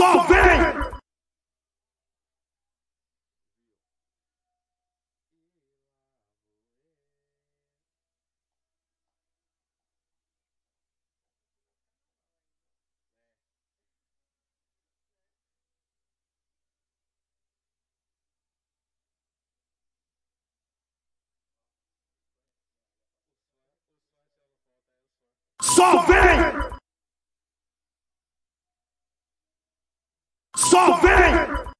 Só vem! Só vem! Só vem!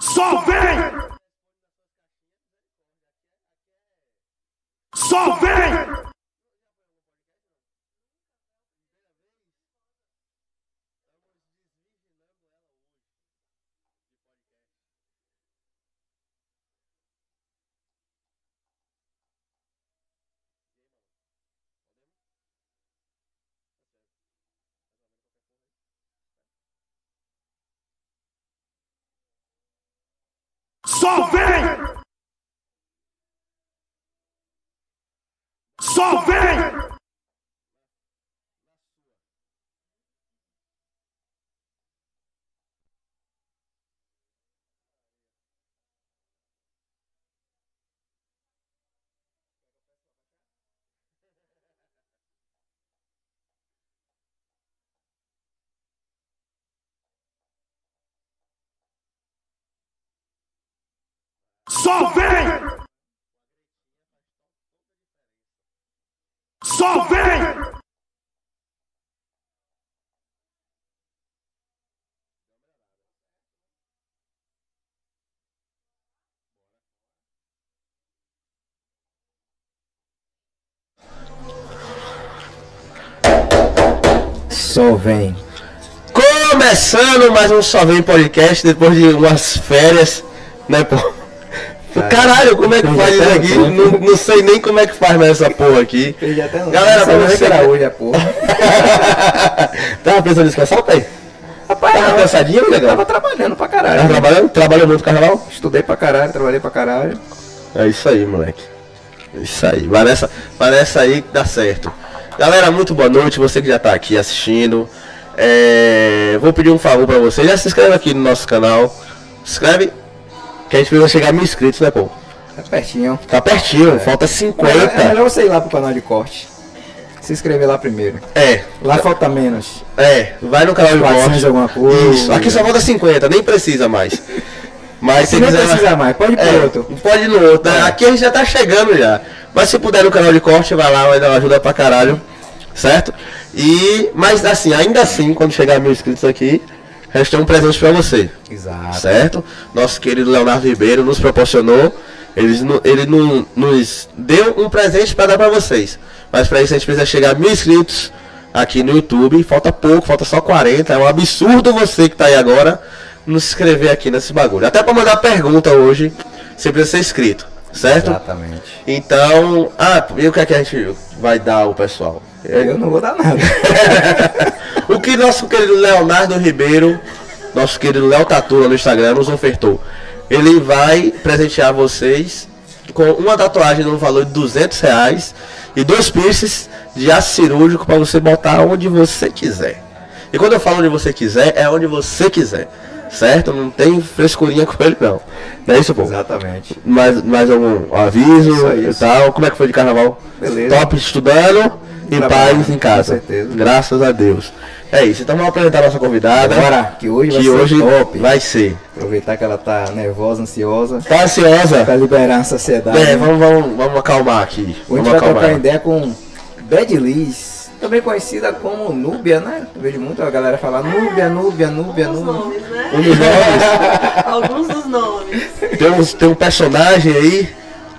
Só vem! Só vem! Só vem! Só vem! Só vem! Só vem! Só vem. Começando mais um Só Vem Podcast depois de umas férias, né, pô? Caralho, como é que faz isso aqui? Não, não sei nem como é que faz mais essa porra aqui. Perdi até não. Galera, pra você que era hoje a porra. Tava pensando em descansar, pai? Rapaz, Tava não, cansadinho, eu legal? tava trabalhando pra caralho. Tava trabalhando? Trabalhou muito carnaval? Estudei pra caralho, trabalhei pra caralho. É isso aí, moleque. É Isso aí. Vai nessa, vai nessa aí que dá certo. Galera, muito boa noite. Você que já tá aqui assistindo. É, Vou pedir um favor pra você. Já se inscreve aqui no nosso canal. Se inscreve. Que a gente precisa chegar a mil inscritos, né, pô? Tá pertinho. Tá pertinho, falta 50. É, é melhor você ir lá pro canal de corte. Se inscrever lá primeiro. É, Lá falta menos. é, vai no canal de 400 corte. alguma coisa. Isso, aqui só falta 50, nem precisa mais. Mas se Se não quiser. precisa mais, pode ir pro É, outro. Pode ir no outro. né? É. Aqui a gente já tá chegando já. Mas se puder no canal de corte, vai lá, vai dar uma ajuda pra caralho. Certo? E. Mas assim, ainda assim, quando chegar a mil inscritos aqui, a gente tem um presente pra você. Exato. Certo? Nosso querido Leonardo Ribeiro nos proporcionou. Ele, ele no- nos deu um presente para dar para vocês. Mas para isso a gente precisa chegar a mil inscritos aqui no YouTube. Falta pouco, falta só 40. É um absurdo você que tá aí agora nos inscrever aqui nesse bagulho. Até para mandar pergunta hoje, você precisa ser inscrito. Certo? Exatamente. Então, ah, e o que é que a gente vai dar ao pessoal? Eu não vou dar nada. o que nosso querido Leonardo Ribeiro, nosso querido Léo Tatura no Instagram nos ofertou. Ele vai presentear vocês com uma tatuagem no valor de 200 reais e dois piercings de aço cirúrgico para você botar onde você quiser. E quando eu falo onde você quiser, é onde você quiser. Certo? Não tem frescurinha com ele não. Não é isso, pô? Exatamente. Mais, mais algum aviso Isso e isso. tal? Como é que foi de carnaval? Beleza. Top estudando em paz em com casa. certeza. Graças a Deus. É isso. Então vamos apresentar a nossa convidada. Agora, que hoje vai que ser hoje top. vai ser. Aproveitar que ela tá nervosa, ansiosa. Tá ansiosa? Pra liberar a sociedade. É, vamos, vamos, vamos acalmar aqui. Hoje Vamos vai trocar ideia com Bad Liz, também conhecida como Núbia, né? Eu vejo muito a galera falar Núbia, Núbia, Núbia, Alguns Núbia. nomes, né? Nomes. Alguns dos nomes. tem, um, tem um personagem aí.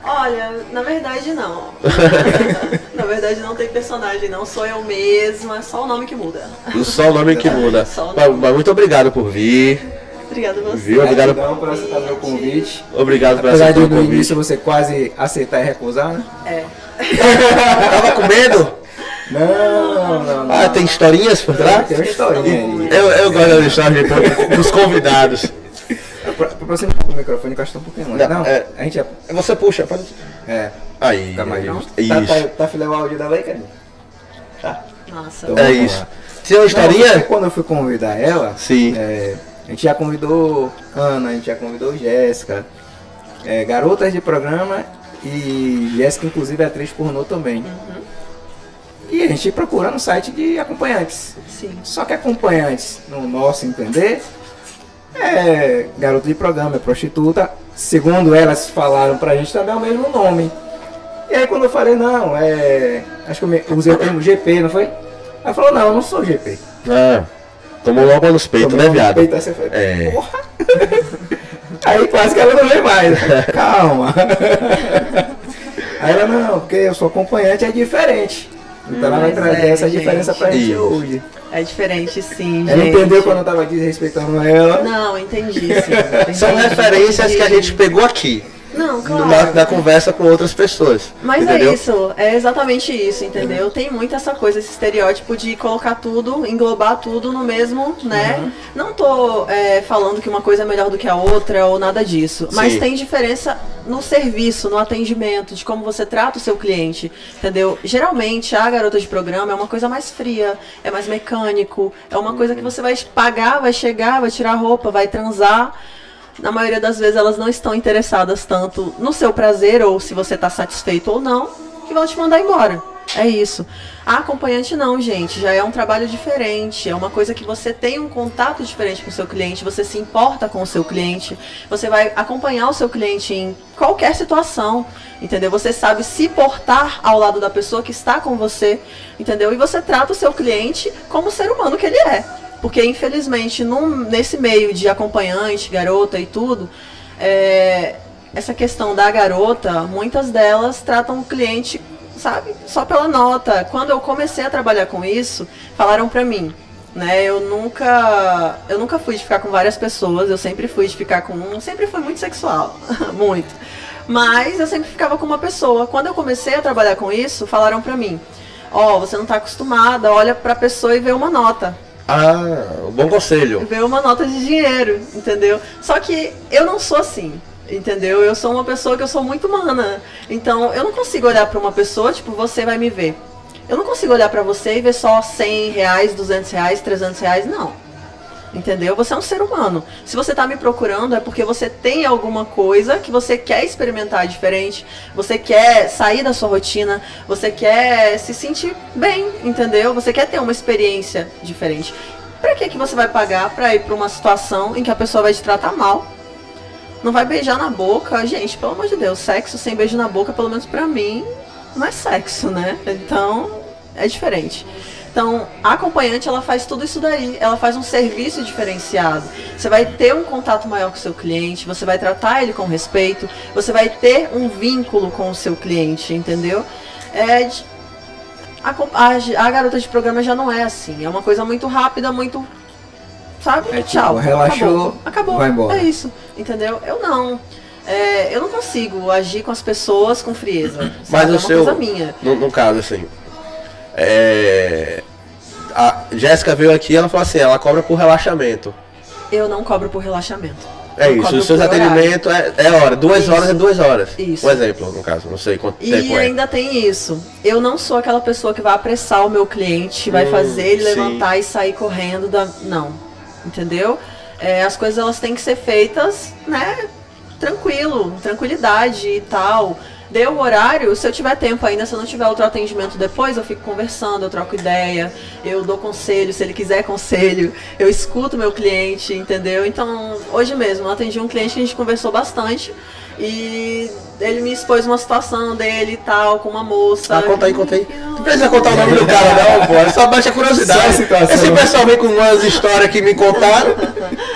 Olha, na verdade não. na verdade não tem personagem, não. Sou eu mesma, é só o nome que muda. Só o nome que muda. Só o Mas, nome. mas muito obrigado por vir. Obrigada a você. Viu? Obrigado. Por aceitar meu convite. Obrigado por Apesar aceitar de o no convite. início você quase aceitar e recusar, né? É. Tava com medo? Não, não, não. Ah, tem historinhas por trás? Tem uma historinha aí. Eu, eu gosto das histórias de- dos convidados. Pra, pra você o microfone encostar um pouquinho mais. Não, Não, é- a gente é. Você puxa, pode. É, Aí. fica mais justo. Isso. Tá, tá, tá filé o áudio da lei, cara? Nossa. Então, É vamos isso. lá. Tinha uma Não, quando eu fui convidar ela, Sim. é, a gente já convidou Ana, a gente já convidou Jéssica, é, garotas de programa e Jéssica, inclusive, é atriz pornô também. Uhum. E a gente procura no site de acompanhantes. Sim. Só que acompanhantes, no nosso entender, é garoto de programa, é prostituta. Segundo elas falaram pra gente também é o mesmo nome. E aí quando eu falei, não, é. Acho que eu usei o termo GP, não foi? Ela falou, não, eu não sou GP. Ah, tomou logo nos peitos, né, viado? peito, aí você foi, É. porra! aí quase que ela não vê mais. Calma. aí ela, não, porque eu sou acompanhante, é diferente. Então ela vai Mas trazer é, essa diferença pra gente hoje. É diferente, sim, Ela gente. entendeu quando eu tava desrespeitando ela. Não, entendi, sim. São Entendi, referências que a entendi. gente pegou aqui. Não, claro. Na, na conversa com outras pessoas. Mas entendeu? é isso, é exatamente isso, entendeu? Tem muito essa coisa, esse estereótipo de colocar tudo, englobar tudo no mesmo, né? Uhum. Não tô é, falando que uma coisa é melhor do que a outra ou nada disso, mas Sim. tem diferença no serviço, no atendimento, de como você trata o seu cliente, entendeu? Geralmente a garota de programa é uma coisa mais fria, é mais mecânico, é uma coisa que você vai pagar, vai chegar, vai tirar roupa, vai transar na maioria das vezes elas não estão interessadas tanto no seu prazer ou se você está satisfeito ou não, que vão te mandar embora. É isso. A acompanhante não, gente, já é um trabalho diferente, é uma coisa que você tem um contato diferente com o seu cliente, você se importa com o seu cliente, você vai acompanhar o seu cliente em qualquer situação, entendeu? Você sabe se portar ao lado da pessoa que está com você, entendeu? E você trata o seu cliente como o ser humano que ele é. Porque, infelizmente, num- nesse meio de acompanhante, garota e tudo, é, essa questão da garota, muitas delas tratam o cliente, sabe, só pela nota. Quando eu comecei a trabalhar com isso, falaram pra mim, né, eu nunca, eu nunca fui de ficar com várias pessoas, eu sempre fui de ficar com um, sempre fui muito sexual, muito. Mas eu sempre ficava com uma pessoa. Quando eu comecei a trabalhar com isso, falaram pra mim, ó, você não tá acostumada, olha pra pessoa e vê uma nota Ah, um bom conselho. ver uma nota de dinheiro, entendeu? Só que eu não sou assim, entendeu? Eu sou uma pessoa que eu sou muito humana. Então, eu não consigo olhar pra uma pessoa, tipo, você vai me ver. Eu não consigo olhar pra você e ver só 100 reais, 200 reais, 300 reais, não. Entendeu? Você é um ser humano. Se você tá me procurando é porque você tem alguma coisa que você quer experimentar diferente, você quer sair da sua rotina, você quer se sentir bem, entendeu? Você quer ter uma experiência diferente. Pra que que você vai pagar pra ir pra uma situação em que a pessoa vai te tratar mal? Não vai beijar na boca, gente, pelo amor de Deus, sexo sem beijo na boca, pelo menos pra mim, não é sexo, né? Então, é diferente. Então, a acompanhante, ela faz tudo isso daí. Ela faz um serviço diferenciado. Você vai ter um contato maior com o seu cliente, você vai tratar ele com respeito, você vai ter um vínculo com o seu cliente, entendeu? É, a, a- a garota de programa já não é assim. É uma coisa muito rápida, muito. Sabe? É tipo, Tchau. relaxou, Acabou. Acabou. vai embora. É isso. Entendeu? Eu não. É, eu não consigo agir com as pessoas com frieza. Mas sabe? o é uma seu. coisa minha. No, no caso, assim. É. A Jéssica veio aqui ela falou assim: ela cobra por relaxamento. Eu não cobro por relaxamento. É Eu isso, os seus atendimentos é, é hora, duas Isso. horas é duas horas. Isso. Um exemplo, no caso, não sei quanto E tempo é. ainda tem isso. Eu não sou aquela pessoa que vai apressar o meu cliente, vai Hum, fazer ele sim. levantar e sair correndo da. Não. Entendeu? É, as coisas elas têm que ser feitas, né? Tranquilo, tranquilidade e tal. Deu o horário, se eu tiver tempo ainda, se eu não tiver outro atendimento depois, eu fico conversando, eu troco ideia, eu dou conselho, se ele quiser conselho, eu escuto meu cliente, entendeu? Então, hoje mesmo, eu atendi um cliente que a gente conversou bastante e ele me expôs uma situação dele e tal, com uma moça. Ah, conta aí, conta aí. Não, precisa contar o nome do cara, não, pô. É só baixa Só curiosidade. situação. Esse pessoal vem com umas histórias que me contaram.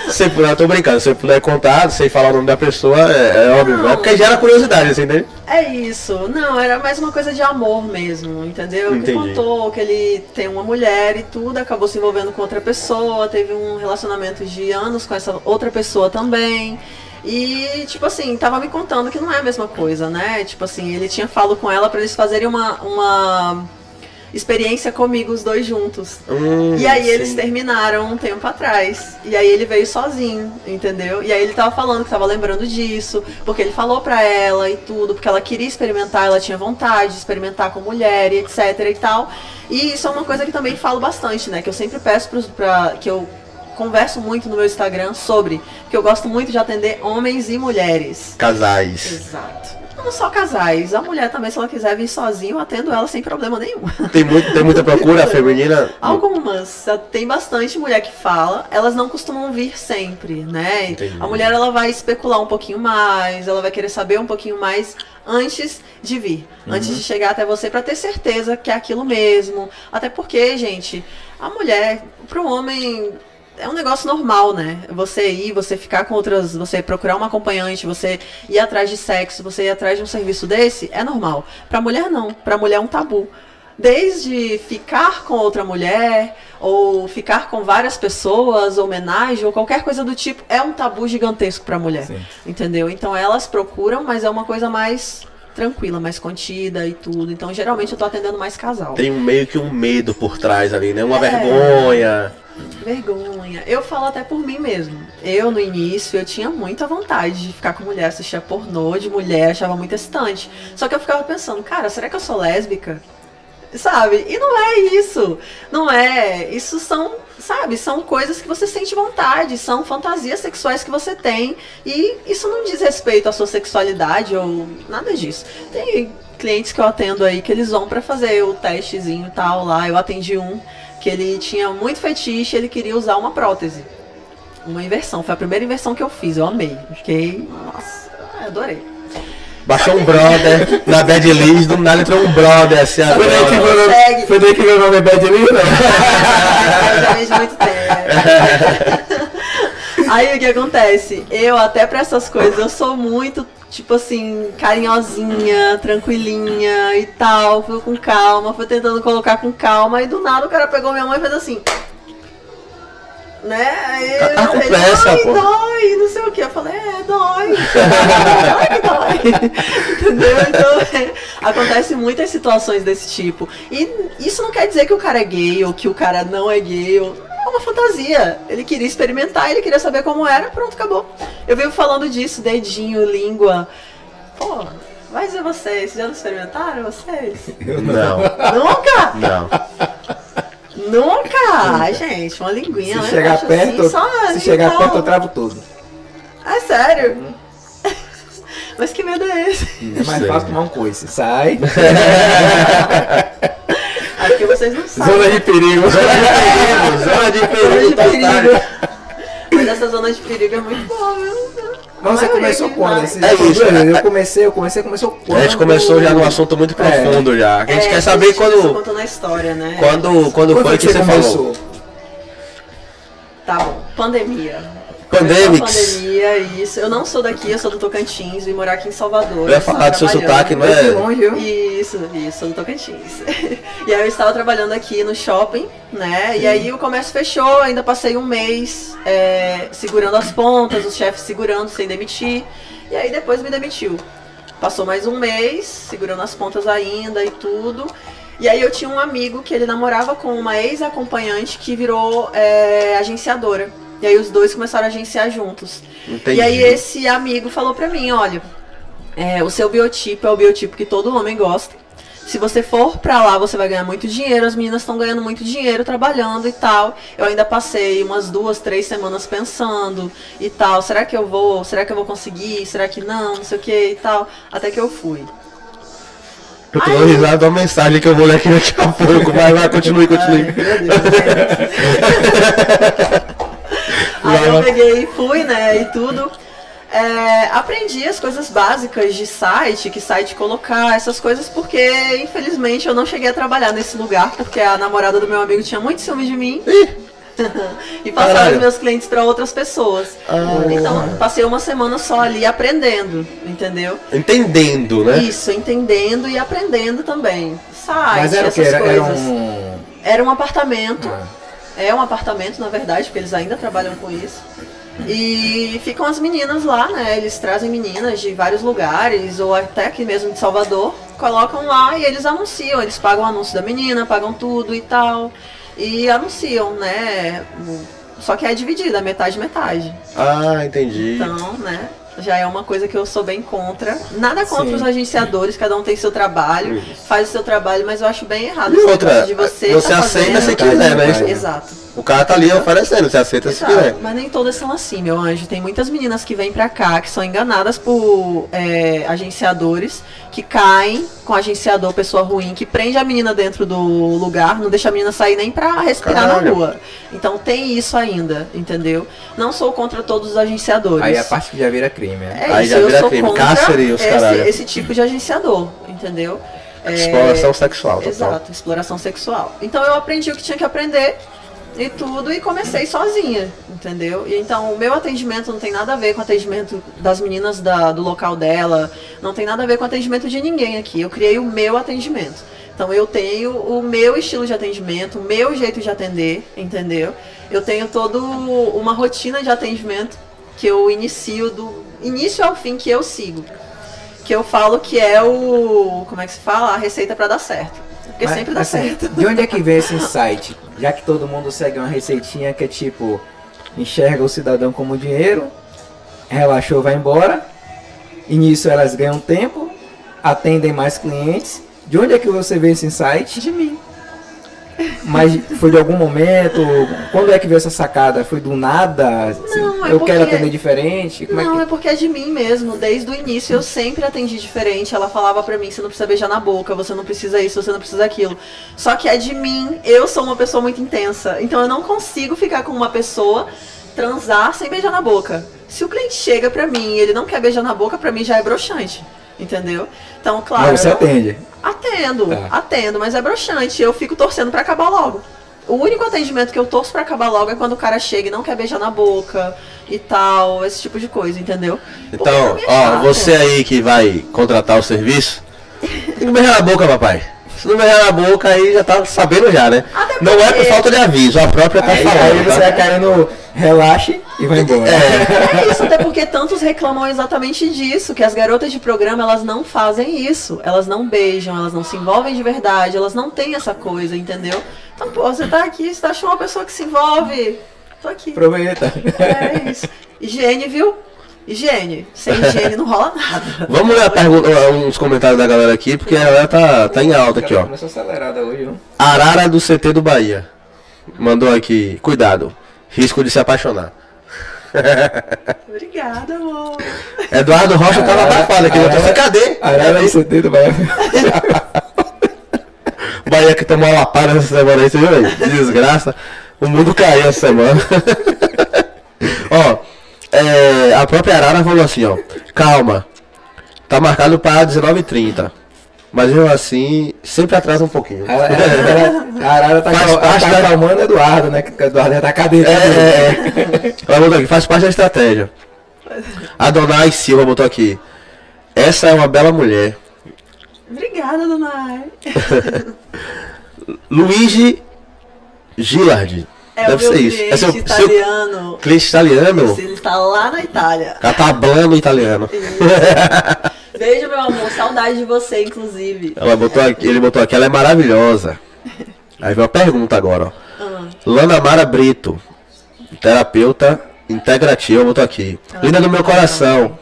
Se puder, eu tô brincando, se eu puder contar, sem falar o nome da pessoa, é, é óbvio. É porque gera curiosidade, assim, né? É isso. Não, era mais uma coisa de amor mesmo, entendeu? Ele Entendi. contou que ele tem uma mulher e tudo, acabou se envolvendo com outra pessoa, teve um relacionamento de anos com essa outra pessoa também. E, tipo assim, tava me contando que não é a mesma coisa, né? Tipo assim, ele tinha falado com ela pra eles fazerem uma, uma experiência comigo, os dois juntos. Hum, E aí eles sim. terminaram um tempo atrás. E aí ele veio sozinho, entendeu? E aí ele tava falando que tava lembrando disso, porque ele falou pra ela e tudo, porque ela queria experimentar, ela tinha vontade de experimentar com mulher e etc e tal. E isso é uma coisa que também falo bastante, né? Que eu sempre peço pros, pra, que eu converso muito no meu Instagram sobre, que eu gosto muito de atender homens e mulheres. Casais. Exato. Não só casais, a mulher também, se ela quiser vir sozinha, eu atendo ela sem problema nenhum. Tem, muito, tem muita procura feminina? Algumas, tem bastante mulher que fala, elas não costumam vir sempre, né? Entendi. A mulher ela vai especular um pouquinho mais, ela vai querer saber um pouquinho mais antes de vir, antes de chegar até você pra ter certeza que é aquilo mesmo. Até porque, gente, a mulher, pro homem é um negócio normal, né? Você ir, você ficar com outras, você procurar uma acompanhante, você ir atrás de sexo, você ir atrás de um serviço desse, é normal. Pra mulher não, pra mulher é um tabu. Desde ficar com outra mulher, ou ficar com várias pessoas, homenagem, ou qualquer coisa do tipo, é um tabu gigantesco pra mulher. Sim. Entendeu? Então elas procuram, mas é uma coisa mais tranquila, mais contida e tudo. Então geralmente eu tô atendendo mais casal. Tem um, meio que um medo por trás ali, né? Uma É. vergonha. Vergonha. Eu falo até por mim mesmo. Eu, no início, eu tinha muita vontade de ficar com mulher, assistia pornô de mulher, achava muito excitante. Só que eu ficava pensando, cara, será que eu sou lésbica? Sabe? E não é isso. Não é. Isso são, sabe, são coisas que você sente vontade, são fantasias sexuais que você tem. E isso não diz respeito à sua sexualidade ou nada disso. Tem clientes que eu atendo aí que eles vão pra fazer o testezinho e tal lá. Eu atendi um que ele tinha muito fetiche, ele queria usar uma prótese. Uma inversão. Foi a primeira inversão que eu fiz. Eu amei. Fiquei. Nossa, adorei. Baixou um brother na bad list, do nada entrou um brother assim Foi daí que agora. foi daí que meu nome é Bad Lee, não? já vem de muito tempo. Aí o que acontece? Eu, até pra essas coisas, eu sou muito, tipo assim, carinhosinha, tranquilinha e tal. Fui com calma, fui tentando colocar com calma. E do nada o cara pegou minha mãe e fez assim. Né? Aí Tá- tá com ele, "Ai, pô." dói, não sei o que. Eu falei, é, dói. Que dói. Entendeu? Então, é, acontece muitas situações desse tipo. E isso não quer dizer que o cara é gay ou que o cara não é gay. Ou... É uma fantasia. Ele queria experimentar, ele queria saber como era, pronto, acabou. Eu venho falando disso, dedinho, língua. Pô, mas e vocês? Já não experimentaram vocês? Não, Nunca? não. Nunca! Ai, gente, uma linguinha, Se né? chegar Acho perto, assim, só se chegar então. perto eu travo tudo. É sério? Mas que medo é esse? É mais fácil tomar um coice. Sai. Aqui vocês não sabem. Zona de perigo. Zona de Zona perigo, de tá perigo. Mas essa zona de perigo é muito boa, viu? A Mas você começou quando? Esse É já foi isso, né? Eu comecei, eu comecei, começou quando? A gente começou já num assunto muito É. profundo já. A gente É, quer saber Você quando. contou na história, né? Quando, quando Quando foi que você você começou? falou? Tá bom. Pandemia. Pandemics. Começou a Pandemia, isso. Eu não sou daqui, eu sou do Tocantins, vim morar aqui em Salvador. Eu ia falar do seu trabalhando. sotaque, não é? longe? Isso, isso, sou do Tocantins. e aí eu estava trabalhando aqui no shopping, né? E aí o comércio fechou, ainda passei um mês é, segurando as pontas, os chefes segurando sem demitir. E aí depois me demitiu. Passou mais um mês, segurando as pontas ainda e tudo. E aí eu tinha um amigo que ele namorava com uma ex-acompanhante que virou é, agenciadora. E aí os dois começaram a agenciar juntos. Entendi. E aí esse amigo falou pra mim, olha, é, o seu biotipo é o biotipo que todo homem gosta. Se você for pra lá, você vai ganhar muito dinheiro. As meninas estão ganhando muito dinheiro trabalhando e tal. Eu ainda passei umas duas, três semanas pensando e tal. Será que eu vou? Será que eu vou conseguir? Será que não? Não sei o que e tal. Até que eu fui. Eu tô dando risada uma mensagem que eu vou ler aqui daqui a pouco. Vai, vai, continue, continue. Ai, meu Deus. Aí eu peguei e fui, né, e tudo. É, aprendi as coisas básicas de site, que site colocar, essas coisas, porque infelizmente eu não cheguei a trabalhar nesse lugar, porque a namorada do meu amigo tinha muito ciúme de mim. e passava Caralho. os meus clientes para outras pessoas. Ah. Então, passei uma semana só ali aprendendo, entendeu? Entendendo, né? Isso, entendendo e aprendendo também. Site, Mas era que? essas Era, era coisas. um. Era um apartamento. Ah. É um apartamento, na verdade, porque eles ainda trabalham com isso. E ficam as meninas lá, né? Eles trazem meninas de vários lugares, ou até aqui mesmo de Salvador, colocam lá e eles anunciam. Eles pagam o anúncio da menina, pagam tudo e tal. E anunciam, né? Só que é dividida, metade, metade. Ah, entendi. Então, né? Já é uma coisa que eu sou bem contra. Nada contra Sim. os agenciadores, cada um tem seu trabalho, faz o seu trabalho, mas eu acho bem errado E outra, de você. você tá aceita fazendo- se quiser, né? Exato. O cara tá ali oferecendo, você aceita se Exato, quiser. Mas nem todas são assim, meu anjo. Tem muitas meninas que vêm pra cá, que são enganadas por é, agenciadores, que caem com agenciador, pessoa ruim, que prende a menina dentro do lugar, não deixa a menina sair nem pra respirar na Caralho. rua. Então tem isso ainda, entendeu? Não sou contra todos os agenciadores. Aí a parte que já vira crime, né? É Aí isso, já vira crime, cárcere e os caralho. esse, esse tipo de agenciador, entendeu? É, Exploração sexual, total. Exato, exploração sexual. Então eu aprendi o que tinha que aprender e tudo e comecei sozinha, entendeu? E então o meu atendimento não tem nada a ver com o atendimento das meninas da- do local dela, não tem nada a ver com o atendimento de ninguém aqui. Eu criei o meu atendimento. Então eu tenho o meu estilo de atendimento, o meu jeito de atender, entendeu? Eu tenho toda uma rotina de atendimento que eu inicio do início ao fim que eu sigo. Que eu falo que é o. Como é que se fala? A receita pra dar certo. Porque Mas, sempre dá assim, certo. De onde é que vem esse insight? Já que todo mundo segue uma receitinha que é tipo, enxerga o cidadão como dinheiro, relaxou, vai embora. E nisso elas ganham tempo, atendem mais clientes. De onde é que você vê esse insight? De mim. Mas foi de algum momento? Quando é que veio essa sacada? Foi do nada? Assim, Não, é eu quero porque- atender diferente? Como não, é é porque é de mim mesmo. Desde o início eu sempre atendi diferente. Ela falava pra mim: você não precisa beijar na boca, você não precisa isso, você não precisa aquilo. Só que é de mim. Eu sou uma pessoa muito intensa. Então eu não consigo ficar com uma pessoa, transar sem beijar na boca. Se o cliente chega pra mim e ele não quer beijar na boca, pra mim já é broxante. Entendeu? Então, claro. Mas você atende. Atendo, Tá. atendo, mas é broxante. Eu fico torcendo pra acabar logo. O único atendimento que eu torço pra acabar logo é quando o cara chega e não quer beijar na boca e tal, esse tipo de coisa, entendeu? Então, é ó, chato. você aí que vai contratar o serviço, tem que beijar na boca, papai. Se não beijar na boca, aí já tá sabendo já, né? Até Não é por porque- falta de aviso, a própria tá Aí, aí falando, você tá? vai querendo relaxe e vai embora. É isso, até porque tantos reclamam exatamente disso, que as garotas de programa, elas não fazem isso. Elas não beijam, elas não se envolvem de verdade, elas não têm essa coisa, entendeu? Então, pô, você tá aqui, você tá achando uma pessoa que se envolve. Tô aqui. Aproveita. É isso. Higiene, viu? Higiene. Sem higiene não rola nada. Vamos ler a pergunta, uns comentários da galera aqui, porque a galera tá, tá em alta aqui, ó. Começou acelerada hoje, viu? Arara do CT do Bahia. Mandou aqui, cuidado, risco de se apaixonar. Obrigada, amor. Eduardo Rocha tava abafado aqui, eu assim, cadê? Arara do CT do Bahia. Bahia que tomou uma lapada essa semana aí, você viu aí? Desgraça. O mundo caiu essa semana. ó, é, a própria Arara falou assim, ó. Calma. Tá marcado para 19h30. Mas mesmo assim, sempre atrasa um pouquinho. Ela- ela- A Arara tá, Faz cal- parte tá da- acalmando o Eduardo, né? Que o Eduardo já tá cadê? É, é, é. Ela botou aqui, faz parte da estratégia. Adonai Silva botou aqui. Essa é uma bela mulher. Obrigada, Donai. Luigi Gillard. É Deve ser isso. É seu, seu italiano. cliente italiano? Ele está lá na Itália. Catablano italiano. Beijo, meu amor. Saudade de você, inclusive. Ela botou aqui, ele botou aqui, ela é maravilhosa. Aí vem uma pergunta agora, ó. Ah, Lana Mara Brito, terapeuta integrativa, botou aqui. Ela Linda do meu coração.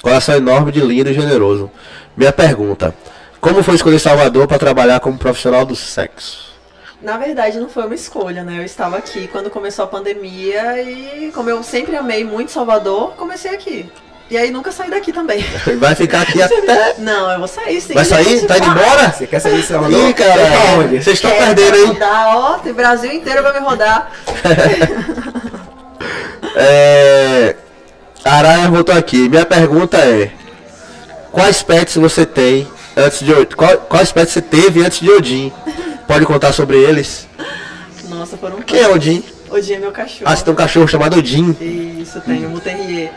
Coração enorme de lindo e generoso. Minha pergunta: Como foi escolher Salvador para trabalhar como profissional do sexo? Na verdade, não foi uma escolha, né? Eu estava aqui quando começou a pandemia e, como eu sempre amei muito Salvador, comecei aqui. E aí nunca saí daqui também. Vai ficar aqui até. Não, eu vou sair sim. Vai sair? gente, Tá indo embora? Você quer sair de Salvador? Ih, cara, Vai pra onde? vocês estão Quero perdendo, hein? rodar, ó, tem Brasil inteiro vai me rodar. É... Aranha voltou aqui. Minha pergunta é: Quais pets você tem antes de quais pets você teve antes de Odin? Pode contar sobre eles? Nossa, foram Quem é Odin? Odin é meu cachorro. Ah, você tem um cachorro chamado Odin. Isso, tenho um terrier.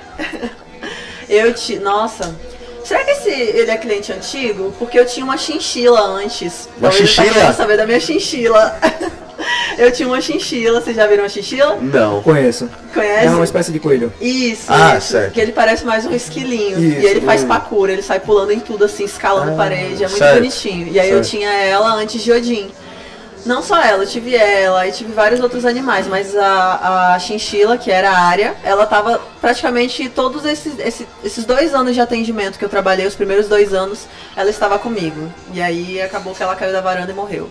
eu te. Nossa. Será que esse, ele é cliente antigo? Porque eu tinha uma chinchila antes. Uma Talvez ele tá chinchila? querendo saber da minha chinchila. eu tinha uma chinchila. Vocês já viram uma chinchila? Não. Conheço. Conhece? É uma espécie de coelho. Isso, Ah, isso. certo. Que ele parece mais um esquilinho. Isso, e ele faz hum. parkour, ele sai pulando em tudo assim, escalando Ah, parede. É muito certo, bonitinho. E aí eu certo. tinha ela antes de Odin. Não só ela, eu tive ela e tive vários outros animais, mas a, a chinchila, que era a área, ela tava praticamente todos esses, esse- esses dois anos de atendimento que eu trabalhei, os primeiros dois anos, ela estava comigo. E aí acabou que ela caiu da varanda e morreu.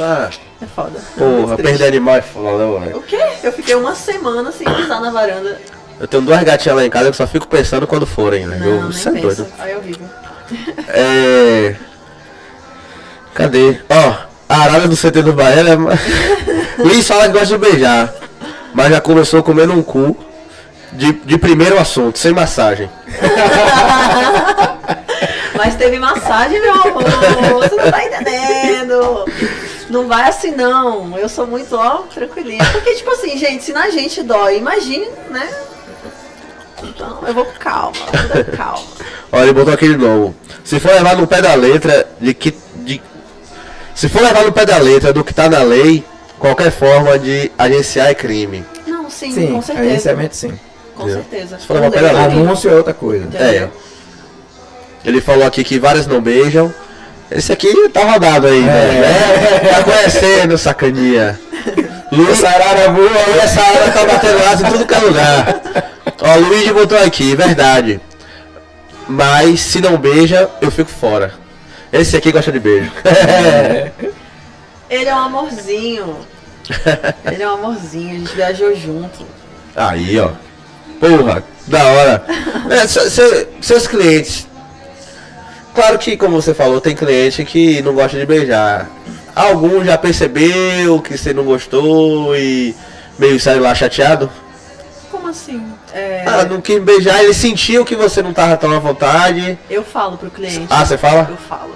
Ah, É foda. porra, triste. perder animal é foda, mano. O quê? Eu fiquei uma semana sem pisar na varanda. Eu tenho duas gatinhas lá em casa que eu só fico pensando quando forem, né? Não, eu, nem Isso é doido. Aí é horrível. É. Cadê? Ó, a arara do CT do Bahia é. ma- Luiz fala que gosta de beijar, mas já começou comendo um cu de, de primeiro assunto, sem massagem. Mas teve massagem, meu amor. Você não tá entendendo. Não vai assim, não. Eu sou muito, ó, tranquilinha. Porque, tipo assim, gente, se na gente dói, imagine, né? Então, eu vou com calma, calma. Olha, ele botou aquele novo. Se for levar no pé da letra de que. Se for levar no pé da letra do que tá na lei, qualquer forma de agenciar é crime. Não, sim, Sim, com certeza. agenciamento sim. Com certeza. Se for levar Não pela deu, lei. Anúncio é outra coisa. Entendeu? Ele falou aqui que várias não beijam. Esse aqui tá rodado aí, né? É, tá conhecendo, sacaninha. Luiz Arara voa, essa arara tá batendo asa em tudo que é lugar. Ó, o Luigi botou aqui, verdade. Mas se não beija, eu fico fora. Esse aqui gosta de beijo. Ele é um amorzinho. Ele é um amorzinho, a gente viajou junto. Aí, ó. Porra, da hora. É, se- se- seus clientes. Claro que, como você falou, tem cliente que não gosta de beijar. Algum já percebeu que você não gostou e meio saiu lá chateado? Como assim? É, Ah, não quis beijar, ele sentiu que você não tava tão à vontade. Eu falo pro cliente. Ah, você fala? Eu falo.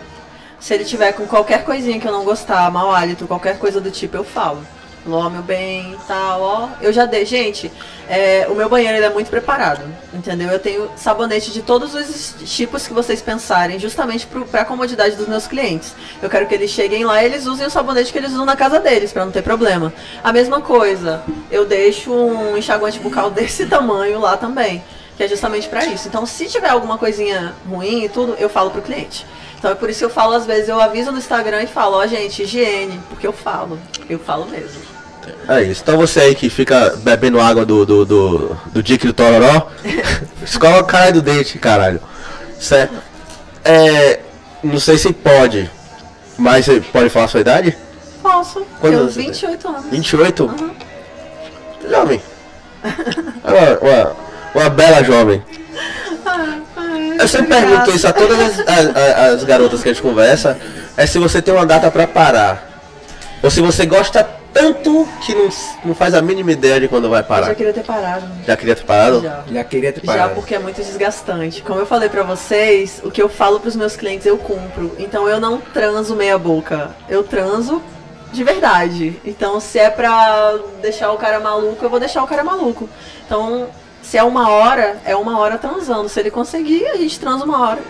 Se ele tiver com qualquer coisinha que eu não gostar, mau hálito, qualquer coisa do tipo, eu falo. Ó, meu bem, tal, ó. Eu já dei. Gente, é, o meu banheiro é muito preparado, entendeu? Eu tenho sabonete de todos os tipos que vocês pensarem, justamente pro, pra comodidade dos meus clientes. Eu quero que eles cheguem lá e eles usem o sabonete que eles usam na casa deles, pra não ter problema. A mesma coisa, eu deixo um enxaguante bucal desse tamanho lá também. Que é justamente pra isso. Então, se tiver alguma coisinha ruim e tudo, eu falo pro cliente. Então é por isso que eu falo, às vezes, eu aviso no Instagram e falo, ó, gente, higiene, porque eu falo. Eu falo mesmo. É isso. Então você aí que fica bebendo água do, do, do, do Dick do Tororó, escova a cara do dente, caralho. Certo? É. Não sei se pode, mas você pode falar a sua idade? Posso. Quantos eu anos você tem? 28 anos. 28? Uhum. Jovem. Uma, uma, uma bela jovem. Eu sempre pergunto isso a todas as, as- as- as garotas que a gente conversa, é se você tem uma data pra parar. Ou se você gosta tanto que não, não faz a mínima ideia de quando vai Eu já parar. queria ter parado. Já queria ter parado? Já. Já queria ter Já parado. porque é muito desgastante. Como eu falei pra vocês, o que eu falo pros meus clientes eu cumpro. Então eu não transo meia boca. Eu transo de verdade. Então se é pra deixar o cara maluco, eu vou deixar o cara maluco. Então, se é uma hora, é uma hora transando. Se ele conseguir, a gente transa uma hora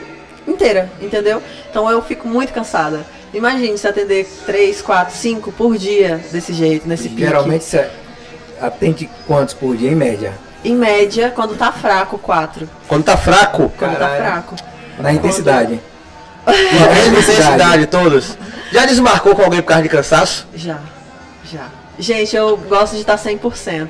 inteira, entendeu? Então eu fico muito cansada. Imagine se atender 3, 4, 5 por dia desse jeito, nesse pique. Geralmente você atende quantos por dia, em média? Em média, quando tá fraco, 4. Quando tá fraco, Quando Caralho. tá fraco. Na intensidade. na intensidade todos. Já desmarcou com alguém por causa de cansaço? Já, já. Gente, eu gosto de estar 100%.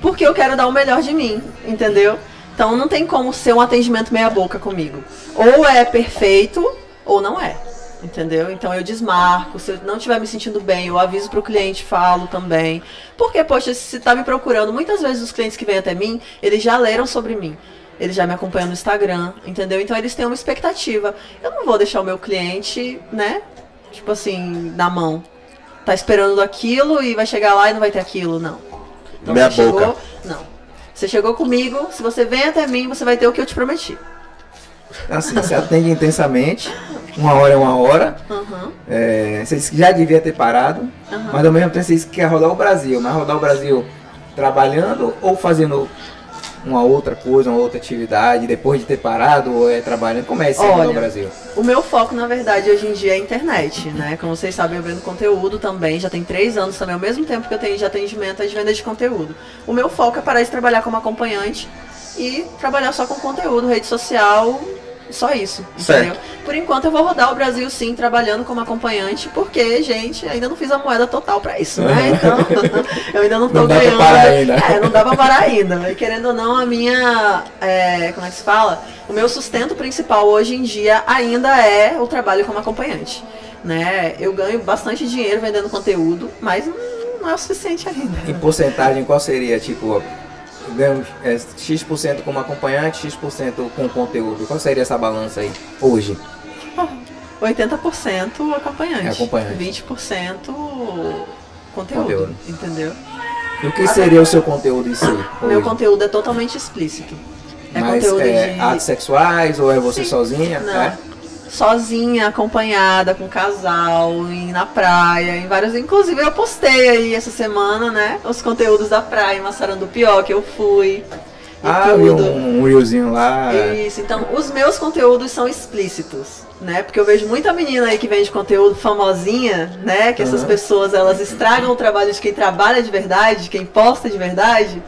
Porque eu quero dar o melhor de mim, entendeu? Então não tem como ser um atendimento meia boca comigo. Ou é perfeito, ou não é. Entendeu? Então eu desmarco. Se eu não estiver me sentindo bem, eu aviso pro cliente, falo também. Porque, poxa, se tá me procurando, muitas vezes os clientes que vêm até mim, eles já leram sobre mim. Eles já me acompanham no Instagram, entendeu? Então eles têm uma expectativa. Eu não vou deixar o meu cliente, né? Tipo assim, na mão tá esperando aquilo e vai chegar lá e não vai ter aquilo, não. Então Meia você boca. chegou, não. Você chegou comigo, se você vem até mim, você vai ter o que eu te prometi. Assim, você atende intensamente uma hora é uma hora. Aham. É, você disse que já devia ter parado, Aham. mas ao mesmo tempo você disse que quer rodar o Brasil. Mas rodar o Brasil trabalhando ou fazendo uma outra coisa, uma outra atividade, depois de ter parado, ou é trabalhando? Como é esse Olha, o Brasil? O meu foco, na verdade, hoje em dia é a internet, né? Como vocês sabem, eu vendo conteúdo também, já tem três anos também, ao mesmo tempo que eu tenho de atendimento, é de venda de conteúdo. O meu foco é parar de trabalhar como acompanhante e trabalhar só com conteúdo, rede social, só isso, Certo. entendeu? Por enquanto eu vou rodar o Brasil sim, trabalhando como acompanhante, porque, gente, ainda não fiz a moeda total pra isso, né? Então, eu ainda não tô Não dá pra ganhando. parar ainda. É, não dá pra parar ainda. E querendo ou não, a minha. é, como é que se fala? O meu sustento principal hoje em dia ainda é o trabalho como acompanhante. Né? Eu ganho bastante dinheiro vendendo conteúdo, mas não, não é o suficiente ainda. Em porcentagem, qual seria? Tipo, ganho é, X% como acompanhante, X% com conteúdo. Qual seria essa balança aí, hoje? 80% acompanhante. É acompanhante. 20% conteúdo, Conteúdo. Entendeu? E o que seria o seu conteúdo em si? Meu hoje? conteúdo é totalmente explícito. É Mas conteúdo é de. atos sexuais ou é você Sim. sozinha? Não. É? Sozinha, acompanhada, com casal, em, na praia, em vários. Inclusive eu postei aí essa semana, né? Os conteúdos da praia em Massarandupió que eu fui. Ah, tudo. um, um reelzinho lá. Isso, então os meus conteúdos são explícitos, né? Porque eu vejo muita menina aí que vende conteúdo famosinha, né? Que essas pessoas elas estragam o trabalho de quem trabalha de verdade, de quem posta de verdade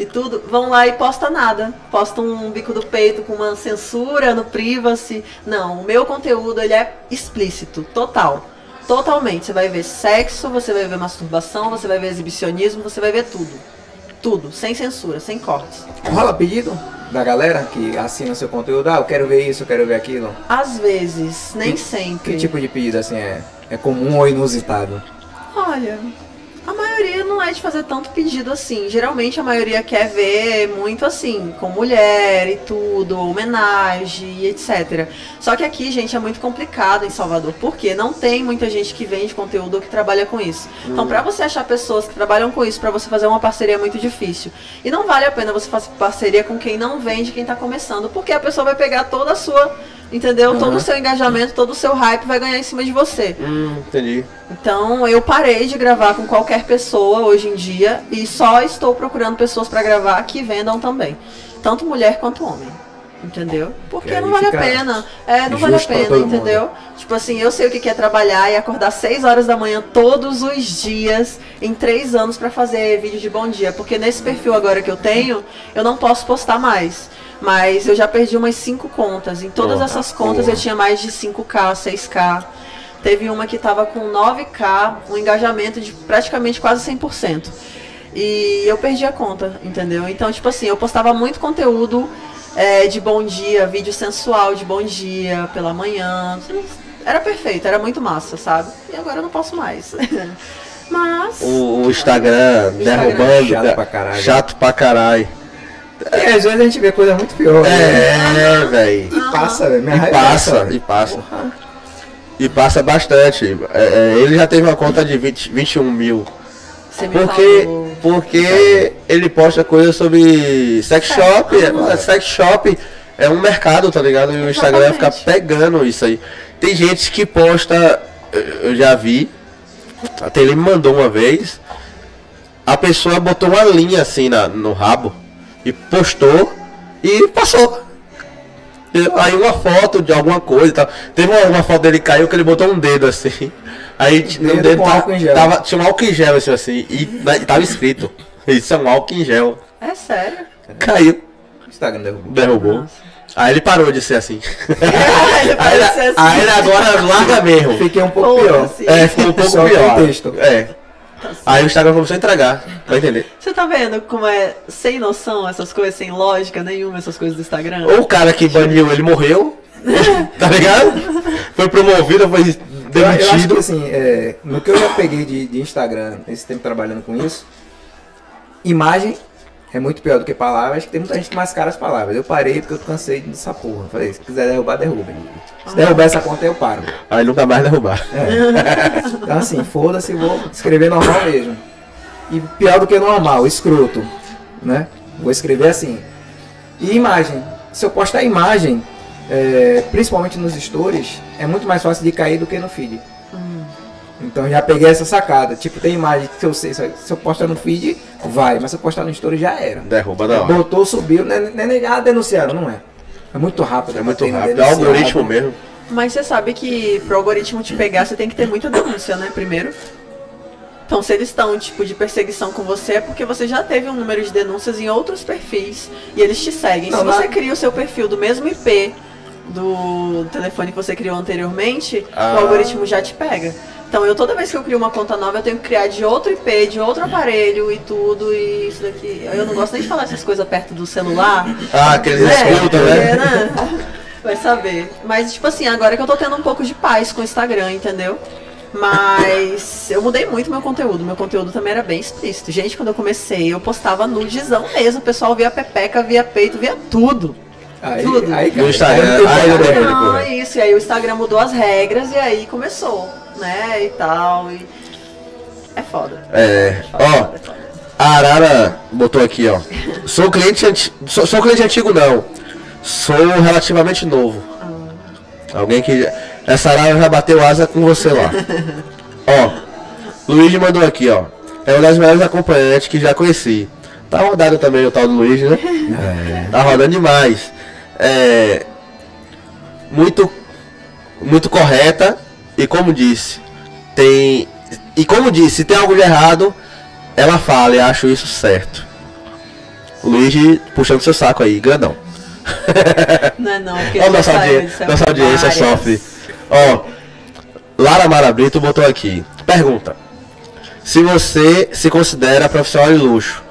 e tudo, vão lá e posta nada. Postam um bico do peito com uma censura no privacy. Não, o meu conteúdo ele é explícito, total. Totalmente. Você vai ver sexo, você vai ver masturbação, você vai ver exibicionismo, você vai ver tudo. Tudo, sem censura, sem cortes. Rola pedido da galera que assina seu conteúdo? Ah, eu quero ver isso, eu quero ver aquilo. Às vezes, nem Que- sempre. Que tipo de pedido assim é, é comum ou inusitado? Olha, a maioria não é de fazer tanto pedido assim. Geralmente a maioria quer ver muito assim, com mulher e tudo, homenagem e etc. Só que aqui, gente, é muito complicado em Salvador, porque não tem muita gente que vende conteúdo ou que trabalha com isso. Então, pra você achar pessoas que trabalham com isso, pra você fazer uma parceria é muito difícil. E não vale a pena você fazer parceria com quem não vende, quem tá começando, porque a pessoa vai pegar toda a sua, entendeu? Todo o seu engajamento, todo o seu hype vai ganhar em cima de você. Hum, entendi. Então eu parei de gravar com qualquer pessoa hoje em dia e só estou procurando pessoas para gravar que vendam também. Tanto mulher quanto homem. Entendeu? Porque não vale a pena. É, não vale a pena, todo mundo. entendeu? Tipo assim, eu sei o que que é trabalhar e acordar 6 horas da manhã todos os dias em 3 anos para fazer vídeo de bom dia. Porque nesse perfil agora que eu tenho, eu não posso postar mais. Mas eu já perdi umas 5 contas. Em todas Porra, essas contas porra. eu tinha mais de 5K, 6K. Teve uma que tava com 9K, um engajamento de praticamente quase 100%. E eu perdi a conta, entendeu? Então, tipo assim, eu postava muito conteúdo é, de bom dia, vídeo sensual de bom dia, pela manhã. Era perfeito, era muito massa, sabe? E agora eu não posso mais. Mas. O, o Instagram Instagram. derrubando. Chato né? pra caralho. Chato pra caralho. E às vezes a gente vê coisa muito pior. né? É, velho. E passa, velho. Minha E raiva passa, é e passa. E passa bastante. É, é, ele já teve uma conta de 20, 21 mil. Você me Porque, falou. porque ele posta coisas sobre sex shop. É, sex shop é um mercado, tá ligado? E o Instagram fica Exatamente. pegando isso aí. Tem gente que posta, eu- eu já vi, até ele me mandou uma vez, a pessoa botou uma linha assim na, no rabo e postou e passou. Aí uma foto de alguma coisa e tal. Teve uma, uma foto dele que caiu que ele botou um dedo assim. Aí t- no Dedo dedo com ta- álcool em gel. tava, tinha um álcool em gel assim, assim e, na- e tava escrito. Isso é um álcool em gel. É sério? Caiu, Instagram derrubou. derrubou. Nossa. Aí ele parou de ser assim. Ele aí, ele- assim. aí ele agora larga mesmo. Fiquei um pouco pior. Foda-se. É, ficou um pouco Só pior. com texto. Aí o Instagram começou a entregar, vai entender. Você tá vendo como é sem noção essas coisas, sem lógica nenhuma, essas coisas do Instagram? Ou o cara que baniu ele morreu, tá ligado? Foi promovido, foi Eu, eu acho demitido. que assim, é, no que eu já peguei de, de Instagram, esse tempo trabalhando com isso, imagem é muito pior do que palavras, que tem muita gente que mascara as palavras. Eu parei porque eu cansei dessa porra. Falei, se quiser derrubar, derruba. Se derrubar essa conta, eu paro. Aí nunca mais derrubar. Então assim, foda-se, vou escrever normal mesmo. E pior do que normal, escroto, né? Vou escrever assim. E imagem. Se eu postar imagem, é, principalmente nos stories, é muito mais fácil de cair do que no feed. Então já peguei essa sacada. Tipo, tem imagem que se eu, sei, se eu postar no feed, vai, mas se eu postar no story já era. Derruba da hora. Botou, subiu, não é, não é nem- ah, denunciaram, não é. É muito rápido. É muito batendo rápido. É denunciado. algoritmo mesmo. Mas você sabe que pro algoritmo te pegar, você tem que ter muita denúncia, né? Primeiro. Então, se eles estão tipo de perseguição com você, é porque você já teve um número de denúncias em outros perfis e eles te seguem. Não, se você cria o seu perfil do mesmo IP do telefone que você criou anteriormente, Ah. o algoritmo já te pega. Então, eu toda vez que eu crio uma conta nova, eu tenho que criar de outro IP, de outro aparelho e tudo, e isso daqui. Eu não gosto nem de falar essas coisas perto do celular. Ah, aqueles É, escutam, porque, né? né? Vai saber. Mas, tipo assim, agora que eu tô tendo um pouco de paz com o Instagram, entendeu? Mas eu mudei muito meu conteúdo. Meu conteúdo também era bem explícito. Gente, quando eu comecei, eu postava nudezão mesmo. O pessoal via pepeca, via peito, via tudo. Aí, Tudo. aí, No Instagram, aí não né? é isso. E aí o Instagram mudou as regras e aí começou, né? E tal. E... É foda. É. Foda, Ó, foda, foda. a Arara botou aqui, ó. Sou cliente antigo. Sou, sou cliente antigo não. Sou relativamente novo. Alguém que. Essa Arara já bateu asa com você lá. ó. Luigi mandou aqui, ó. É uma das melhores acompanhantes que já conheci. Tá rodado também o tal do Luigi, né? Tá rodando demais. É. Muito. Muito correta. E como disse, tem. E como disse, se tem algo de errado, ela fala e acho isso certo. Luigi puxando seu saco aí, grandão. Não é não, porque já nossa, saiu, audi já nossa audiência várias. sofre. Ó, Lara Mara Brito botou aqui. Pergunta. Se você se considera profissional de luxo,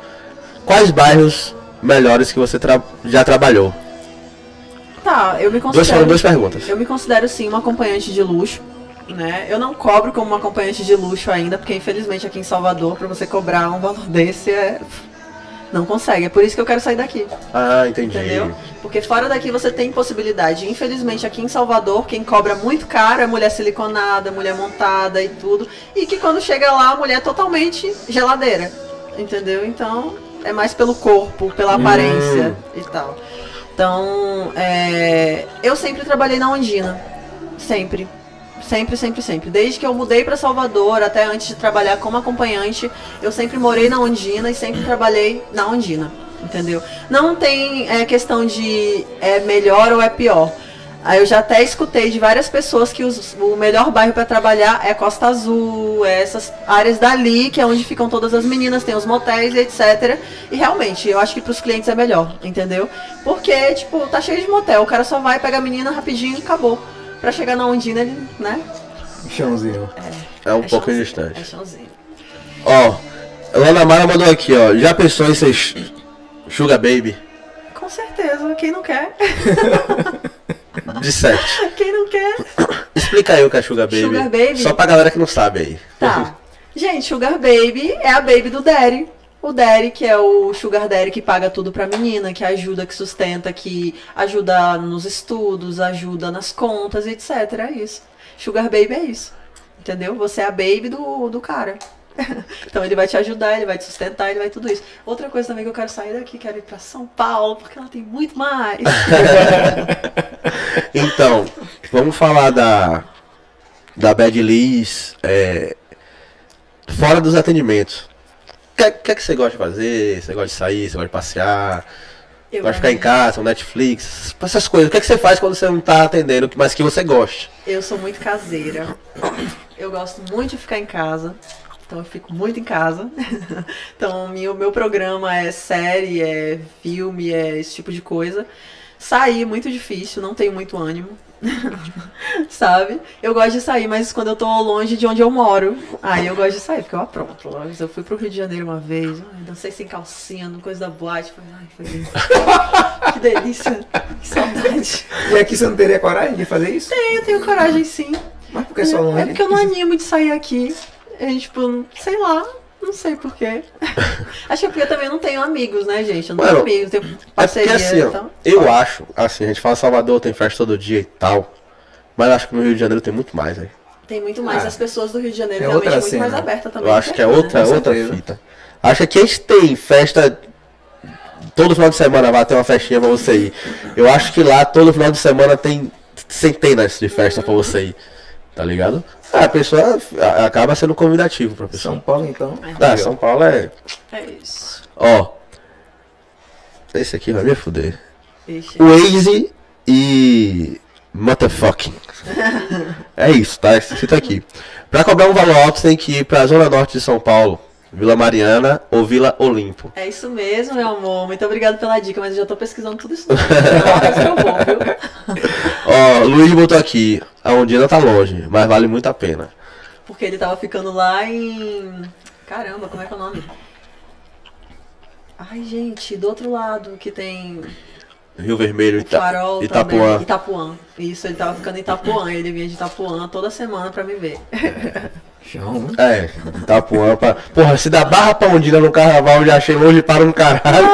quais bairros melhores que você tra- já trabalhou? Tá, eu me Duas, considero. foram duas perguntas. Eu me considero sim uma acompanhante de luxo, né? Eu não cobro como uma acompanhante de luxo ainda, porque infelizmente aqui em Salvador, pra você cobrar um valor desse é. Não consegue. É por isso que eu quero sair daqui, Ah, entendi. entendeu? Porque fora daqui você tem possibilidade. Infelizmente aqui em Salvador, quem cobra muito caro é mulher siliconada, mulher montada e tudo. E que quando chega lá, a mulher é totalmente geladeira. Entendeu? Então, é mais pelo corpo, pela aparência e tal. Então, é, eu sempre trabalhei na Ondina. Sempre. Sempre, sempre, sempre. Desde que eu mudei para Salvador, até antes de trabalhar como acompanhante, eu sempre morei na Ondina e sempre trabalhei na Ondina. Entendeu? Não tem é, questão de é melhor ou é pior. Aí eu já até escutei de várias pessoas que os- o melhor bairro para trabalhar é Costa Azul, é essas áreas dali, que é onde ficam todas as meninas, tem os motéis e etc. E realmente, eu acho que pros clientes é melhor, entendeu? Porque, tipo, tá cheio de motel, o cara só vai, pega a menina rapidinho e acabou. Pra chegar na Ondina, ele, né? Chãozinho. É um é pouco chãozinho, distante. É chãozinho. Ó, Lana Mara mandou aqui, ó. Já pensou em ser Sugar Baby? Com certeza, quem não quer? De 7. Quem não quer? Explica aí o que é Sugar Baby. Sugar Baby? Só pra galera que não sabe aí. Tá. Gente, Sugar Baby é a baby do Daddy. O que é o Sugar Daddy que paga tudo pra menina, que ajuda, que sustenta, que ajuda nos estudos, ajuda nas contas, etc. É isso. Sugar Baby é isso. Entendeu? Você é a baby do, do cara. então ele vai te ajudar, ele vai te sustentar, ele vai tudo isso. Outra coisa também que eu quero sair daqui, quero ir pra São Paulo, porque ela tem muito mais. Então, vamos falar da da Bad Liz, é, fora dos atendimentos. O que, que é que você gosta de fazer? Você gosta de sair? Você gosta de passear? Eu gosta de ficar em casa, um Netflix? Essas coisas. O que, é que você faz quando você não tá atendendo, mas que você gosta? Eu sou muito caseira. Eu gosto muito de ficar em casa. Então eu fico muito em casa. Então meu, meu programa é série, é filme, é esse tipo de coisa. Sair é muito difícil, não tenho muito ânimo. Sabe? Eu gosto de sair, mas quando eu tô longe de onde eu moro, aí eu gosto de sair, porque eu apronto. Eu fui pro Rio de Janeiro uma vez, ai, dancei sem calcinha, no coisa da boate. Foi, ai, foi que delícia, que saudade. E aqui você não teria coragem de fazer isso? Eu tenho coragem sim. Mas por que só não É porque eu não animo de sair aqui. É, tipo, sei lá. Não sei porquê. Acho que é porque eu também não tenho amigos, né, gente? Eu não Mano, tenho amigos, tenho É porque parceria. assim, então... eu acho, assim, a gente fala Salvador, tem festa todo dia e tal. Mas eu acho que no Rio de Janeiro tem muito mais, aí. Tem muito mais. Ah, As pessoas do Rio de Janeiro é realmente outra muito cena. mais abertas também. Eu acho que é né? outra, Com outra fita. Acho que aqui a gente tem festa todo final de semana vai ter uma festinha pra você ir. Eu acho que lá todo final de semana tem centenas de festas pra você ir. Tá ligado? Ah, a pessoa acaba sendo convidativo pra pessoa. São Paulo, então. Ah, São Paulo é. É isso. Ó. Esse aqui vai me fuder. Ixi. Waze e. Motherfucking. É isso, tá? Escrito aqui. Pra cobrar um valor alto, tem que ir pra Zona Norte de São Paulo, Vila Mariana ou Vila Olimpo. É isso mesmo, meu amor. Muito obrigado pela dica, mas eu já tô pesquisando tudo isso. É eu vou, viu? Ó, Luiz botou aqui. A Ondina tá longe, mas vale muito a pena. Porque ele tava ficando lá em. Caramba, como é que é o nome? Ai, gente, do outro lado que tem Rio Vermelho, Ita farol Itapuã. também. Itapuã. Isso, ele tava ficando em Itapuã. Ele vinha de Itapuã toda semana pra me ver. Chão. É, Itapuã. Pra... Porra, se da Barra pra Ondina no carnaval eu já achei longe para um caralho.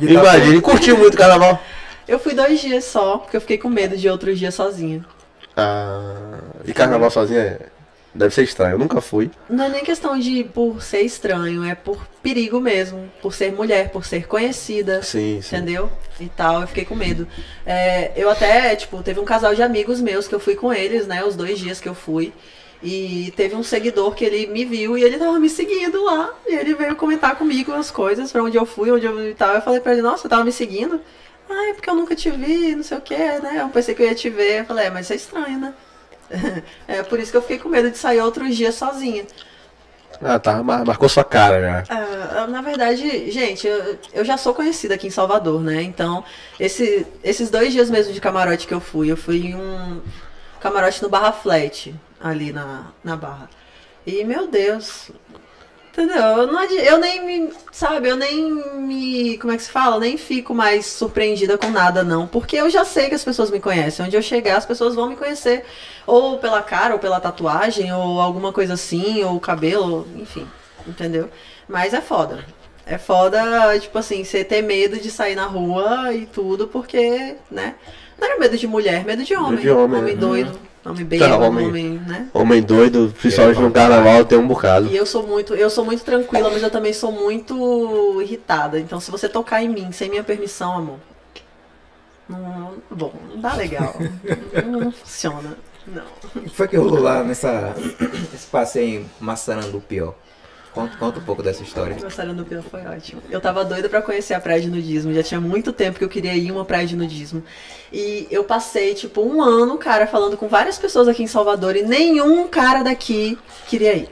Itapuã. Imagina, curtiu muito o carnaval. Eu fui dois dias só, porque eu fiquei com medo de outros dias sozinha. Ah, e carnaval sozinha é- deve ser estranho. Eu nunca fui. Não é nem questão de por ser estranho, é por perigo mesmo. Por ser mulher, por ser conhecida. Sim, sim. Entendeu? E tal, eu fiquei com medo. É, eu até, tipo, teve um casal de amigos meus que eu fui com eles, né? Os dois dias que eu fui. E teve um seguidor que ele me viu e ele tava me seguindo lá. E ele veio comentar comigo as coisas, pra onde eu fui, onde eu tava. Eu falei pra ele, nossa, você tava me seguindo? Ah, é porque eu nunca te vi, não sei o que, né? Eu pensei que eu ia te ver. Eu falei, é, mas isso é estranho, né? é por isso que eu fiquei com medo de sair outros dias sozinha. Ah, tá. mar- Marcou sua cara já. Ah, na verdade, gente, eu, eu já sou conhecida aqui em Salvador, né? Então, esse- esses dois dias mesmo de camarote que eu fui, eu fui em um camarote no Barra Flat, ali na, na Barra. E, meu Deus, entendeu? Eu, não, eu nem me, sabe, eu nem me, como é que se fala? Nem fico mais surpreendida com nada, não. Porque eu já sei que as pessoas me conhecem. Onde eu chegar, as pessoas vão me conhecer. Ou pela cara, ou pela tatuagem, ou alguma coisa assim, ou cabelo, enfim, entendeu? Mas é foda. É foda, tipo assim, você ter medo de sair na rua e tudo, porque, né? Não era medo de mulher, medo de homem. de homem, né? doido, homem bêbado, homem. homem, né? Homem doido, principalmente no carnaval, tem um bocado. E eu sou muito, eu sou muito tranquila, mas eu também sou muito irritada. Então, se você tocar em mim sem minha permissão, amor, não, bom, não dá legal. não, não funciona. Não. O que foi que rolou lá nessa, nesse passeio em Massarandupió? Conta, conta um pouco dessa história. Gostaram do Pio foi ótimo. Eu tava doida pra conhecer a praia de nudismo. Já tinha muito tempo que eu queria ir uma praia de nudismo. E eu passei, tipo, um ano, cara, falando com várias pessoas aqui em Salvador e nenhum cara daqui queria ir.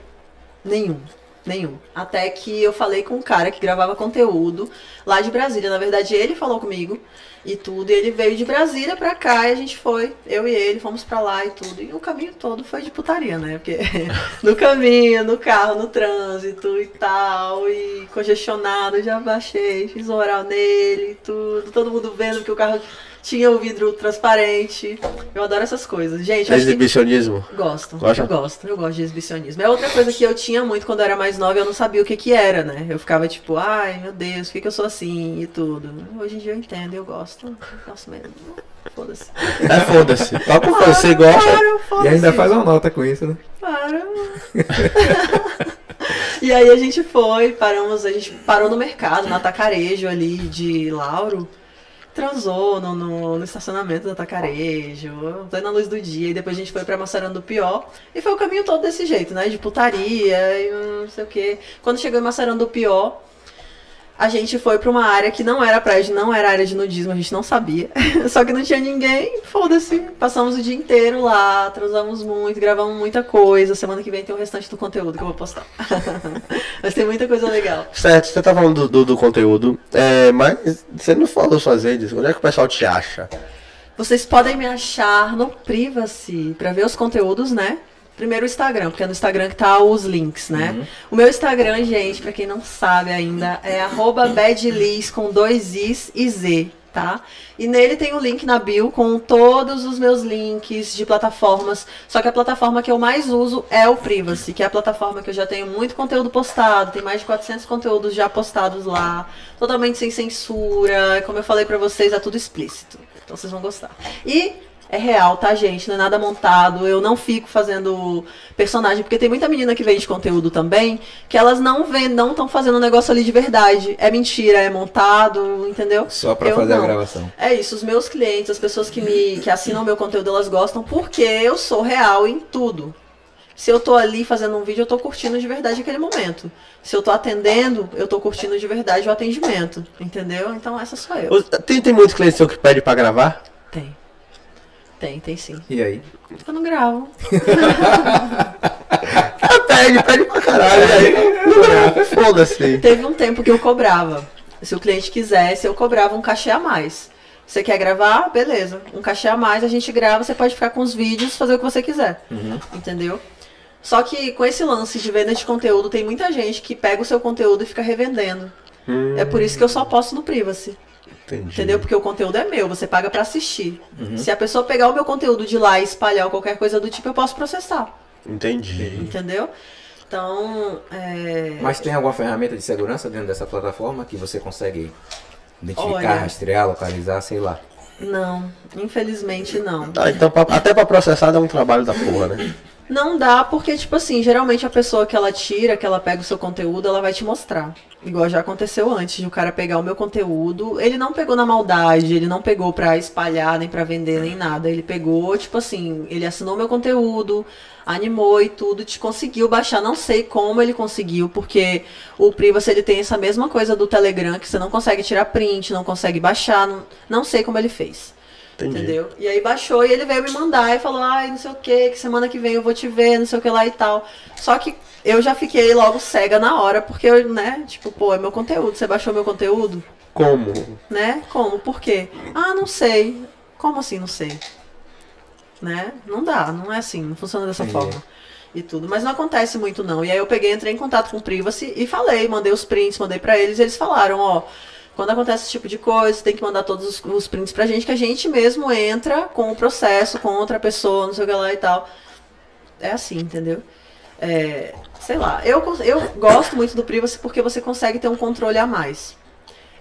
Nenhum. Nenhum. Até que eu falei com um cara que gravava conteúdo lá de Brasília. Na verdade, ele falou comigo e tudo. E ele veio de Brasília pra cá e a gente foi, eu e ele, fomos pra lá e tudo. E o caminho todo foi de putaria, né? Porque no caminho, no carro, no trânsito e tal. E congestionado, já baixei, fiz oral nele e tudo. Todo mundo vendo que o carro tinha o vidro transparente. Eu adoro essas coisas. Gente, eu acho que... Exibicionismo. Gosto, Gosta? eu gosto, eu gosto de exibicionismo. É outra coisa que eu tinha muito quando eu era mais nova e eu não sabia o que que era, né? Eu ficava tipo, ai meu Deus, por que, que eu sou assim e tudo. Hoje em dia eu entendo, eu gosto, eu gosto mesmo. Foda-se. É, foda-se. Toca o fone, você gosta. Para, E ainda faz uma nota com isso, né? Para. e aí a gente foi, paramos, a gente parou no mercado, no atacarejo ali de Lauro. Transou no, no, no estacionamento do foi na luz do dia, e depois a gente foi pra Massarandu Pior. E foi o caminho todo desse jeito, né? De putaria e não sei o quê. Quando chegou em Massarandu Pior, a gente foi pra uma área que não era praia, não era área de nudismo, a gente não sabia. Só que não tinha ninguém, foda-se. Passamos o dia inteiro lá, transamos muito, gravamos muita coisa. Semana que vem tem o restante do conteúdo que eu vou postar. Mas tem muita coisa legal. Certo, você tá falando do, do, do conteúdo, é, mas você não falou suas redes. Onde é que o pessoal te acha? Vocês podem me achar no Privacy pra ver os conteúdos, né? Primeiro o Instagram, porque é no Instagram que tá os links, né? O meu Instagram, gente, pra quem não sabe ainda, é arroba badliz com dois Is e Z, tá? E nele tem o link na bio com todos os meus links de plataformas. Só que a plataforma que eu mais uso é o Privacy, que é a plataforma que eu já tenho muito conteúdo postado, tem mais de 400 conteúdos já postados lá, totalmente sem censura. Como eu falei pra vocês, é tudo explícito. Então vocês vão gostar. E É real, tá, gente? Não é nada montado. Eu não fico fazendo personagem, porque tem muita menina que vende conteúdo também, que elas não vêm, não estão fazendo um negócio ali de verdade. É mentira, é montado, entendeu? Só pra Eu fazer não. a gravação. É isso, os meus clientes, as pessoas que me que assinam meu conteúdo, elas gostam porque eu sou real em tudo. Se eu tô ali fazendo um vídeo, eu tô curtindo de verdade aquele momento. Se eu tô atendendo, eu tô curtindo de verdade o atendimento. Entendeu? Então essa sou eu. Tem, tem muitos clientes que pedem pra gravar? Tem. Tem, sim. E aí? Eu não gravo. Pede, pede pra caralho. e aí, não Foda-se. Teve um tempo que eu cobrava. Se o cliente quisesse, eu cobrava um cachê a mais. Você quer gravar? Beleza. Um cachê a mais, a gente grava, você pode ficar com os vídeos, fazer o que você quiser. Entendeu? Só que com esse lance de venda de conteúdo, tem muita gente que pega o seu conteúdo e fica revendendo. É por isso que eu só posto no Privacy. Entendi. Entendeu? Porque o conteúdo é meu, você paga pra assistir. Se a pessoa pegar o meu conteúdo de lá e espalhar ou qualquer coisa do tipo, eu posso processar. Entendi. Entendeu? Então, é... Mas tem alguma ferramenta de segurança dentro dessa plataforma que você consegue identificar, Olha. rastrear, localizar, sei lá. Não, infelizmente não. Ah, então pra- até pra processar dá um trabalho da porra, né? Não dá, porque, tipo assim, geralmente a pessoa que ela tira, que ela pega o seu conteúdo, ela vai te mostrar. Igual já aconteceu antes de o cara pegar o meu conteúdo. Ele não pegou na maldade, ele não pegou pra espalhar, nem pra vender, nem nada. Ele pegou, tipo assim, ele assinou meu conteúdo, animou e tudo, te conseguiu baixar. Não sei como ele conseguiu, porque o Privacy ele tem essa mesma coisa do Telegram, que você não consegue tirar print, não consegue baixar. Não, não sei como ele fez. Entendi. Entendeu? E aí baixou e ele veio me mandar e falou, ai, não sei o que, que semana que vem eu vou te ver, não sei o que lá e tal. Só que eu já fiquei logo cega na hora, porque eu, né, tipo, pô, é meu conteúdo, você baixou meu conteúdo? Como? Né? Como? Por quê? Ah, não sei. Como assim, não sei? Né? Não dá, não é assim, não funciona dessa Entendi. forma. E tudo, mas não acontece muito não. E aí eu peguei, entrei em contato com o Privacy e falei, mandei os prints, mandei pra eles, e eles falaram, ó, quando acontece esse tipo de coisa, você tem que mandar todos os, os prints pra gente, que a gente mesmo entra com o processo, com outra pessoa, não sei o que lá e tal. É assim, entendeu? É, sei lá, eu, eu gosto muito do Privacy porque você consegue ter um controle a mais.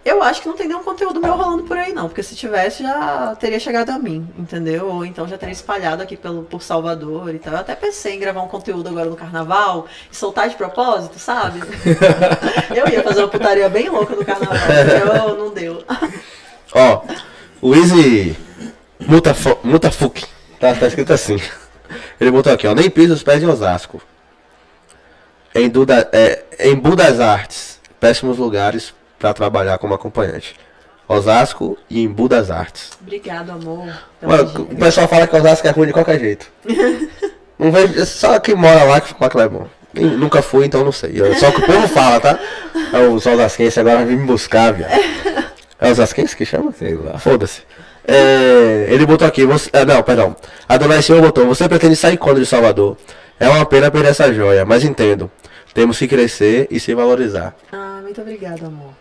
Eu acho que não tem nenhum conteúdo meu rolando por aí, não. Porque se tivesse, já teria chegado a mim, entendeu? Ou então já teria espalhado aqui pelo, por Salvador e tal. Eu até pensei em gravar um conteúdo agora no carnaval e soltar de propósito, sabe? eu ia fazer uma putaria bem louca no carnaval, eu não deu. Ó, o Easy Mutafuk, tá, tá escrito assim. Ele botou aqui, ó, nem pisa os pés em Osasco. Em, Duda, é, em Budas Artes, péssimos lugares pra trabalhar como acompanhante. Osasco e em Budas Artes. Obrigado, amor. Mano, o pessoal fala que Osasco é ruim de qualquer jeito. Não vejo, só quem mora lá que fala que lá é bom. Nunca fui, então não sei. Só o que o povo fala, tá? É os osasquenses agora vêm me buscar, viado. É osasquense que chama? Sei lá. Foda-se. É, ele botou aqui, você, ah, não, perdão. A dona Silva botou, você pretende sair quando de Salvador? É uma pena perder essa joia, mas entendo. Temos que crescer e se valorizar. Ah, muito obrigada, amor.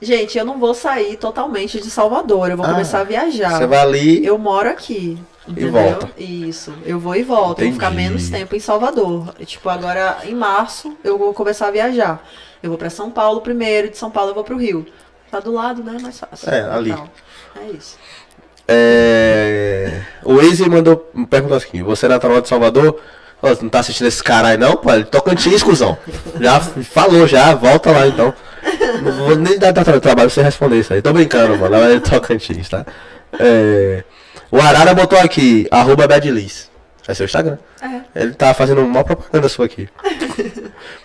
Gente, eu não vou sair totalmente de Salvador, eu vou Ah, começar a viajar. Você vai ali. Eu moro aqui. Entendeu? volta. Isso. Eu vou e volto. Eu vou ficar Entendi. menos tempo em Salvador. Tipo, agora em março eu vou começar a viajar. Eu vou pra São Paulo primeiro, de São Paulo eu vou pro Rio. Tá do lado, né? Mais fácil. É, ali. Então, É isso. É... O Waze mandou perguntar aqui, você é natural de Salvador? Não tá assistindo esse cara aí não, pô? Ele Tocantins, cuzão. Já falou, já, volta lá então. Não vou nem dar tra- trabalho pra você responder isso aí. Tô brincando, mano. Ela é Tocantins, tá? É... O Arara botou aqui, arroba Badliz. É seu Instagram. É. Ele tá fazendo uma propaganda sua aqui.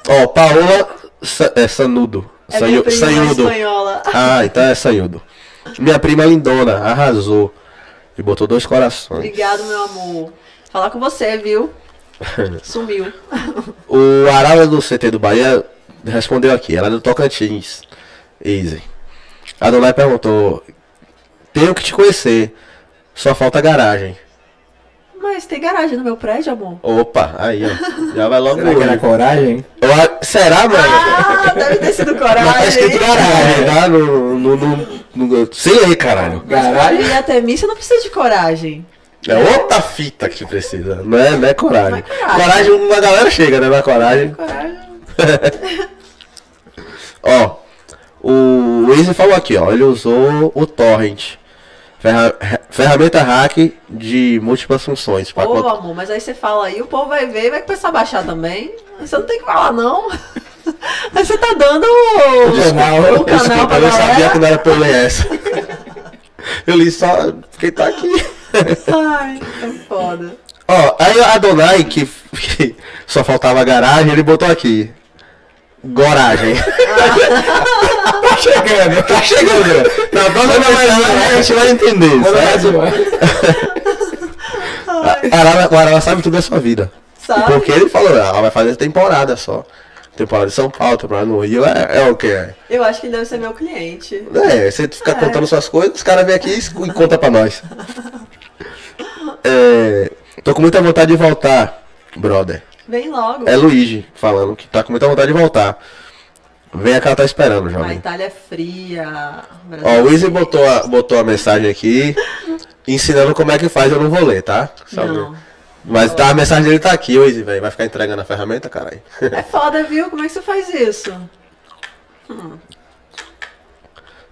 Ó, Paola Sa- é, Sanudo. É prima Sanhudo. espanhola. Ah, então é Sanhudo. Minha prima lindona, arrasou. E botou dois corações. Obrigado, meu amor. Falar com você, viu? Sumiu. O Arara do CT do Bahia respondeu aqui, ela é do Tocantins. Easy. A Donai perguntou: Tenho que te conhecer. Só falta garagem. Mas tem garagem no meu prédio, amor? Opa, aí, ó. Já vai logo. Será que era coragem? Eu a- Será, mano? Ah, deve ter sido Mas tá coragem. escrito garagem, tá? No, no, no, no- Sem ler, caralho. Mas pra Garagem? vir até mim, você não precisa de coragem. É outra fita que precisa. Não é, não é coragem. Não é coragem. Coragem, uma galera chega, né? Na coragem. Coragem. Ó, o Waze falou aqui, ó. Ele usou o Torrent. Ferra- ferramenta hack de múltiplas funções. Ô, pacote- amor, mas aí você fala aí, o povo vai ver e vai começar a baixar também. Você não tem que falar, não. Aí você tá dando o, Canal. o canal Desculpa, pra eu não sabia que galera. não era pra eu ler essa. Eu li só quem tá aqui. Ai, é foda. Ó, aí a Donai, que, que só faltava garagem, ele botou aqui. Goragem. Tá chegando. Tá chegando. Na próxima mensagem a gente vai entender. Certo? Arara, o Arara sabe tudo da sua vida. Sabe? Porque ele falou, ela vai fazer temporada só. Temporada de São Paulo, temporada no Rio, é, é o que é. Eu acho que ele deve ser meu cliente. É, você fica É. contando suas coisas, os caras vêm aqui e conta pra nós. É, tô com muita vontade de voltar, brother. Vem logo. É Luigi falando que tá com muita vontade de voltar. Vem cá, tá esperando, A jovem. Itália é fria. Ó, o Easy botou a, botou a mensagem aqui, ensinando como é que faz, eu não vou ler, tá? Só Não. ver. Mas tá, a mensagem dele tá aqui, Easy, velho. Vai ficar entregando a ferramenta, caralho. É foda, viu? Como é que você faz isso?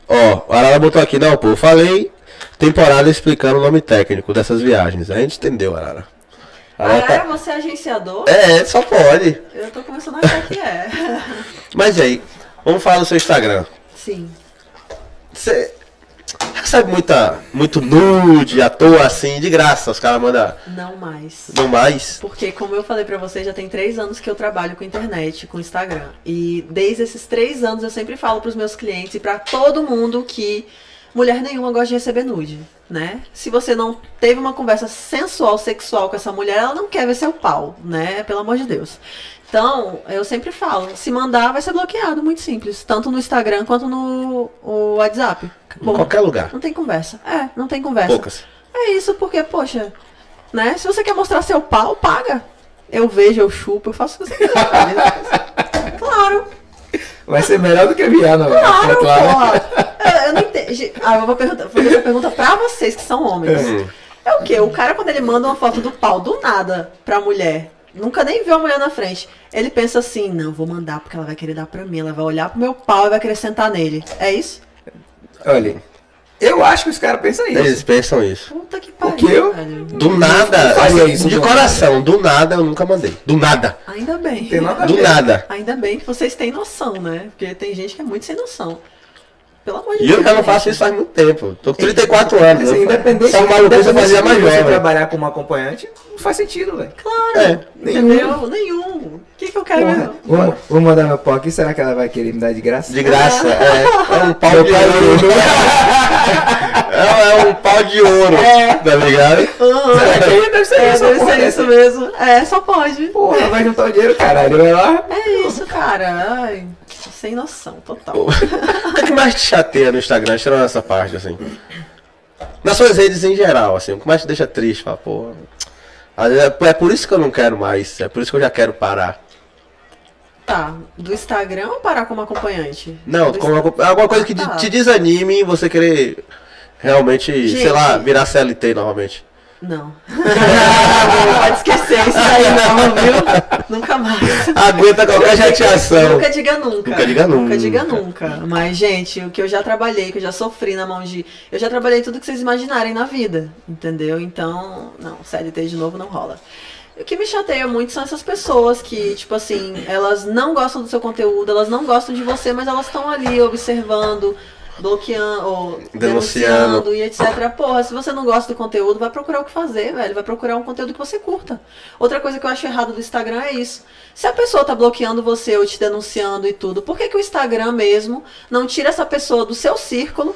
Ó, o Arara botou aqui, não, pô, eu falei temporada explicando o nome técnico dessas viagens. A gente entendeu, Arara. Arara Ah, é? tá- Você é agenciador? É, só pode. Eu tô começando a achar que é. Mas e aí, vamos falar do seu Instagram. Sim. Você recebe muita, muito nude, à toa assim, de graça. Os caras mandam Não mais. não mais. Porque, como eu falei pra vocês, já tem três anos que eu trabalho com internet, com Instagram. E desde esses três anos eu sempre falo pros meus clientes e pra todo mundo que mulher nenhuma gosta de receber nude, né? Se você não teve uma conversa sensual, sexual com essa mulher, ela não quer ver seu pau, né? Pelo amor de Deus. Então, eu sempre falo, se mandar vai ser bloqueado, muito simples. Tanto no Instagram quanto no WhatsApp. Em Acabou. qualquer lugar. Não tem conversa. É, não tem conversa. Poucas. É isso, porque, poxa, né? Se você quer mostrar seu pau, paga. Eu vejo, eu chupo, eu faço o que você quiser. Claro, Vai ser melhor do que viar, não. claro, Claro. porra. Ah, eu vou perguntar, vou fazer uma pergunta pra vocês que são homens. É o quê? O cara, quando ele manda uma foto do pau do nada pra mulher, nunca nem viu a mulher na frente, ele pensa assim: não, vou mandar porque ela vai querer dar pra mim, ela vai olhar pro meu pau e vai querer sentar nele. É isso? Olha, eu acho que os caras pensam isso. Eles pensam isso. Puta que pariu. quê? velho. Do nada, Não faria assim, isso de coração, do nada eu nunca mandei. Do nada. Ainda bem. Tem nada Do nada. Ainda bem que vocês têm noção, né? Porque tem gente que é muito sem noção. Pelo amor de E Deus. eu já não faço isso faz muito tempo. Tô com 34 anos. Assim, eu- independente, Só um maluco eu independente fazia mais você jovem. trabalhar como acompanhante, não faz sentido, velho. Claro. É, Entendeu? Nenhum. O que, que eu quero Porra, mesmo? Vou, vou mandar meu pau aqui, será que ela vai querer me dar de graça? De graça. É, é um pau Meu de pai ouro. É, é um pau de ouro. Tá ligado? Que aí deve ser É, isso, deve porra, ser isso mesmo. É, só pode. Porra, vai juntar o dinheiro, caralho. Vai lá. É isso, cara. Ai, sem noção, total. O que, é que mais te chateia no Instagram, tirando essa parte, assim? Nas suas redes em geral, assim, o que mais te deixa triste? Fala, pô. É é por isso que eu não quero mais, é por isso que eu já quero parar. Tá, do Instagram ou parar como acompanhante? Não, Do como Insta- alguma alguma coisa que te, Tá. te desanime e você querer realmente, sei Gente. lá, virar CLT novamente. Não. não pode esquecer isso aí, não, viu? Nunca mais. Aguenta qualquer chateação. Nunca diga nunca. Nunca diga nunca. diga nunca. Mas, gente, o que eu já trabalhei, que eu já sofri na mão de. Eu já trabalhei tudo que vocês imaginarem na vida. Entendeu? Então, não, CLT de novo não rola. O que me chateia muito são essas pessoas que, tipo assim, elas não gostam do seu conteúdo, elas não gostam de você, mas elas estão ali observando, bloqueando, ou Denunciando. denunciando e etc. Porra, se você não gosta do conteúdo, vai procurar o que fazer, velho. Vai procurar um conteúdo que você curta. Outra coisa que eu acho errado do Instagram é isso. Se a pessoa tá bloqueando você ou te denunciando e tudo, por que, que o Instagram mesmo não tira essa pessoa do seu círculo,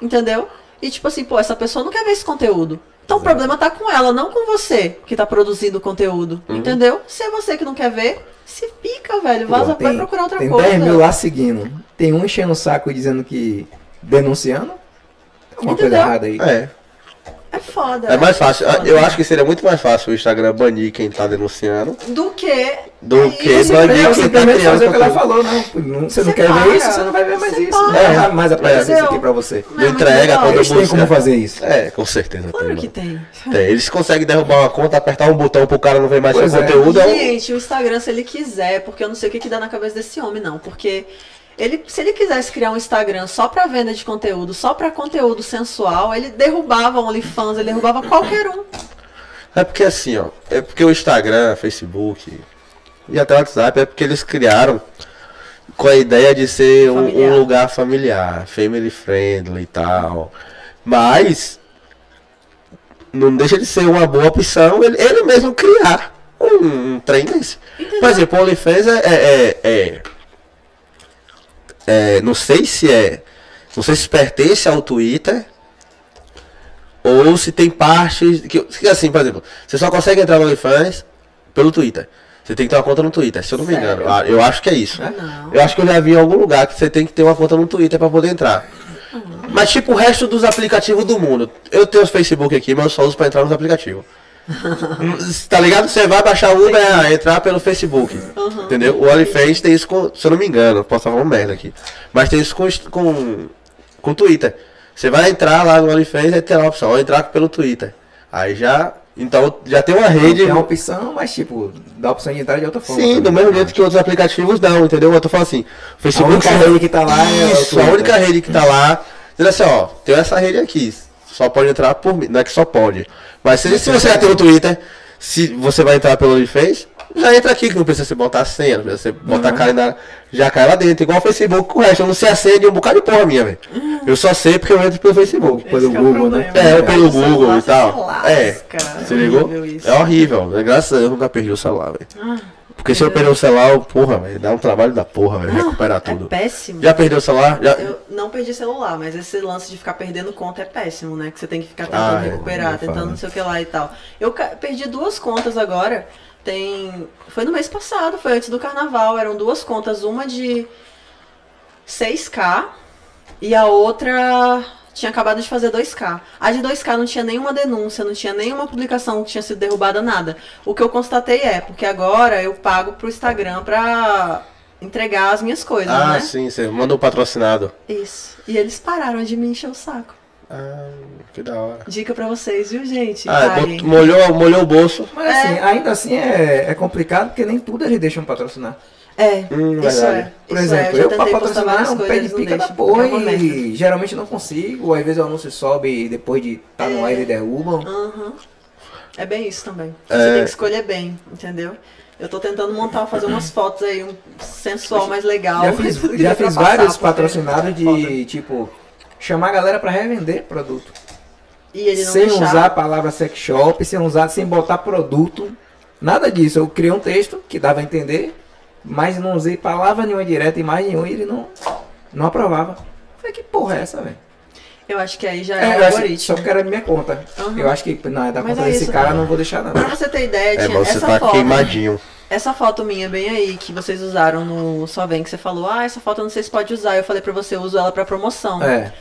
entendeu? E tipo assim, pô, essa pessoa não quer ver esse conteúdo. Então o problema tá com ela, não com você que tá produzindo o conteúdo. Uhum. Entendeu? Se é você que não quer ver, se pica, velho. Vaza, Pô, vai procurar outra tem coisa. 10 mil lá seguindo. Tem um enchendo o saco e dizendo que. Denunciando. Tem uma coisa Entendeu? errada aí. É, É foda. é mais fácil. foda. Eu acho que seria muito mais fácil o Instagram banir quem tá denunciando Do que. do É que isso, banir É quem tá simplesmente criando fazer o que ela falou, não. não você não Você quer ver isso, você não vai ver mais Você isso. Não vai dar mais aparecer isso aqui pra você. Não é entrega legal. quando Eles têm busca. como fazer isso. É, com certeza. Claro tem, que tem. Tem, Eles conseguem derrubar uma conta, apertar um botão pro cara não ver mais Pois seu é. conteúdo. é Gente, o Instagram, se ele quiser, porque eu não sei o que, que dá na cabeça desse homem, não. Porque Ele, se ele quisesse criar um Instagram só pra venda de conteúdo, só pra conteúdo sensual, ele derrubava o OnlyFans, ele derrubava qualquer um. É porque assim, ó. É porque o Instagram, Facebook e até o WhatsApp é porque eles criaram com a ideia de ser um, um lugar familiar, family friendly e tal. Mas não deixa de ser uma boa opção ele, ele mesmo criar um, um trem desse. Por exemplo, o OnlyFans é, é, é, é- Não sei se é. Não sei se pertence ao Twitter. Ou se tem partes. Que, assim, por exemplo, você só consegue entrar no OnlyFans pelo Twitter. Você tem que ter uma conta no Twitter, se eu não me Sério? engano. Ah, Eu acho que é isso. Não. Eu acho que eu já vi em algum lugar que você tem que ter uma conta no Twitter pra poder entrar. Mas tipo o resto dos aplicativos do mundo. Eu tenho os Facebook aqui, mas eu só uso pra entrar nos aplicativos. Tá ligado? Você vai baixar o Uber, é entrar pelo Facebook. Entendeu? O OnlyFans tem isso com. Se eu não me engano, posso estar falando merda aqui. Mas tem isso com, com, com Twitter. Você vai entrar lá no OnlyFans e tem a opção, ó, entrar pelo Twitter. Aí já. Então já tem uma rede. Tem uma opção, mas tipo, dá a opção de entrar de outra forma. Sim, do também. mesmo jeito que outros aplicativos dão, entendeu? Eu tô falando assim, o A Facebook única só- rede que tá lá é Isso, a Twitter. única rede que tá lá. Dizendo assim, ó, tem essa rede aqui. Só pode entrar por mim. Não é que só pode. Mas se, se você já tem o Twitter, se você vai entrar pelo OnlyFans, já entra aqui, que não precisa você botar a senha, não precisa você botar a cara na. Já cai lá dentro, igual o Facebook com o resto. Eu não sei a senha de um bocado de porra minha, velho. Eu só sei porque eu entro pelo Facebook. Pelo Esse que é Google, né? problema. É, pelo O celular Google e tal. lasca. É. Você ligou? horrível isso. É horrível. né? Graças a Deus eu nunca perdi o celular, velho. Ah, Porque se eu perder o celular, porra, velho, dá um trabalho da porra, velho, recuperar é tudo. péssimo. Já perdeu o celular? Já... Eu não perdi celular, mas esse lance de ficar perdendo conta é péssimo, né? Que você tem que ficar tentando Ah, é, recuperar, nem tentando fala. não sei o que lá e tal. Eu perdi duas contas agora. Tem. Foi no mês passado, foi antes do carnaval. Eram duas contas, uma de 6K e a outra tinha acabado de fazer 2K. A de 2K não tinha nenhuma denúncia, não tinha nenhuma publicação que tinha sido derrubada, nada. O que eu constatei é, porque agora eu pago pro Instagram pra entregar as minhas coisas, Ah, né? sim, você manda um patrocinado. Isso. E eles pararam de me encher o saco. Ah, que da hora. Dica pra vocês, viu, gente? Ah, Parem. molhou, molhou o bolso. Mas assim, ainda assim é, é complicado porque nem tudo eles deixam patrocinar. É, Hum, isso verdade. é. Por isso exemplo, é. eu, postar várias patrocinar um coisas, pé de pica da porra É merda. e geralmente não consigo, às vezes o anúncio sobe e depois de estar tá no ar eles derrubam. Aham. É bem isso também. É. Você tem que escolher bem, entendeu? Eu tô tentando montar, fazer umas fotos aí, um sensual mais legal. Já fiz, já fiz vários patrocinados é de, tipo, chamar a galera pra revender produto. E ele sem deixar. usar a palavra sex shop, sem usar, sem botar produto. Nada disso. Eu criei um texto que dava a entender, mas não usei palavra nenhuma direta, imagem nenhuma, e ele não, não aprovava. Falei, que porra é essa, velho? Eu acho que aí já É, é, eu algoritmo. só que era minha conta. Aham. Eu acho que é da Mas conta é desse isso, cara, né? não vou deixar nada. Pra você ter ideia, É, tinha mas você essa tá foto. queimadinho. Essa foto minha bem aí, que vocês usaram no Só Vem, que você falou, ah, essa foto eu não sei se pode usar. Eu falei pra você, eu uso ela pra promoção. É.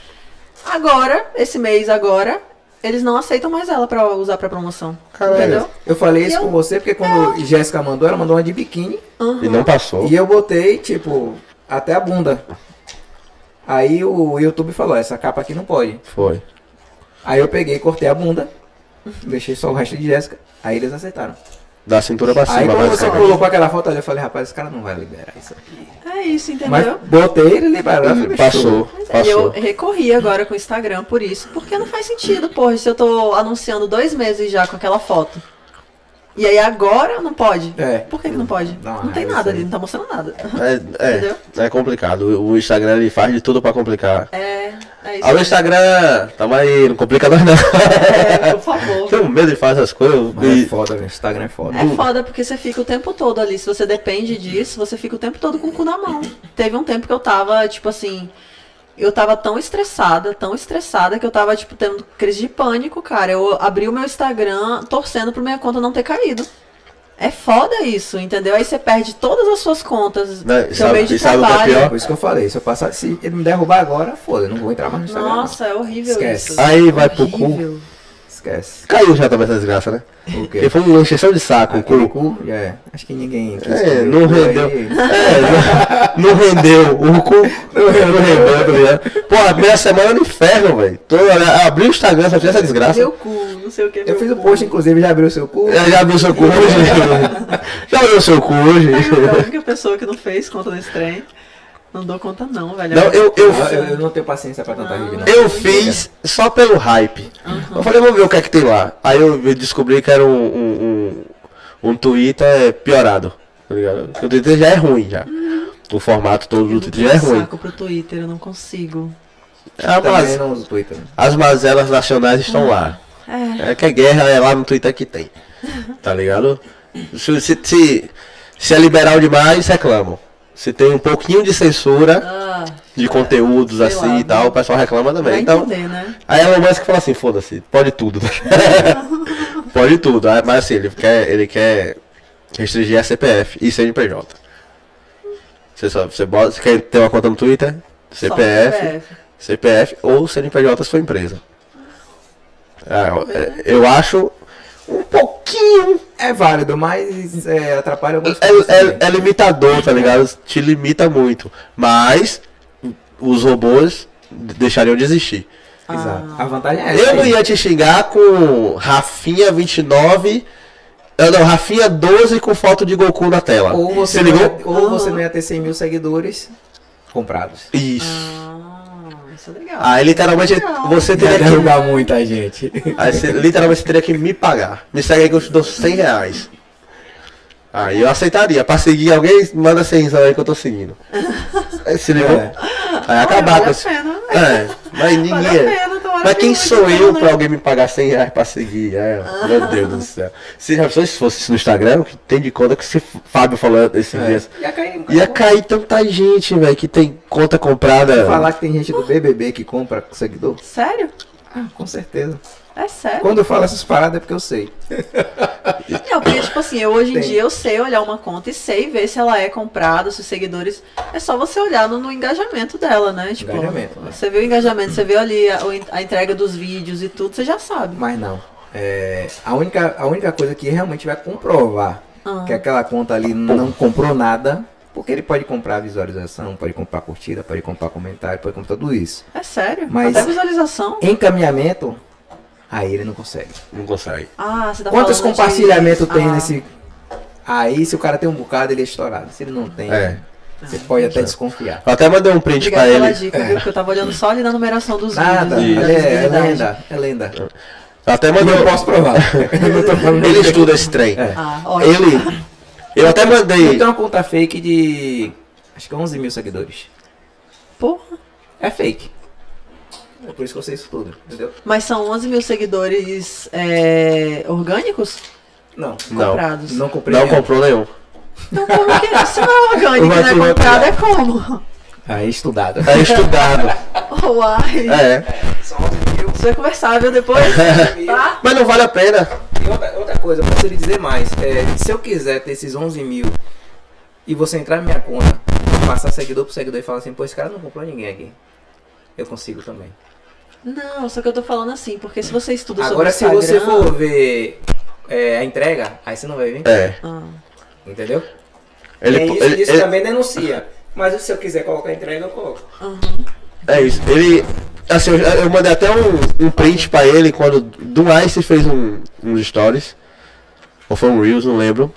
Agora, esse mês agora, eles não aceitam mais ela pra usar pra promoção. Caralho. Entendeu? Eu falei isso eu- com você porque quando Jéssica mandou, ela mandou uma de biquíni Aham. E não passou. e eu botei, tipo, até a bunda. Aí o YouTube falou, essa capa aqui não pode. Foi. Aí eu peguei, cortei a bunda, deixei só o resto de Jéssica. Aí eles aceitaram. Da cintura pra Aí cima, quando você colocou aquela foto ali, eu falei, rapaz, esse cara não vai liberar isso aqui. É isso, Mas entendeu? botei ele liberaram. eu falei, Passou, E eu passou. recorri agora com o Instagram por isso, porque não faz sentido, porra, se eu tô anunciando dois meses já com aquela foto. E aí agora não pode. É. Por que, que não pode? Não, Não, tem é nada isso aí. ali, não tá mostrando nada. É, Entendeu? é, é complicado. O o Instagram ele faz de tudo pra complicar. É, é. Alô, aí. Instagram, tamo aí, não complica nós não. É, por favor. Tenho medo de fazer essas coisas. É E- foda, velho. Instagram é foda. É foda porque você fica o tempo todo ali. Se você depende disso, você fica o tempo todo com o cu na mão. Teve um tempo que eu tava, tipo assim. Eu tava tão estressada, tão estressada, que eu tava, tipo, tendo crise de pânico, cara. Eu abri o meu Instagram torcendo pra minha conta não ter caído. É foda isso, entendeu? Aí você perde todas as suas contas, Né, seu sabe- meio de sabe é trabalho. pior? Por isso que eu falei, se eu passar, se ele me derrubar agora, foda, eu não vou entrar mais no Instagram. não. Nossa, é horrível Esquece. isso. Aí vai pro Horrível. Esquece. Caiu já também essa desgraça, né? O Porque foi uma encheção de saco. o Aquele cu. cu, é. Acho que ninguém quis É, comer não o cu rendeu. aí. É, não, não rendeu. O cu não rendeu, tá ligado? Pô, a primeira semana no inferno, velho. Tô- Abri o Instagram, só tinha essa desgraça. Meu cu, não sei o que. Eu fiz o post, inclusive, já abriu o seu cu. Já, já abriu seu cu hoje? Já abriu seu cu hoje? Fui a única pessoa que não fez conta desse trem. Não dou conta não, velho. Não, eu, eu, Eu, eu- eu não tenho paciência pra tanta vídeo, não. eu fiz só pelo hype. Eu falei, vamos ver o que é que tem lá. Aí eu descobri que era um, um, um, um Twitter piorado. Tá ligado? Porque O Twitter já é ruim já. O formato todo do Twitter já é ruim. saco pro Twitter, eu não consigo. Ah, Também mas não uso Twitter. as mazelas nacionais estão lá. É. É que a guerra é lá no Twitter que tem. Tá ligado? Se, se, se, se é liberal demais, reclamam. Se tem um pouquinho de censura Ah, de conteúdos sei assim lá, e tal, né? o pessoal reclama também. Então, entender, né? aí Elon Musk fala assim, foda-se, pode tudo. pode tudo. Ah, Mas assim, ele quer, ele quer restringir a CPF e CNPJ. Você, só, você, bota, você quer ter uma conta no Twitter? CPF, CPF. CPF ou CNPJ se for empresa. Ah, eu, é, eu acho um pouquinho. É válido, mas é, atrapalha algumas É, coisas. é, é limitador, tá ligado? Te limita muito. Mas os robôs deixariam de existir. Exato. A vantagem é essa. Eu não ia te xingar com Rafinha 29. ah, Não, Rafinha 12 com foto de Goku na tela. Ou você, não ligou? ia, ou você não ia ter 100 mil seguidores comprados. Isso. Ah, isso é legal. Aí literalmente Legal. você Ia teria que. derrubar muita gente. Aí você, literalmente você teria que me pagar. Me segue aí que eu te dou 100 reais. Aí eu aceitaria. Pra seguir alguém, manda 100 aí que eu tô seguindo. Aí se ligou? É. Aí acabar vale com isso. pena. É, mas ninguém. Vale mas que quem sou eu né? pra alguém me pagar 100 reais pra seguir? É, meu Deus do céu. Se já fosse isso no Instagram, que tem de conta que se Fábio falou esses dias. Ia cair. Ia cair tanta gente, velho, que tem conta comprada. Falar que tem gente do BBB que compra seguidor? Sério? Ah, com certeza. É sério? Quando eu falo essas paradas é porque eu sei. Não, porque, tipo assim, eu, hoje em Tem. dia eu sei olhar uma conta e sei ver se ela é comprada, se os seguidores. É só você olhar no, no engajamento dela, né? Tipo, Engajamento, né? você vê o engajamento, você vê ali a, a entrega dos vídeos e tudo, você já sabe. Mas não. É, a, única, a única coisa que realmente vai comprovar Ah. que aquela conta ali não comprou nada, porque ele pode comprar visualização, pode comprar curtida, pode comprar comentário, pode comprar tudo isso. É sério? Mas- Até visualização? Encaminhamento, aí ele não consegue. Não consegue. Ah, você tá Quantos falando de- compartilhamentos tem Ah, nesse. Aí, se o cara tem um bocado, ele é estourado. Se ele não tem, É. você pode até desconfiar. Eu até mandei um print Obrigada pra pela ele. dica, viu? Porque eu tava olhando só ali na numeração dos Nada, vídeos. ali da é, é visibilidade. lenda, é lenda. Eu até Eu mandei não um- posso provar. Eu Ele estuda esse trem. É. Ah. Ele. Eu até Eu mandei. tenho uma conta fake de. Acho que 11 mil seguidores. Porra. É fake. É por isso que eu sei isso tudo, entendeu? Mas são 11 mil seguidores é, orgânicos? Não. Não. Comprados. Não comprei. Não nenhum. comprou nenhum. Então como que se não é orgânico, né? vai Comprado é como? Aí estudado. É estudado. Uai. É. São 11 mil. Você vai conversar, viu, depois? tá? Mas não vale a pena. E outra, outra coisa, eu posso lhe dizer mais. É, se eu quiser ter esses 11 mil e você entrar na minha conta, passar seguidor por seguidor e falar assim, pô, esse cara não comprou ninguém aqui. Eu consigo também. Não, só que eu tô falando assim, porque se você estuda Agora, se sobre o você Instagram... for ver é, a entrega, aí você não vai ver. É. Ah, Entendeu? Ele, É isso, ele- isso ele- também denuncia. Mas se eu quiser colocar a entrega, eu coloco. aham. É isso. Ele. Assim, eu, eu mandei até um, um print pra ele quando do Ice fez um, uns stories. Ou foi um Reels, não lembro.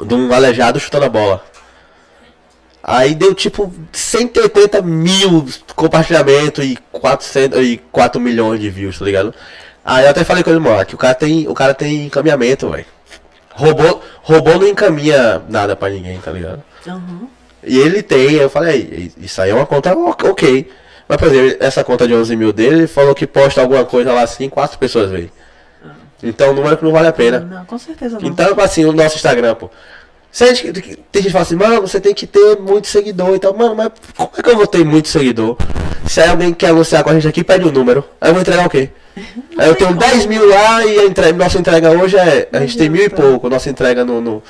De um aleijado chutando a bola. Aí deu tipo 180 mil compartilhamento e 400 e 4 milhões de views, tá ligado? Aí eu até falei com ele, mano, que o cara tem, o cara tem encaminhamento, velho. Robô, robô não encaminha nada pra ninguém, tá ligado? aham. E ele tem, eu falei, isso aí é uma conta ok. Mas, por exemplo, essa conta de 11 mil dele, ele falou que posta alguma coisa lá assim, quatro pessoas veem. Então, o número que não vale a pena. Não, com certeza não. Então, assim, o nosso Instagram, pô. Se a gente, tem gente que fala assim, mano, você tem que ter muito seguidor e tal. Mano, mas como é que eu vou ter muito seguidor? Se aí alguém quer anunciar com a gente aqui, pede o número. Aí eu vou entregar o quê? Aí eu tenho 10 mil lá e a entre- nossa entrega hoje é. A gente tem mil e pouco. Nossa entrega no, no-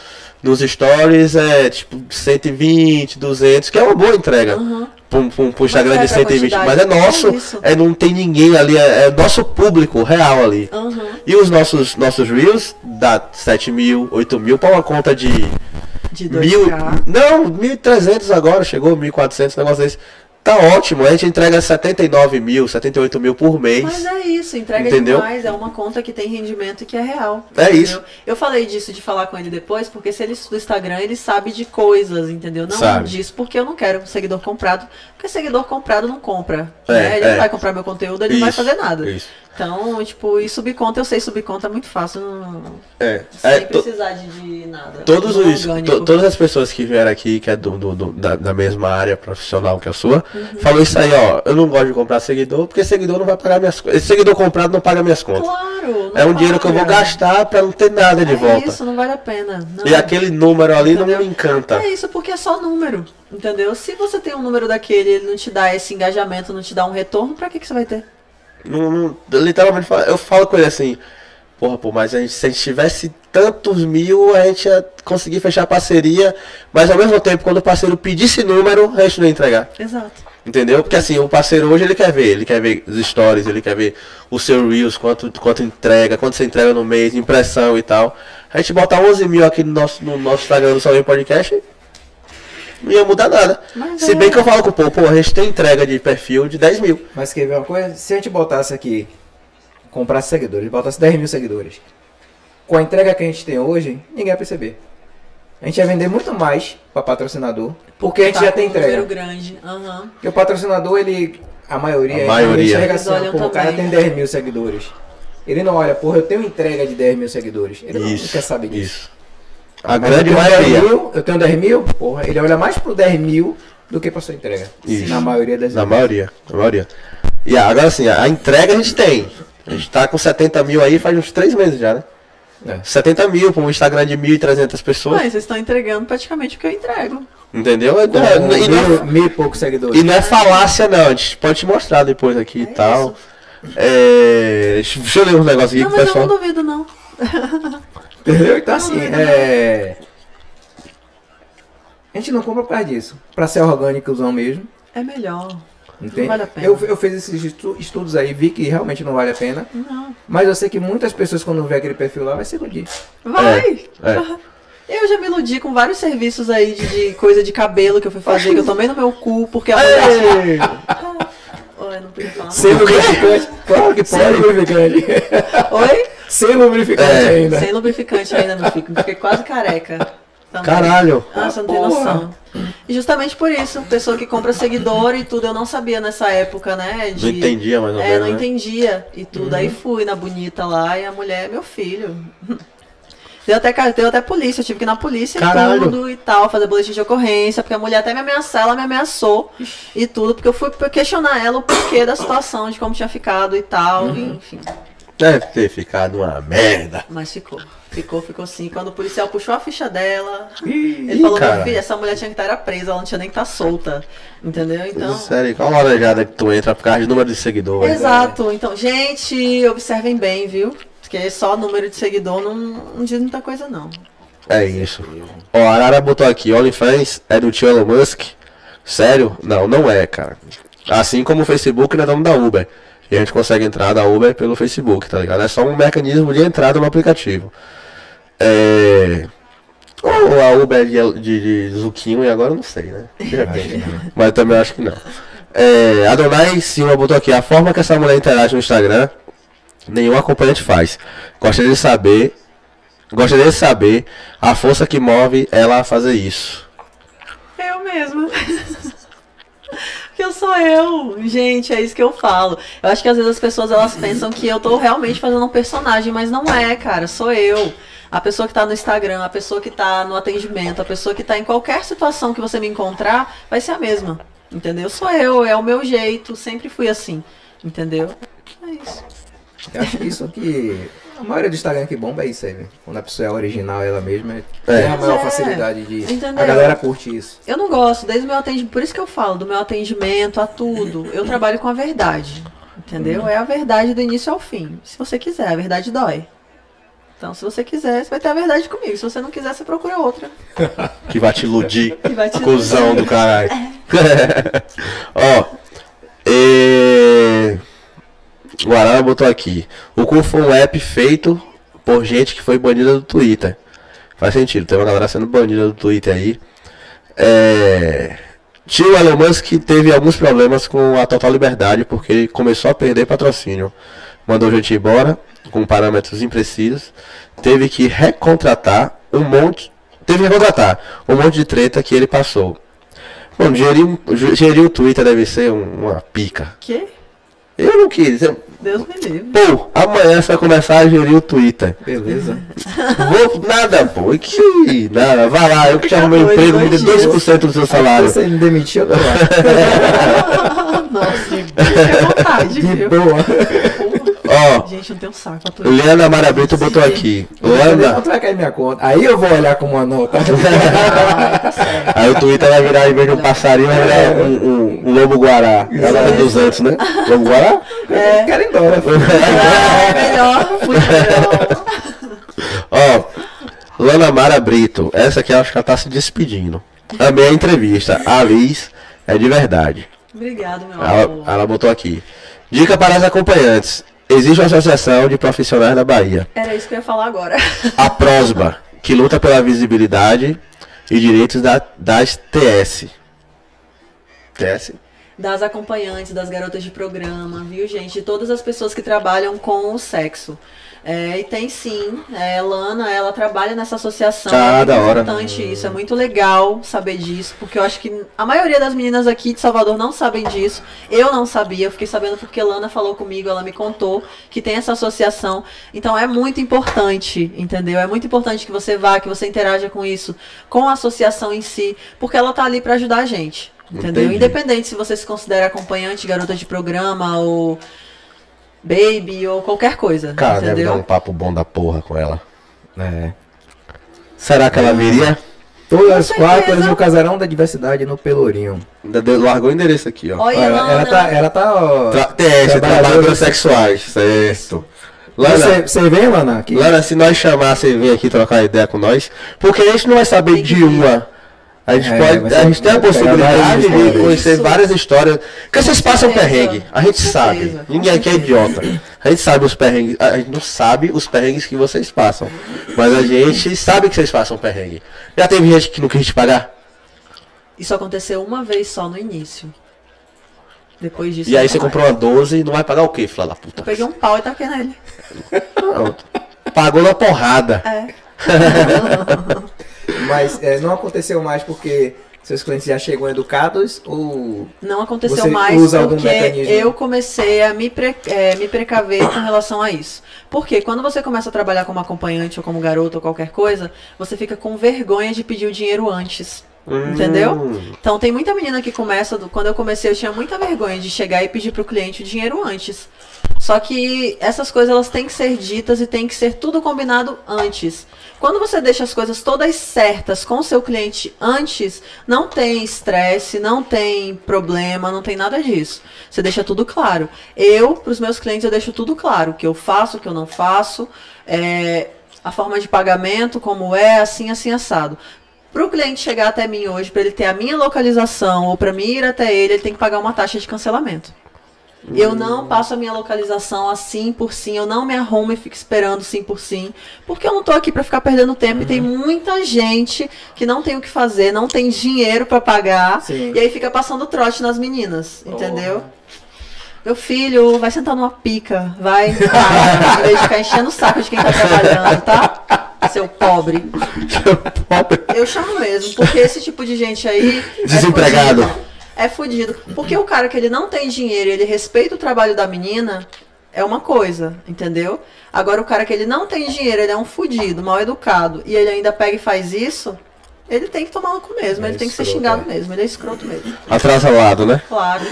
nos stories é tipo 120, 200, que é uma boa entrega. Aham. Pra um, um- um Instagram de pra 120. Mas é nosso, é é, não tem ninguém ali, é, é nosso público real ali. Aham. E os nossos, nossos Reels dá 7 mil, 8 mil pra uma conta de De mil. 2K. Não, 1.300 agora, chegou 1.400, negócio desse. tá ótimo. A gente entrega 79 mil, 78 mil por mês. Mas é isso, entrega Entendeu? demais. É uma conta que tem rendimento e que é real. É entendeu? isso. Eu falei disso de falar com ele depois, porque se ele estuda Instagram, ele sabe de coisas, entendeu? Não Sabe. disso, porque eu não quero um seguidor comprado, porque seguidor comprado não compra. É, né? Ele é. não vai comprar meu conteúdo, ele não vai Isso, fazer nada. isso. Então, tipo, e subconta, eu sei subconta é muito fácil, não, É, sem é, precisar de, de nada. todos Tudo os, to- todas as pessoas que vieram aqui, que é do, do- do- da, da mesma área profissional que a sua, Uhum. falou isso aí, ó. Eu não gosto de comprar seguidor, porque seguidor não vai pagar minhas contas. Esse seguidor comprado não paga minhas contas. Claro, não É um dinheiro que eu vou paga. gastar pra não ter nada de é volta. isso, não vale a pena. Não. E aquele número ali não Entendeu? me encanta. É isso, porque é só número, entendeu? Se você tem um número daquele ele não te dá esse engajamento, não te dá um retorno, pra que, que você vai ter? Não, não- literalmente eu falo com ele assim, porra, pô, mas a gente, se a gente tivesse tantos mil, a gente ia conseguir fechar a parceria, mas ao mesmo tempo, quando o parceiro pedisse número, a gente não ia entregar. Exato. Entendeu? Porque assim, o parceiro hoje ele quer ver, ele quer ver os stories, ele quer ver o seu Reels, quanto, quanto entrega, quanto você entrega no mês, impressão e tal. A gente botar 11 mil aqui no nosso, no nosso Instagram do Salve Podcast, não ia mudar nada. Mas Se é. bem que eu falo com o povo, pô, a gente tem entrega de perfil de 10 mil. Mas quer ver uma coisa? Se a gente botasse aqui, comprasse seguidores, botasse 10 mil seguidores, com a entrega que a gente tem hoje, ninguém ia perceber. A gente ia vender muito mais para patrocinador, porque a gente Tá já tem um número entrega. grande. Aham. Porque o patrocinador, ele, a maioria, A maioria. ele assim, pô, o cara tem 10 mil seguidores. Ele não olha, porra, eu tenho entrega de 10 mil seguidores. Ele não Isso. quer saber disso. Isso. A Mas grande eu tenho 10 maioria. mil, eu tenho 10 mil, porra, ele olha mais pro 10 mil do que pra sua entrega. Isso. Na maioria das Na vezes. maioria, na maioria. E agora assim, a entrega a gente tem. A gente tá com 70 mil aí faz uns 3 meses já, né? É. 70 mil para um Instagram de 1.300 pessoas. Mas vocês estão entregando praticamente o que eu entrego. Entendeu? É- é- e, não mil, é, mil e poucos seguidores. e não é falácia não, a gente pode te mostrar depois aqui e É tal. É, deixa eu ler uns negócios aqui Não, que mas eu pessoal. não duvido, não. Entendeu? Então assim, é. A gente não compra por causa disso. Pra ser orgânicozão mesmo. É melhor. Entende? vale a pena. Eu, eu fiz esses estu- estudos aí, vi que realmente não vale a pena. Não. Mas eu sei que muitas pessoas, quando vê aquele perfil lá, vai se iludir. Vai! É. Eu já me iludi com vários serviços aí de, de coisa de cabelo que eu fui fazer, que eu tomei no meu cu, porque a mulher. Oi, não podia falar. Sem lubrificante. Claro que pode. Sem lubrificante. Oi? Sem lubrificante É. ainda. Sem lubrificante ainda, meu filho. Fiquei quase careca. Também. Caralho. Ah, você não tem Porra. noção. E justamente por isso, pessoa que compra seguidor e tudo, eu não sabia nessa época, né? De... Não entendia mais ou É, menos. não né? entendia e tudo. Aí fui na bonita lá e a mulher é meu filho. Deu até, deu até polícia, eu tive que ir na polícia Caralho. e tudo e tal, fazer boletim de ocorrência, porque a mulher até me ameaçou, ela me ameaçou e tudo, porque eu fui questionar ela o porquê da situação, de como tinha ficado e tal, Uhum. enfim. Deve ter ficado uma merda. Mas ficou. Ficou, ficou sim. Quando o policial puxou a ficha dela, Ih, ele falou, cara. meu filho, essa mulher tinha que estar presa, ela não tinha nem que estar solta. Entendeu? Então. Sério, qual a laranjada que tu entra por causa de número de seguidores? Exato. Então, gente, observem bem, viu? Porque só número de seguidor não, não diz muita coisa, não. É isso. Ó, a Arara botou aqui, OnlyFans é do tio Elon Musk. Sério? Não, não é, cara. Assim como o Facebook não é dono da Uber. E a gente consegue entrar da Uber pelo Facebook, tá ligado? É só um mecanismo de entrada no aplicativo. É. Ou a Uber é de, de, de Zuquinho e agora eu não sei, né? De repente. Mas eu também acho que não. É, Adonai Silva botou aqui, a forma que essa mulher interage no Instagram, nenhum acompanhante faz. Gostaria de saber Gostaria de saber a força que move ela a fazer isso. Eu mesma. Eu sou eu, gente, é isso que eu falo. Eu acho que às vezes as pessoas elas pensam que eu tô realmente fazendo um personagem, mas não é, cara, sou eu. A pessoa que tá no Instagram, a pessoa que tá no atendimento, a pessoa que tá em qualquer situação que você me encontrar, vai ser a mesma. Entendeu? Sou eu, é o meu jeito, sempre fui assim. Entendeu? É isso. Eu acho que isso que. A maioria do Instagram que bomba é isso aí, velho. Quando a pessoa é original ela mesma, É. tem a maior É, facilidade de. entendeu? A galera curte isso. Eu não gosto, desde o meu atendimento, por isso que eu falo do meu atendimento a tudo. Eu trabalho com a verdade, entendeu? É a verdade do início ao fim. Se você quiser, a verdade dói. Então, se você quiser, você vai ter a verdade comigo. Se você não quiser, você procura outra. Que vai te iludir. Que vai te Cusão do caralho. Ó. E... O Arara botou aqui. O cu foi um app feito por gente que foi banida do Twitter. Faz sentido, tem uma galera sendo banida do Twitter aí. É... Tio Elon Musk teve alguns problemas com a Total Liberdade porque ele começou a perder patrocínio. Mandou gente embora com parâmetros imprecisos. Teve que recontratar um monte. Teve que recontratar um monte de treta que ele passou. Bom, gerir, gerir o Twitter deve ser um- uma pica. Que? Eu não quis. eu- Deus me livre. Pô, amanhã você vai começar a gerir o Twitter. Beleza. Vou, nada, pô. Que nada, vai lá, eu que te arrumei um emprego, me dê dois dias. 2% do seu salário. Se você me demitiu, eu tô lá. Nossa, à vontade, De viu? boa. Ó, Gente, não tem um saco pra tudo. Liana Mara Brito botou aqui. Luana, Quanto vai cair minha conta? Aí eu vou olhar como uma nota. aí o Twitter vai virar, em vez de um passarinho, vai virar um, um- um lobo guará. Ela é 200, né? Lobo guará? É. Quero ir embora. É, melhor, muito melhor. Ó, Luana Mara Brito, essa aqui eu acho que ela tá se despedindo. Amei a entrevista. A Liz é de verdade. Obrigado, meu Ela, amor. ela botou aqui. Dica para as acompanhantes. Existe uma associação de profissionais da Bahia, Era isso que eu ia falar agora. a Prosba, que luta pela visibilidade e direitos da, das TS. TS? Das acompanhantes, das garotas de programa, viu, gente? De todas as pessoas que trabalham com o sexo. É, e tem sim, é, Lana, ela trabalha nessa associação. Ah, é muito da hora. importante isso, é muito legal saber disso, porque eu acho que a maioria das meninas aqui de Salvador não sabem disso. Eu não sabia, eu fiquei sabendo porque Lana falou comigo, ela me contou que tem essa associação. Então é muito importante, entendeu? É muito importante que você vá, que você interaja com isso, com a associação em si, porque ela tá ali para ajudar a gente. Entendeu? Entendi. Independente se você se considera acompanhante, garota de programa ou baby ou qualquer coisa. Cara, deve entendeu? dar um papo bom da porra com ela. É. Será que ela viria? Todas as quatro no casarão da diversidade no Pelourinho. Ainda deu- Largou o endereço aqui, ó. Olha, Ela, Lana, ela tá, ela tá, ó. Tra TS, trabalhadores sexuais, certo. Lana, Você, você vem, Lana? Aqui? Lana, se nós chamar, você vir aqui trocar ideia com nós, porque a gente não vai saber de uma. A gente, É, pode, a gente tem a possibilidade de conhecer Isso. várias histórias. Porque vocês passam perrengue, a gente sabe. Ninguém aqui é idiota. A gente sabe os perrengues, a gente não sabe os perrengues que vocês passam. Mas a gente sabe que vocês passam perrengue. Já teve gente que não quis te pagar? Isso aconteceu uma vez só no início. Depois disso. E aí você mais. comprou uma 12 e não vai pagar o quê, filha da puta? Eu peguei um pau e taquei nele. Pronto. Pagou na porrada. É. Mas é, não aconteceu mais porque seus clientes já chegam educados ou. Não aconteceu mais porque eu comecei a me, pre- é, me precaver com relação a isso. Porque quando você começa a trabalhar como acompanhante ou como garoto ou qualquer coisa, você fica com vergonha de pedir o dinheiro antes. Entendeu? Hum. Então tem muita menina que começa, do- quando eu comecei eu tinha muita vergonha de chegar e pedir pro cliente o dinheiro antes. Só que essas coisas elas têm que ser ditas e tem que ser tudo combinado antes. Quando você deixa as coisas todas certas com o seu cliente antes, não tem estresse, não tem problema, não tem nada disso. Você deixa tudo claro. Eu, para os meus clientes, eu deixo tudo claro. O que eu faço, o que eu não faço, é, a forma de pagamento, como é, assim, assim, assado. Para o cliente chegar até mim hoje, para ele ter a minha localização ou para mim ir até ele, ele tem que pagar uma taxa de cancelamento. Eu não passo a minha localização assim por sim, eu não me arrumo e fico esperando sim por sim, porque eu não tô aqui para ficar perdendo tempo e tem muita gente que não tem o que fazer, não tem dinheiro para pagar Sim. e aí fica passando trote nas meninas, entendeu? Meu filho, vai sentar numa pica, vai, vai, ficar enchendo o saco de quem tá trabalhando, tá? Seu pobre. Eu chamo mesmo, porque esse tipo de gente aí. é Desempregado. É fudido. Porque o cara que ele não tem dinheiro e ele respeita o trabalho da menina, é uma coisa, entendeu? Agora o cara que ele não tem dinheiro, ele é um fudido, mal educado, e ele ainda pega e faz isso, ele tem que tomar no cu mesmo, É ele tem que ser escroto, xingado é. mesmo, ele é escroto mesmo. Atrasalado, né? Claro.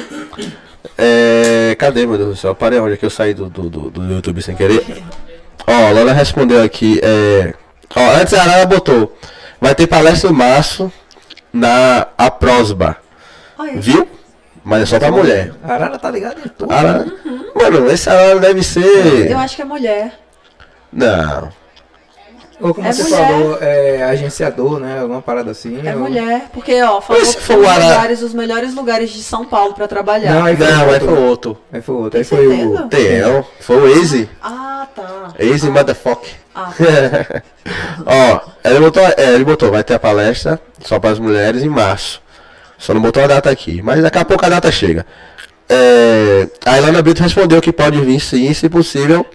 É, cadê, meu Deus do céu? Parei onde é que eu saí do, do, do, do YouTube sem querer. Ó, a Lola respondeu aqui. É, ó, antes a Arara botou. Vai ter palestra em março na Aprosba. Olha, Viu? Mas é só pra mulher. A Arara tá ligada em tudo. Arara... Mano, esse Arara deve ser. eu acho que é mulher. Não. Ou como É você mulher. falou, é agenciador, né? Alguma parada assim. É ou- mulher. Porque, ó, falou que for são o Ara- lugares, os melhores lugares de São Paulo pra trabalhar. Não, aí foi Não, aí foi outro. outro. Aí foi outro. Aí Tem foi o. TL. Foi o Easy. Ah, tá. Easy ah, motherfucker. ah, Ó, ele botou, é, ele botou, vai ter a palestra só para as mulheres em março. Só não botou a data aqui. Mas daqui a pouco a data chega. É, a Ilana Brito respondeu que pode vir sim, se possível,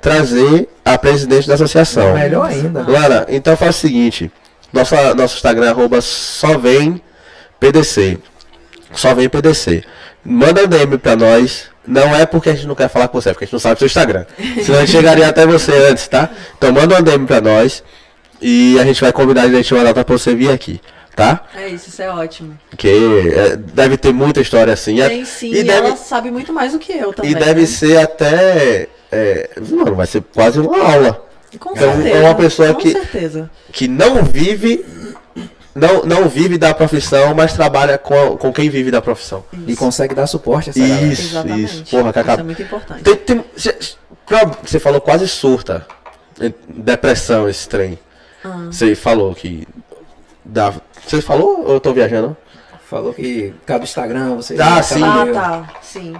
trazer a presidente da associação. Melhor ainda. Lana, então faz o seguinte. Nossa, nosso Instagram é arroba só vem PDC. Só vem PDC. Manda um DM pra nós. Não é porque a gente não quer falar com você, é porque a gente não sabe o seu Instagram. Senão a gente chegaria até você antes, tá? Então manda um DM pra nós. E a gente vai combinar direitinho uma data pra você vir aqui, tá? É isso, isso é ótimo. Porque é, deve ter muita história assim. É- Tem sim, e e deve, ela sabe muito mais do que eu também. e deve né? ser até. É, mano, vai ser quase uma aula. Com Então, certeza. é uma pessoa com que- certeza. que não vive não, não vive da profissão, mas trabalha com, com quem vive da profissão. E consegue dar suporte a essa galera. Isso, Exatamente. isso. Porra, Cacá. Isso é muito importante. Tem, tem, você falou quase surta. Depressão, esse trem. Ah. Você falou que. Dá, você falou ou eu tô viajando? Falou que por causa do Instagram você. Ah, já sim. Ah, tá. Sim.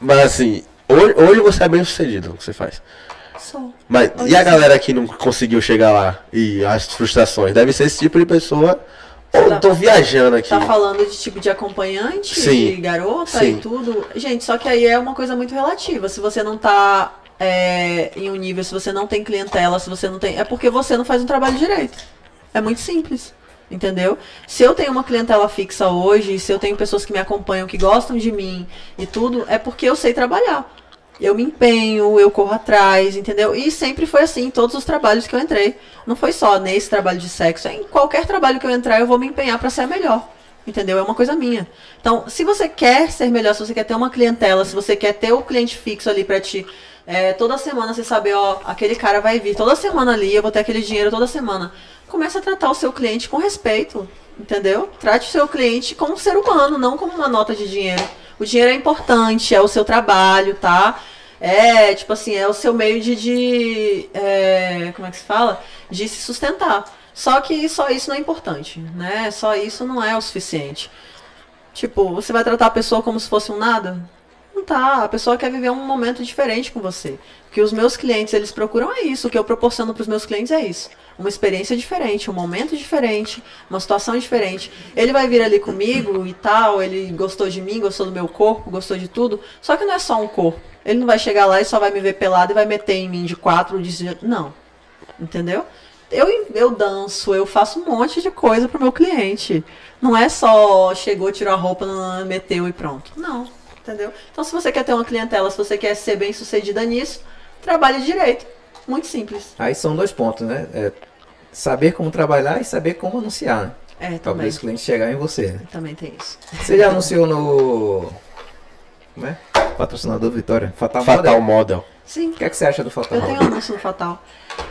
Mas assim, hoje, hoje você é bem sucedido no que você faz. Sou. Mas Hoje e a galera que não conseguiu chegar lá? E as frustrações? Deve ser esse tipo de pessoa. Ou Tá- tô viajando aqui. Tá falando de tipo de acompanhante, Sim. de garota Sim. e tudo. Gente, só que aí é uma coisa muito relativa. Se você não tá é, em um nível, se você não tem clientela, se você não tem. É porque você não faz um trabalho direito. É muito simples. Entendeu? Se eu tenho uma clientela fixa hoje, se eu tenho pessoas que me acompanham, que gostam de mim e tudo, é porque eu sei trabalhar. Eu me empenho, eu corro atrás, entendeu? E sempre foi assim em todos os trabalhos que eu entrei. Não foi só nesse trabalho de sexo. Em qualquer trabalho que eu entrar, eu vou me empenhar para ser melhor. Entendeu? É uma coisa minha. Então, se você quer ser melhor, se você quer ter uma clientela, se você quer ter o cliente fixo ali pra ti, é, toda semana você saber, ó, aquele cara vai vir toda semana ali, eu vou ter aquele dinheiro toda semana. Comece a tratar o seu cliente com respeito, entendeu? Trate o seu cliente como um ser humano, não como uma nota de dinheiro. O dinheiro é importante, é o seu trabalho, tá? É, tipo assim, é o seu meio de, de é, como é que se fala? De se sustentar. Só que só isso não é importante, né? Só isso não é o suficiente. Tipo, você vai tratar a pessoa como se fosse um nada? Não tá. A pessoa quer viver um momento diferente com você. O que os meus clientes, eles procuram é isso. O que eu proporciono para os meus clientes é isso. Uma experiência diferente, um momento diferente, uma situação diferente. Ele vai vir ali comigo e tal, ele gostou de mim, gostou do meu corpo, gostou de tudo. Só que não é só um corpo. Ele não vai chegar lá e só vai me ver pelado e vai meter em mim de quatro, de... Não. Entendeu? Eu, eu danço, eu faço um monte de coisa pro meu cliente. Não é só chegou, tirou a roupa, meteu e pronto. Não, entendeu? Então, se você quer ter uma clientela, se você quer ser bem sucedida nisso, trabalhe direito. Muito simples. Aí são dois pontos, né? É saber como trabalhar e saber como anunciar. né? É, também. esse cliente chegar em você. né? Também tem isso. Você já anunciou no. Como é? Patrocinador Vitória. Fatal, Fatal Model. Model. Sim. O que, é que você acha do Fatal Eu tenho Model? anúncio no Fatal.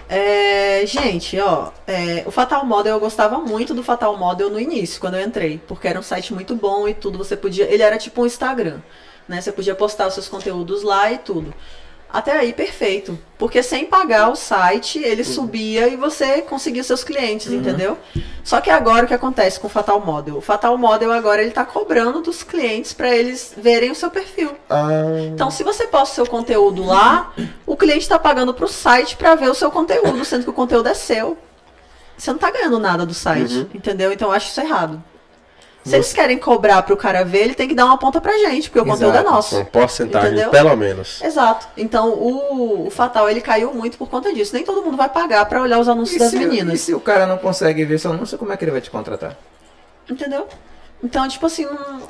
É, gente, ó, é, o Fatal Model eu gostava muito do Fatal Model no início, quando eu entrei, porque era um site muito bom e tudo. Você podia, ele era tipo um Instagram, né? Você podia postar os seus conteúdos lá e tudo. Até aí, perfeito. Porque sem pagar o site, ele subia e você conseguia seus clientes, entendeu? Só que agora o que acontece com o Fatal Model? O Fatal Model agora ele tá cobrando dos clientes para eles verem o seu perfil. Então, se você posta o seu conteúdo lá, o cliente está pagando para o site para ver o seu conteúdo, sendo que o conteúdo é seu. Você não está ganhando nada do site, entendeu? Então, eu acho isso errado. Se eles querem cobrar para o cara ver, ele tem que dar uma ponta pra gente, porque o conteúdo é Exato. nosso. Uma porcentagem, Entendeu? pelo menos. Exato. Então, o, o Fatal, ele caiu muito por conta disso. Nem todo mundo vai pagar para olhar os anúncios E das se, e meninas. se o cara não consegue ver seu anúncio, como é que ele vai te contratar? Entendeu? Então, tipo assim, um-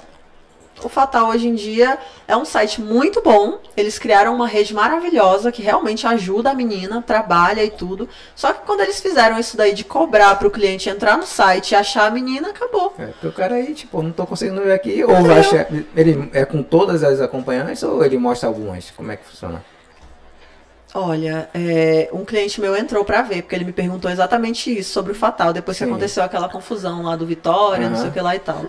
o Fatal hoje em dia é um site muito bom. Eles criaram uma rede maravilhosa que realmente ajuda a menina, trabalha e tudo. Só que quando eles fizeram isso daí de cobrar para o cliente entrar no site e achar a menina, acabou. É, porque o cara aí, tipo, não tô conseguindo ver aqui, ou vai achar, ele é com todas as acompanhantes ou ele mostra algumas? Como é que funciona? Olha, é, um cliente meu entrou pra ver, porque ele me perguntou exatamente isso sobre o Fatal, depois que Sim. aconteceu aquela confusão lá do Vitória, não Aham. sei o que lá e tal.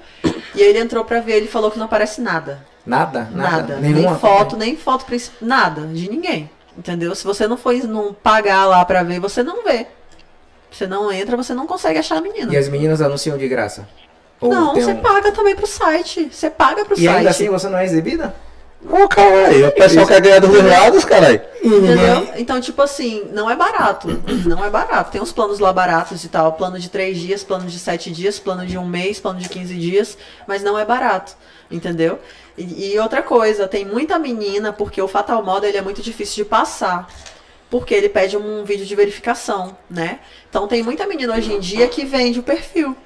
E ele entrou pra ver, ele falou que não aparece nada. Nada? Nada? Nada. Nem foto, nem foto principal. Nada, de ninguém. Entendeu? Se você não for não pagar lá pra ver, você não vê. Você não entra, você não consegue achar a menina. E as meninas anunciam de graça? Ou Não, você um- paga também pro site. Você paga pro E site. ainda assim você não é exibida? Ô, calma aí, o pessoal quer ganhar dos dois lados, caralho. Entendeu? Então, tipo assim, não é barato. Não é barato. Tem uns planos lá baratos e tal. Plano de três dias, plano de sete dias, plano de um mês, plano de 15 dias. Mas não é barato. Entendeu? E, e outra coisa, tem muita menina, porque o Fatal Model ele é muito difícil de passar. Porque ele pede um vídeo de verificação, né? Então tem muita menina hoje em dia que vende o perfil.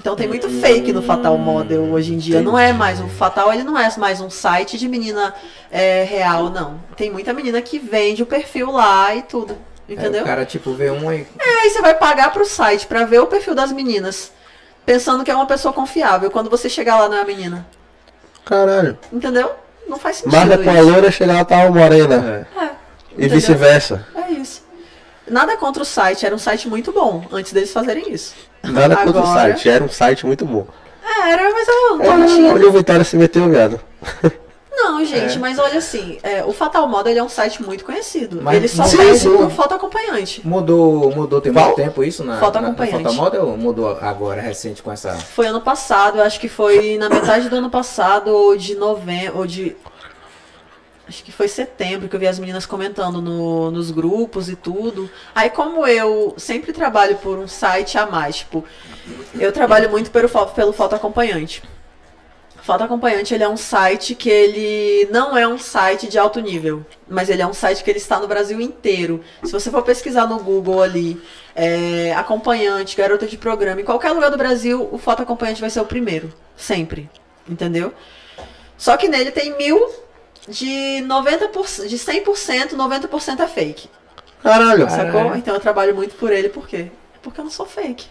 Então tem muito fake no Fatal Model hoje em dia. Não é mais o Fatal, ele não é mais um site de menina é, real, não. Tem muita menina que vende o perfil lá e tudo. Aí Entendeu? o cara, tipo, vê um e. É, aí você vai pagar pro site pra ver o perfil das meninas. Pensando que é uma pessoa confiável. Quando você chegar lá não é a menina. Caralho. Entendeu? Não faz sentido. Marca com a loira, chega lá, tá uma morena. É. É, E vice-versa. É. Nada contra o site, era um site muito bom antes deles fazerem isso. Nada contra o Agora- site, era um site muito bom. É, era, mas eu não É, tinha. onde o Vitória se meteu, viado. Não, gente, É. mas olha assim, é, o Fatal Model ele é um site muito conhecido. Mas- ele só Sim, sim. por foto acompanhante. Mudou, mudou tem Qual? muito tempo isso na, Foto na, na acompanhante. fotomodel ou mudou agora, recente com essa. Foi ano passado, eu acho que foi na metade do ano passado, ou de novembro, ou de. Acho que foi setembro que eu vi as meninas comentando no- nos grupos e tudo. Aí, como eu sempre trabalho por um site a mais, tipo, eu trabalho muito pelo, pelo foto acompanhante. Foto acompanhante ele é um site que ele não é um site de alto nível, mas ele é um site que ele está no Brasil inteiro. Se você for pesquisar no Google ali, é, acompanhante, garota de programa, em qualquer lugar do Brasil, o foto acompanhante vai ser o primeiro, sempre, entendeu? Só que nele tem mil de 90%, de 100%, 90% é fake. Caralho. Sacou? Então eu trabalho muito por ele, por quê? Porque eu não sou fake.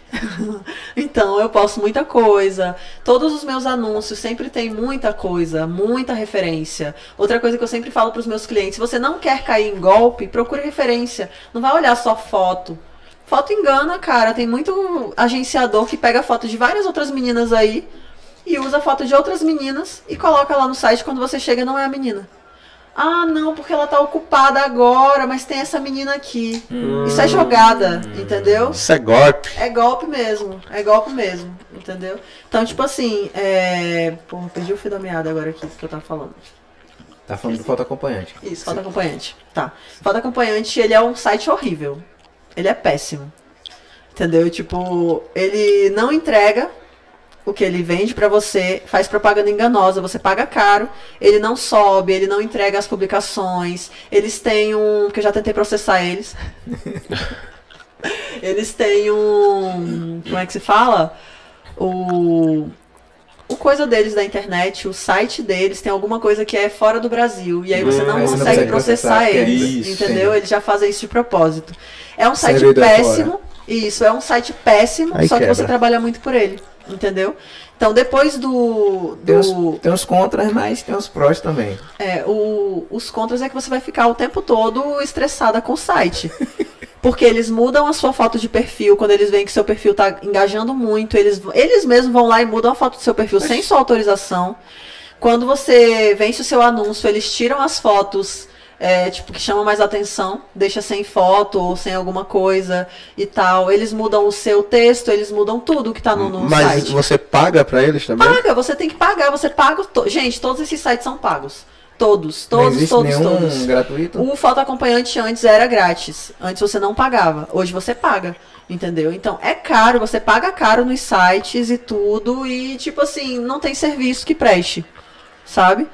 então eu posto muita coisa. Todos os meus anúncios sempre tem muita coisa, muita referência. Outra coisa que eu sempre falo para os meus clientes: se você não quer cair em golpe, procure referência. Não vai olhar só foto. Foto engana, cara. Tem muito agenciador que pega foto de várias outras meninas aí e usa foto de outras meninas e coloca lá no site quando você chega não é a menina. Ah, não, porque ela tá ocupada agora, mas tem essa menina aqui. Isso é jogada, entendeu? Isso é golpe. É golpe mesmo, é golpe mesmo, entendeu? Então, tipo assim, é. Porra, perdi o fio da meada agora aqui que eu tava falando. Tá falando do foto acompanhante. Isso, Foto Acompanhante. Tá. Foto Acompanhante, ele é um site horrível. Ele é péssimo. Entendeu? Tipo, ele não entrega o que ele vende pra você, faz propaganda enganosa, você paga caro, ele não sobe, ele não entrega as publicações, eles têm um. Porque eu já tentei processar eles. eles têm um. Como é que se fala? O. O coisa deles da internet, o site deles tem alguma coisa que é fora do Brasil. E aí você Hum, não aí você não consegue consegue processar processar, eles. isso, entendeu? sim. Eles já fazem isso de propósito. É um site Servidor péssimo. Isso, é um site péssimo, Aí só que quebra. você trabalha muito por ele. Entendeu? Então depois do. Tem do uns, tem uns contras, mas tem uns prós também. é, o- os contras é que você vai ficar o tempo todo estressada com o site. Porque eles mudam a sua foto de perfil quando eles veem que seu perfil tá engajando muito. Eles, eles mesmos vão lá e mudam a foto do seu perfil sem sua autorização. Quando você vence o seu anúncio, eles tiram as fotos é, tipo, que chamam mais atenção, deixa sem foto ou sem alguma coisa e tal. Eles mudam o seu texto, eles mudam tudo que tá no, no Mas site. você paga pra eles também? Paga, você tem que pagar, você paga. to- Gente, todos esses sites são pagos. Todos, todos, todos, todos. gratuito. O foto acompanhante antes era grátis. Antes você não pagava. Hoje você paga. Entendeu? Então é caro, você paga caro nos sites e tudo. E tipo assim, não tem serviço que preste. Sabe?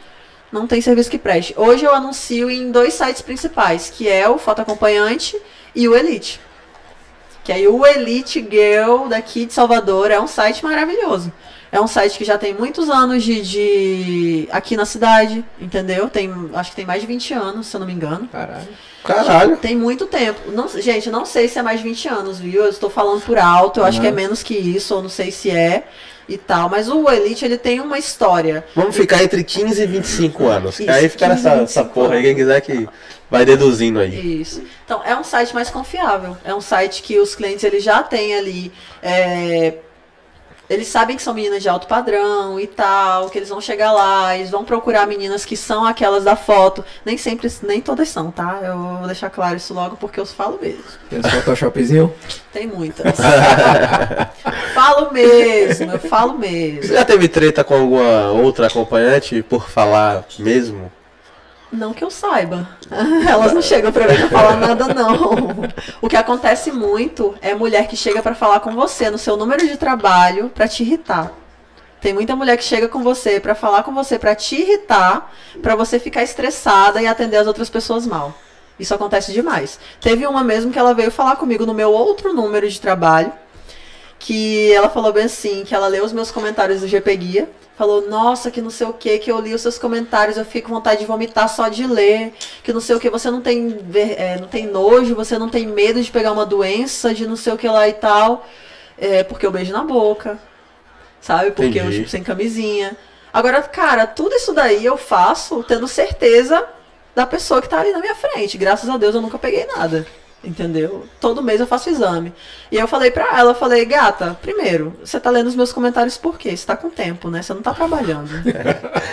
Não tem serviço que preste. Hoje eu anuncio em dois sites principais, que é o Foto Acompanhante e o Elite. Que aí o Elite Girl daqui de Salvador é um site maravilhoso. É um site que já tem muitos anos de, de aqui na cidade, entendeu? Tem, acho que tem mais de 20 anos, se eu não me engano. Caralho. Caralho. Tem muito tempo. Não, gente, não sei se é mais de 20 anos, viu? Eu estou falando por alto, eu acho Uhum. que é menos que isso, ou não sei se é e tal. Mas o Elite, ele tem uma história. Vamos ficar entre 15 e 25 anos. Isso, aí fica 15 nessa 25 essa porra aí, quem quiser que vai deduzindo aí. Isso. Então, é um site mais confiável. É um site que os clientes eles já têm ali. é, Eles sabem que são meninas de alto padrão e tal, que eles vão chegar lá, eles vão procurar meninas que são aquelas da foto. Nem sempre, nem todas são, tá? Eu vou deixar claro isso logo porque eu falo mesmo. Tem uns Photoshopzinho. Tem muitas. falo mesmo, eu falo Você mesmo. já teve treta com alguma outra acompanhante por falar mesmo? Não que eu saiba. Elas não chegam pra mim pra falar nada, não. O que acontece muito é mulher que chega pra falar com você no seu número de trabalho pra te irritar. Tem muita mulher que chega com você pra falar com você pra te irritar, pra você ficar estressada e atender as outras pessoas mal. Isso acontece demais. Teve uma mesmo que ela veio falar comigo no meu outro número de trabalho, que ela falou bem assim, que ela leu os meus comentários do GP Guia, falou, nossa, que não sei o que, que eu li os seus comentários, eu fico com vontade de vomitar só de ler, que não sei o que, você não tem, é, não tem nojo, você não tem medo de pegar uma doença, de não sei o que lá e tal, é, porque eu beijo na boca, sabe, porque eu Entendi. tipo, sem camisinha. Agora, cara, tudo isso daí eu faço tendo certeza da pessoa que tá ali na minha frente, graças a Deus eu nunca peguei nada. Entendeu? Todo mês eu faço exame. E eu falei pra ela, eu falei, gata, primeiro, você tá lendo os meus comentários por quê? Você tá com tempo, né? Você não tá trabalhando.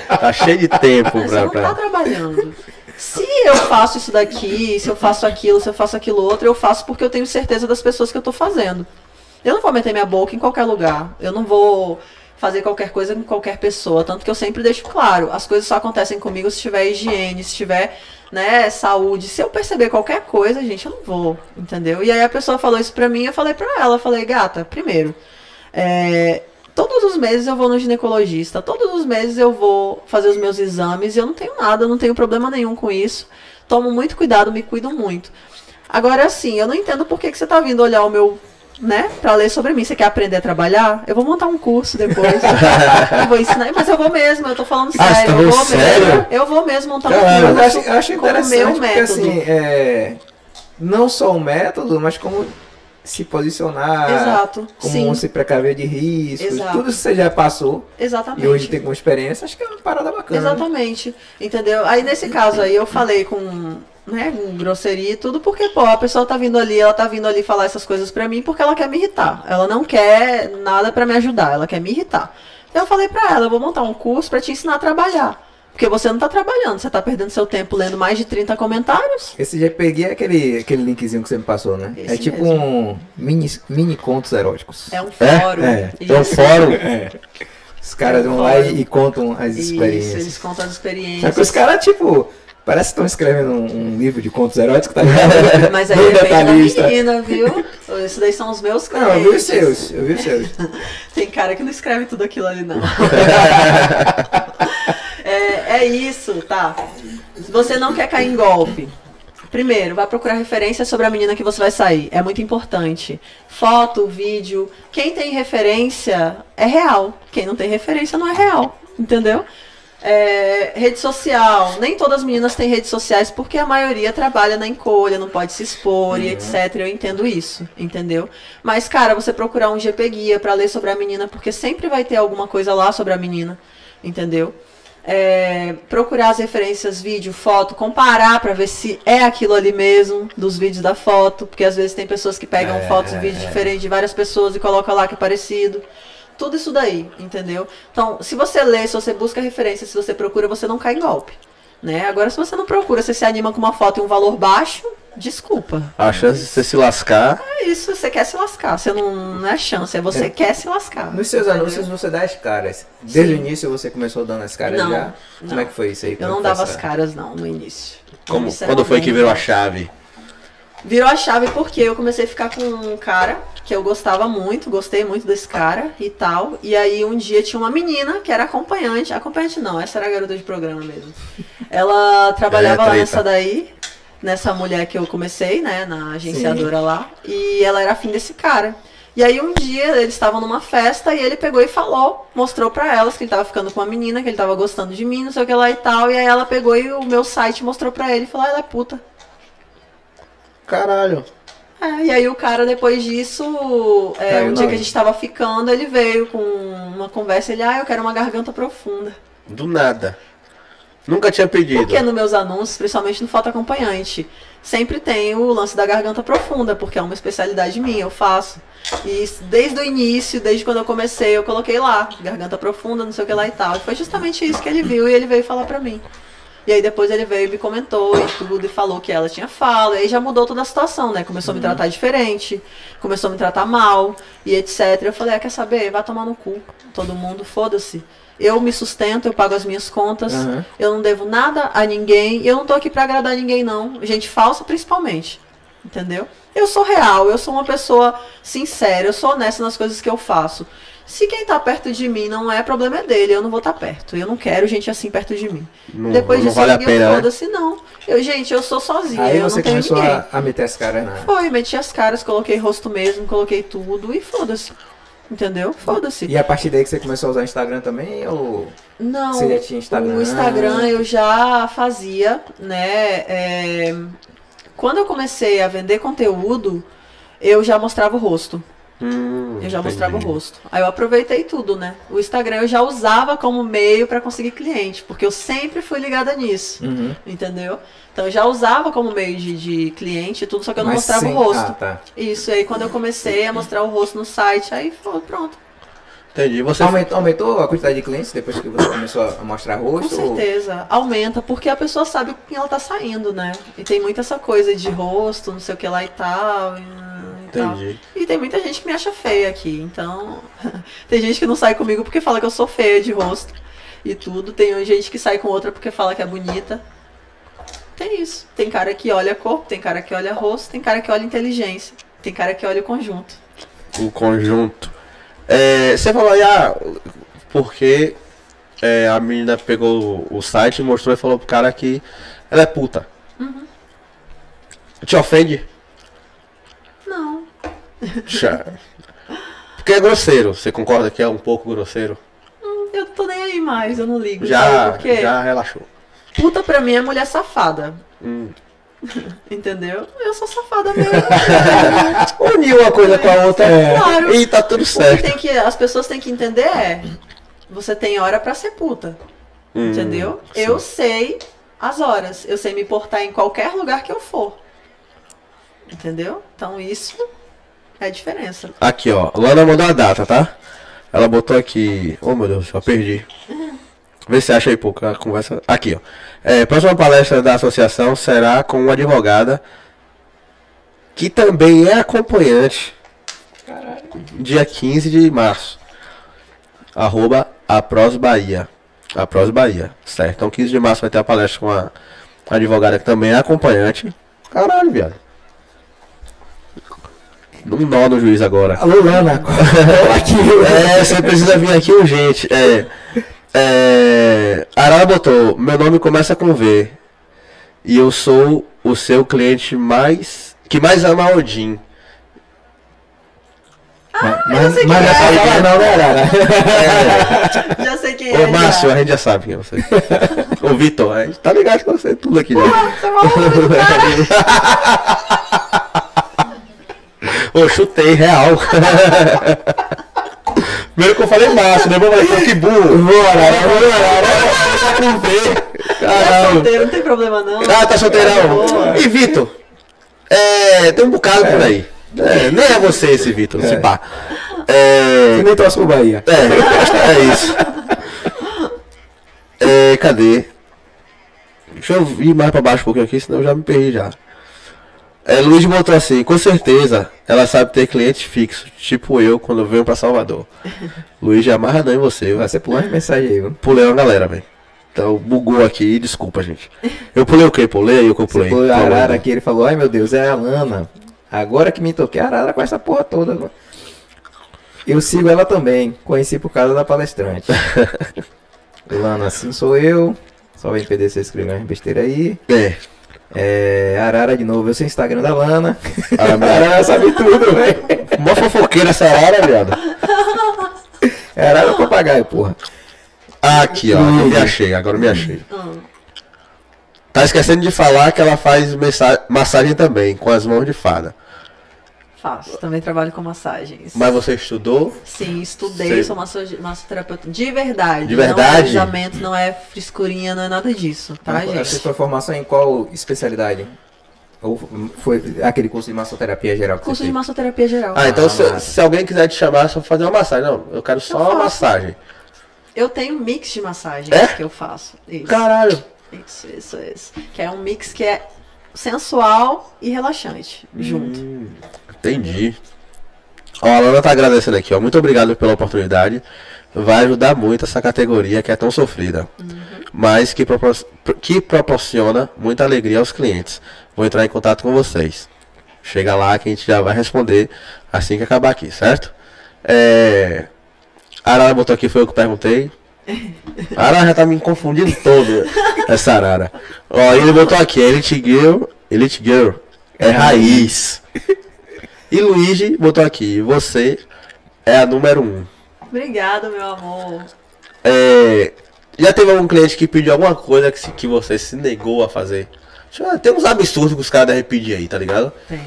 Tá cheio de tempo Você pra. não tá trabalhando. Se eu faço isso daqui, se eu faço aquilo, se eu faço aquilo outro, eu faço porque eu tenho certeza das pessoas que eu tô fazendo. Eu não vou meter minha boca em qualquer lugar. Eu não vou fazer qualquer coisa com qualquer pessoa. Tanto que eu sempre deixo claro, as coisas só acontecem comigo se tiver higiene, se tiver, né, saúde. Se eu perceber qualquer coisa, gente, eu não vou, entendeu? E aí a pessoa falou isso pra mim, eu falei pra ela, falei, gata, primeiro, é, todos os meses eu vou no ginecologista, todos os meses eu vou fazer os meus exames e eu não tenho nada, não tenho problema nenhum com isso. Tomo muito cuidado, me cuido muito. Agora, assim, eu não entendo por que, que você tá vindo olhar o meu, né, pra ler sobre mim. Você quer aprender a trabalhar? Eu vou montar um curso depois. eu vou ensinar, mas eu vou mesmo, eu tô falando Ah, sério. tá eu vou sério? mesmo. Eu vou mesmo montar Caralho. um Mas eu curso acho, eu acho interessante meu porque método. assim, é, não só o método, mas como se posicionar, Exato. como Sim, se precaver de riscos, Exato. tudo isso você já passou exatamente. e hoje tem com experiência, acho que é uma parada bacana. Exatamente. Entendeu? Aí nesse caso aí eu falei com, né, com grosseria e tudo, porque, pô, a pessoa tá vindo ali, ela tá vindo ali falar essas coisas pra mim porque ela quer me irritar. Ela não quer nada pra me ajudar, ela quer me irritar. Então eu falei pra ela, eu vou montar um curso pra te ensinar a trabalhar. Porque você não tá trabalhando, você tá perdendo seu tempo lendo mais de 30 comentários. Esse GPG é aquele, aquele linkzinho que você me passou, né? Esse é tipo mesmo. um mini, mini contos eróticos. É um É? fórum. É. É um Isso. fórum. Os caras é um vão lá fórum. e, e contam as Isso, experiências. eles contam as Só que experiências. os caras, tipo, parece que estão escrevendo um, um livro de contos eróticos, tá ligado? Mas aí depende da menina, viu? Esses daí são os meus Não, eu vi os clientes. seus, eu vi os seus. Tem cara que não escreve tudo aquilo ali, não. é, é isso, tá? Se você não quer cair em golpe, primeiro, vai procurar referência sobre a menina que você vai sair. É muito importante. Foto, vídeo. Quem tem referência é real. Quem não tem referência não é real. Entendeu? É, rede social. Nem todas as meninas têm redes sociais porque a maioria trabalha na encolha, não pode se expor e etc. Eu entendo isso, entendeu? Mas, cara, você procurar um GP Guia pra ler sobre a menina, porque sempre vai ter alguma coisa lá sobre a menina, entendeu? É, procurar as referências, vídeo, foto, comparar pra ver se é aquilo ali mesmo, dos vídeos da foto, porque às vezes tem pessoas que pegam fotos e vídeos diferentes de várias pessoas e colocam lá que é parecido. Tudo isso daí, entendeu? Então, se você lê, se você busca referência, se você procura, você não cai em golpe. Né? Agora, se você não procura, você se anima com uma foto e um valor baixo, desculpa. A chance de você se lascar. É isso, você quer se lascar. Você não, não é chance, é você É. quer se lascar. Nos seus entendeu? anúncios você dá as caras. Desde Sim. o início você começou dando as caras Não, já? Como não. é que foi isso aí? Eu Como não dava as essa- caras, não, no início. Como, quando foi que virou a chave? Virou a chave porque eu comecei a ficar com um cara que eu gostava muito, gostei muito desse cara e tal. E aí um dia tinha uma menina que era acompanhante. Acompanhante não, essa era a garota de programa mesmo. Ela trabalhava É, lá nessa daí, nessa mulher que eu comecei, né, na agenciadora lá. E ela era afim desse cara. E aí um dia eles estavam numa festa e ele pegou e falou, mostrou pra elas que ele tava ficando com uma menina, que ele tava gostando de mim, não sei o que lá e tal. E aí ela pegou e o meu site mostrou pra ele e falou, ah, ela é puta. Caralho. É, e aí o cara, depois disso, é, um dia que a gente tava ficando, ele veio com uma conversa, ele, ah, eu quero uma garganta profunda. Do nada. Nunca tinha pedido. Porque nos meus anúncios, principalmente no Foto Acompanhante, sempre tem o lance da garganta profunda, porque é uma especialidade minha, eu faço. E desde o início, desde quando eu comecei, eu coloquei lá, garganta profunda, não sei o que lá e tal. E foi justamente isso que ele viu e ele veio falar pra mim. E aí depois ele veio e me comentou e tudo, e falou que ela tinha fala. E aí já mudou toda a situação, né? Começou a me tratar diferente, começou a me tratar mal, e etc. Eu falei, ah, quer saber? Vai tomar no cu. Todo mundo, foda-se. Eu me sustento, eu pago as minhas contas, Aham. eu não devo nada a ninguém, e eu não tô aqui pra agradar ninguém, não. Gente falsa, principalmente. Entendeu? Eu sou real, eu sou uma pessoa sincera, eu sou honesta nas coisas que eu faço. Se quem tá perto de mim não é, problema é dele, eu não vou estar perto. Eu não quero gente assim perto de mim. Não- Depois não disso, vale a ninguém pena, né? foda-se, não. Eu, gente, eu sou sozinha, Aí eu você não tenho começou ninguém. a, a meter as caras na. Foi, meti as caras, coloquei rosto mesmo, coloquei tudo e foda-se. Entendeu? Foda-se. E a partir daí que você começou a usar Instagram também, ou. Não, Você já tinha Instagram? o Instagram eu já fazia, né? é, Quando eu comecei a vender conteúdo, eu já mostrava o rosto. Hum, Eu já entendi. mostrava o rosto. Aí eu aproveitei tudo, né? O Instagram eu já usava como meio para conseguir cliente, porque eu sempre fui ligada nisso, Uhum. entendeu? Então eu já usava como meio de, de cliente e tudo, só que eu não Mas mostrava sem- o rosto. Ah, tá. Isso, aí quando eu comecei a mostrar o rosto no site, aí foi, pronto. Entendi. Você Aumentou, aumentou a quantidade de clientes depois que você começou a mostrar Com rosto? ou- certeza, aumenta, porque a pessoa sabe com quem ela tá saindo, né? E tem muita essa coisa de rosto, não sei o que lá e tal. E, e tal. Entendi. E tem muita gente que me acha feia aqui, então. tem gente que não sai comigo porque fala que eu sou feia de rosto e tudo. Tem gente que sai com outra porque fala que é bonita. Tem isso. Tem cara que olha corpo, tem cara que olha rosto, tem cara que olha inteligência, tem cara que olha o conjunto. o conjunto. É, você falou aí, ah, porque é, a menina pegou o site, mostrou e falou pro cara que ela é puta. Uhum. Te ofende? Porque é grosseiro. Você concorda que é um pouco grosseiro? Eu tô nem aí mais, eu não ligo. Já, sabe por quê? já relaxou. Puta pra mim é mulher safada. Hum. Entendeu? Eu sou safada mesmo. Uniu uma coisa com a outra Claro. e tá tudo O que certo. tem que, as pessoas têm que entender é. Você tem hora pra ser puta. Hum, Entendeu? sim. Eu sei as horas. Eu sei me portar em qualquer lugar que eu for. Entendeu? Então isso é a diferença. Aqui, ó. Lana mandou a data, tá? Ela botou aqui. Oh meu Deus, eu perdi. Vê se acha aí pouco a conversa. Aqui, ó. É, próxima palestra da associação será com uma advogada que também é acompanhante. Dia 15 de março. Arroba Apros Bahia. Apros Bahia. Certo. Então 15 de março vai ter a palestra com a advogada que também é acompanhante. Caralho, viado. Um nó no juiz agora. Alô, Lana. aqui. É, você precisa vir aqui urgente. É, é, Arara botou, meu nome começa com V. E eu sou o seu cliente mais. que mais ama Odin. Mas, sei mas é é. não, né, Arara? Já sei quem é. Ô já. Márcio, a gente já sabe quem é você. Ô Vitor, a gente tá ligado com você, tudo aqui já. Você falou o nome do cara. Ô, chutei, real. Primeiro que eu falei Márcio, depois eu falei, pô, que burro. Bora, Tá com V. É Caralho. solteiro, não tem problema não. Ah, tá solteirão. Boa. E Vitor? É, tem um bocado por aí. É, nem é você esse Vitor, se pá. É, E nem torce pro Bahia. é, é isso. É, cadê? Deixa eu ir mais pra baixo um pouquinho aqui, senão eu já me perdi já. É, Luiz botou assim, com certeza ela sabe ter cliente fixo, tipo eu quando eu venho pra Salvador. Luiz já amarradão em você, viu? Você pulou as mensagens aí, viu? Pulei uma galera, velho. Então bugou aqui, desculpa, gente. Eu pulei o quê? Pulei aí o que eu Você pulei. pulou a Pulei. Arara aqui, ele falou, ai meu Deus, é a Lana. Agora que me toquei a Arara com essa porra toda. agora. Eu sigo ela também, conheci por causa da palestrante. Lana, assim sou eu. Só vem PDC escrever umas besteira aí. É. É, Arara de novo, eu sei o Instagram da Lana. Ah, Arara sabe tudo, velho. Mó fofoqueira essa hora, viado. É Arara papagaio, porra. Aqui, ó. Eu me achei, agora eu me achei. Tá esquecendo de falar que ela faz massagem também, com as mãos de fada. Faço, também trabalho com massagens. Mas você estudou? Sim, estudei, Sei. sou masso- massoterapeuta de verdade. De Não é verdade? alojamento, não é frescurinha, não é nada disso, tá, Você gente? sua formação em qual especialidade? Ou foi aquele curso de massoterapia geral que Curso você de fez? massoterapia geral. Ah, então Ah, se, se alguém quiser te chamar só pra fazer uma massagem. Não, eu quero só Eu uma massagem. Eu tenho um mix de massagens É? que eu faço. Isso. Caralho. Isso, isso, isso. Que é um mix que é sensual e relaxante junto. Hum, entendi. Ó, a Lana tá agradecendo aqui, ó. Muito obrigado pela oportunidade. Vai ajudar muito essa categoria que é tão sofrida. Mas que, propor- que proporciona muita alegria aos clientes. Vou entrar em contato com vocês. Chega lá que a gente já vai responder assim que acabar aqui, certo? É... A Arara botou aqui, foi eu que perguntei. A Arara já tá me confundindo todo, essa Arara. Ó, ele botou aqui, Elite Girl, Elite Girl, é raiz. E Luigi botou aqui, você é a número um. Obrigada, meu amor. É, já teve algum cliente que pediu alguma coisa que, se- que você se negou a fazer? Tem uns absurdos que os caras devem pedir aí, tá ligado? Tem.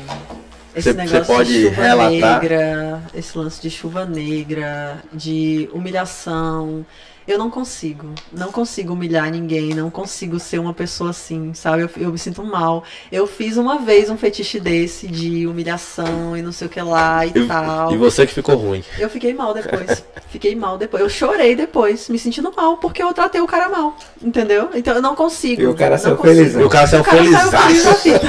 Esse Você- negócio você pode de chuva relatar? negra, esse lance de chuva negra, de humilhação. Eu não consigo. Não consigo humilhar ninguém. Não consigo ser uma pessoa assim, sabe? Eu, eu me sinto mal. Eu fiz uma vez um fetiche desse de humilhação e não sei o que lá e, E, tal. e você que ficou ruim. Eu fiquei mal depois. Fiquei mal depois. Eu chorei depois, me sentindo mal, porque eu tratei o cara mal. Entendeu? Então eu não consigo. E o cara saiu felizão. E o cara saiu feliz da felizaço. vida.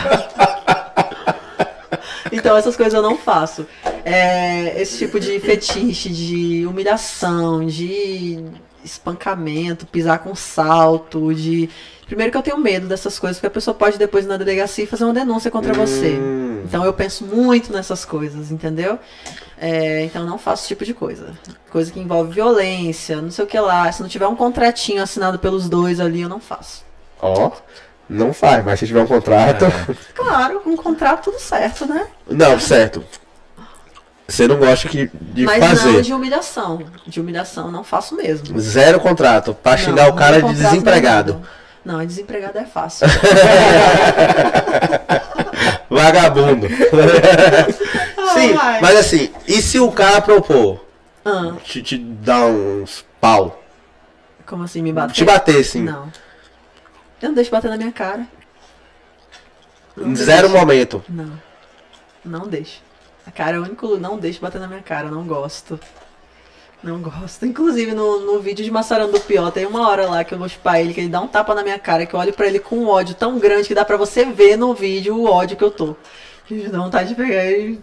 Então essas coisas eu não faço. É, esse tipo de fetiche, de humilhação, de espancamento, pisar com salto, de. Primeiro que eu tenho medo dessas coisas, porque a pessoa pode depois ir na delegacia e fazer uma denúncia contra você. Hum. Então eu penso muito nessas coisas, entendeu? É, então eu não faço esse tipo de coisa. Coisa que envolve violência, não sei o que lá. Se não tiver um contratinho assinado pelos dois ali, eu não faço. Ó, não faz, mas se tiver um contrato. Claro, com um contrato tudo certo, né? Não, certo. Você não gosta que, de Mas fazer. não de humilhação. De humilhação eu não faço mesmo. Zero contrato, pra xingar o cara de desempregado. não. Não, desempregado é fácil. Vagabundo. Sim, mas assim, e se o cara propor Ah, te, te dar uns pau? como assim, me bater? Te bater, assim. Não. Eu não deixo bater na minha cara. Não Em zero deixo. momento. Não. Não deixo. A cara é o único. Não deixo bater na minha cara, não gosto. Não gosto. Inclusive no, no vídeo de Massarão do Pior, tem uma hora lá que eu vou chupar ele, que ele dá um tapa na minha cara, que eu olho pra ele com um ódio tão grande que dá pra você ver no vídeo o ódio que eu tô. E dá vontade de pegar ele.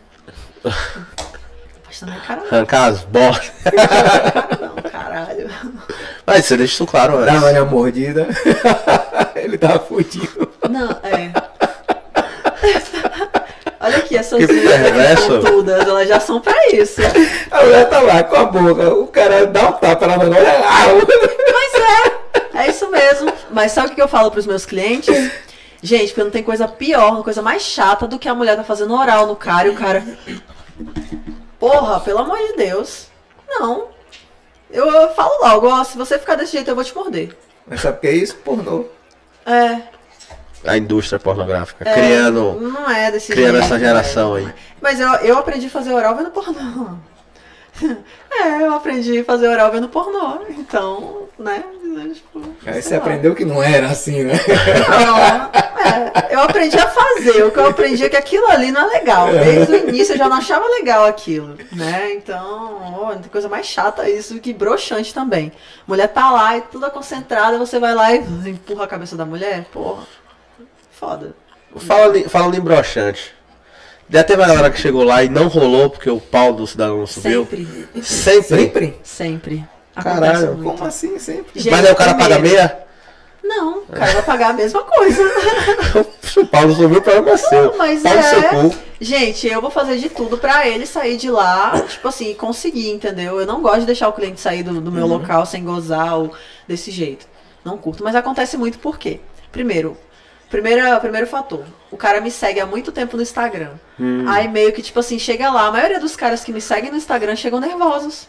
Basta na minha cara não. Arrancar as bolas. Não, caralho. Mas você deixa isso claro Dá antes. uma mordida. Ele tava fudido. Não, é. Olha aqui, essas unhas pontudas, elas já são pra isso. A mulher tá lá com a boca. O cara dá um tapa na mão. Olha lá. Mas é, é isso mesmo. Mas sabe o que eu falo pros meus clientes? Gente, porque não tem coisa pior, coisa mais chata do que a mulher tá fazendo oral no cara e o cara. Porra, pelo amor de Deus. Não. Eu, eu falo logo, ó, se você ficar desse jeito, eu vou te morder. Mas sabe o que é isso? Pornô. É. A indústria pornográfica. é, Criando, Não é desse criando jeito. essa geração aí. Mas eu, eu aprendi a fazer oral vendo pornô. É, eu aprendi a fazer oral vendo pornô. Então, né? Tipo, Aí você lá. aprendeu que não era assim, né? Não, é, eu aprendi a fazer. O que eu aprendi é que aquilo ali não é legal. Desde o início eu já não achava legal aquilo, né? Então, tem coisa mais chata isso que broxante também. Mulher tá lá e toda concentrada, você vai lá e empurra a cabeça da mulher. Porra, foda. Falando, em- falando em broxante. Já teve a galera que chegou lá e não rolou porque o pau do cidadão não subiu? Sempre, Sempre. Sempre? sempre. Caralho, muito. Como assim, sempre? Gente, Mas aí o cara paga meia? Não, o cara vai pagar a mesma coisa. Se o pau não subiu, o problema é seu. Não, mas pau no seu é. cu. Gente, eu vou fazer de tudo pra ele sair de lá, tipo assim, e conseguir, entendeu? Eu não gosto de deixar o cliente sair do, do meu local sem gozar ou desse jeito. Não curto. Mas acontece muito por quê? Primeiro, primeira, primeiro fator. O cara me segue há muito tempo no Instagram. Aí meio que, tipo assim, chega lá. A maioria dos caras que me seguem no Instagram chegam nervosos.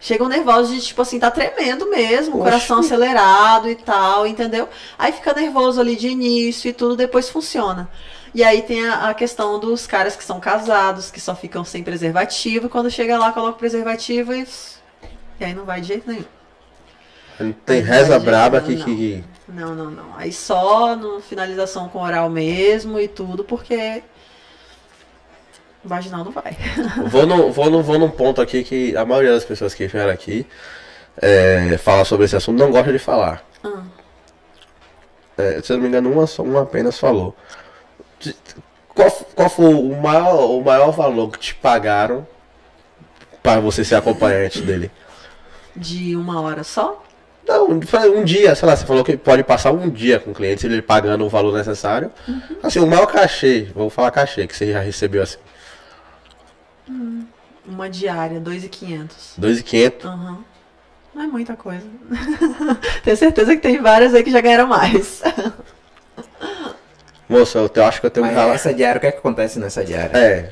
Chegam nervosos de, tipo assim, tá tremendo mesmo, Oxe. coração acelerado e tal, entendeu? Aí fica nervoso ali de início e tudo, depois funciona. E aí tem a, a questão dos caras que são casados, que só ficam sem preservativo, e quando chega lá, coloca preservativo e. E aí não vai de jeito nenhum. Tem Não reza braba nenhum, que. Não, não, não. Aí só no finalização com oral mesmo e tudo, porque. Vaginal não vai. Vou, no, vou, no, vou num ponto aqui que a maioria das pessoas que vieram aqui é, falar sobre esse assunto não gosta de falar. Ah. é, se eu não me engano, uma, uma apenas falou. Qual, qual foi o maior, o maior valor que te pagaram para você ser acompanhante dele? De uma hora só? Não, um dia, sei lá, você falou que pode passar um dia com o cliente, ele pagando o valor necessário. Assim, o maior cachê, vou falar cachê, que você já recebeu assim, Uma diária, 2,500. 2.500. Aham. Não é muita coisa. Tenho certeza que tem várias aí que já ganharam mais. Moça, eu, acho que eu tenho um Mas rala- essa diária, o que é que acontece nessa diária? É,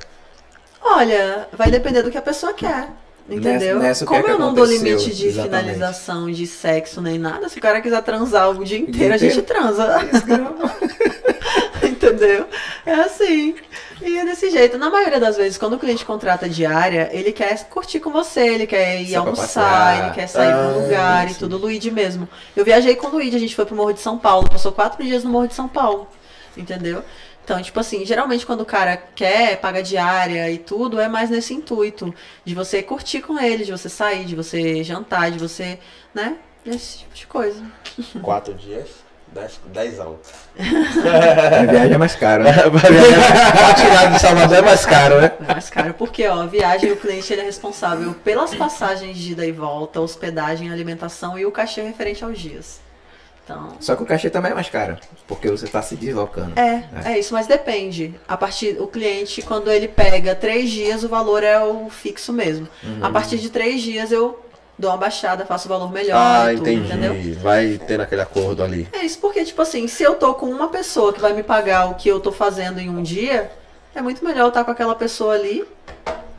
Olha, vai depender do que a pessoa quer. Entendeu? Nessa- que Como é que eu não dou limite de Exatamente. finalização, de sexo nem nada, se o cara quiser transar o dia inteiro, a inteiro? gente transa. Entendeu? É assim. E é desse jeito. Na maioria das vezes, quando o cliente contrata diária, ele quer curtir com você, ele quer ir Só pra almoçar, ele quer sair pra Ah, um lugar e tudo. Luigi mesmo. Eu viajei com o Luigi, a gente foi pro Morro de São Paulo, passou quatro dias no Morro de São Paulo. Entendeu? Então, tipo assim, geralmente quando o cara quer, paga diária e tudo, é mais nesse intuito de você curtir com ele, de você sair, de você jantar, de você, né? Esse tipo de coisa. quatro dias, dez, dezão. A viagem é mais cara. né? pra tirar de Salvador é mais caro, né? É mais caro, porque ó, a viagem, o cliente ele é responsável pelas passagens de ida e volta, hospedagem, alimentação e o cachê referente aos dias. Então, Só que o cachê também é mais caro, porque você tá se deslocando. é, é isso, mas depende. A partir, o cliente, quando ele pega três dias, o valor é o fixo mesmo. Uhum. A partir de três dias eu dou uma baixada, faço o valor melhor, Ah, e tudo, entendi. entendeu? Vai tendo aquele acordo ali. É isso porque, tipo assim, se eu tô com uma pessoa que vai me pagar o que eu tô fazendo em um dia, é muito melhor eu estar com aquela pessoa ali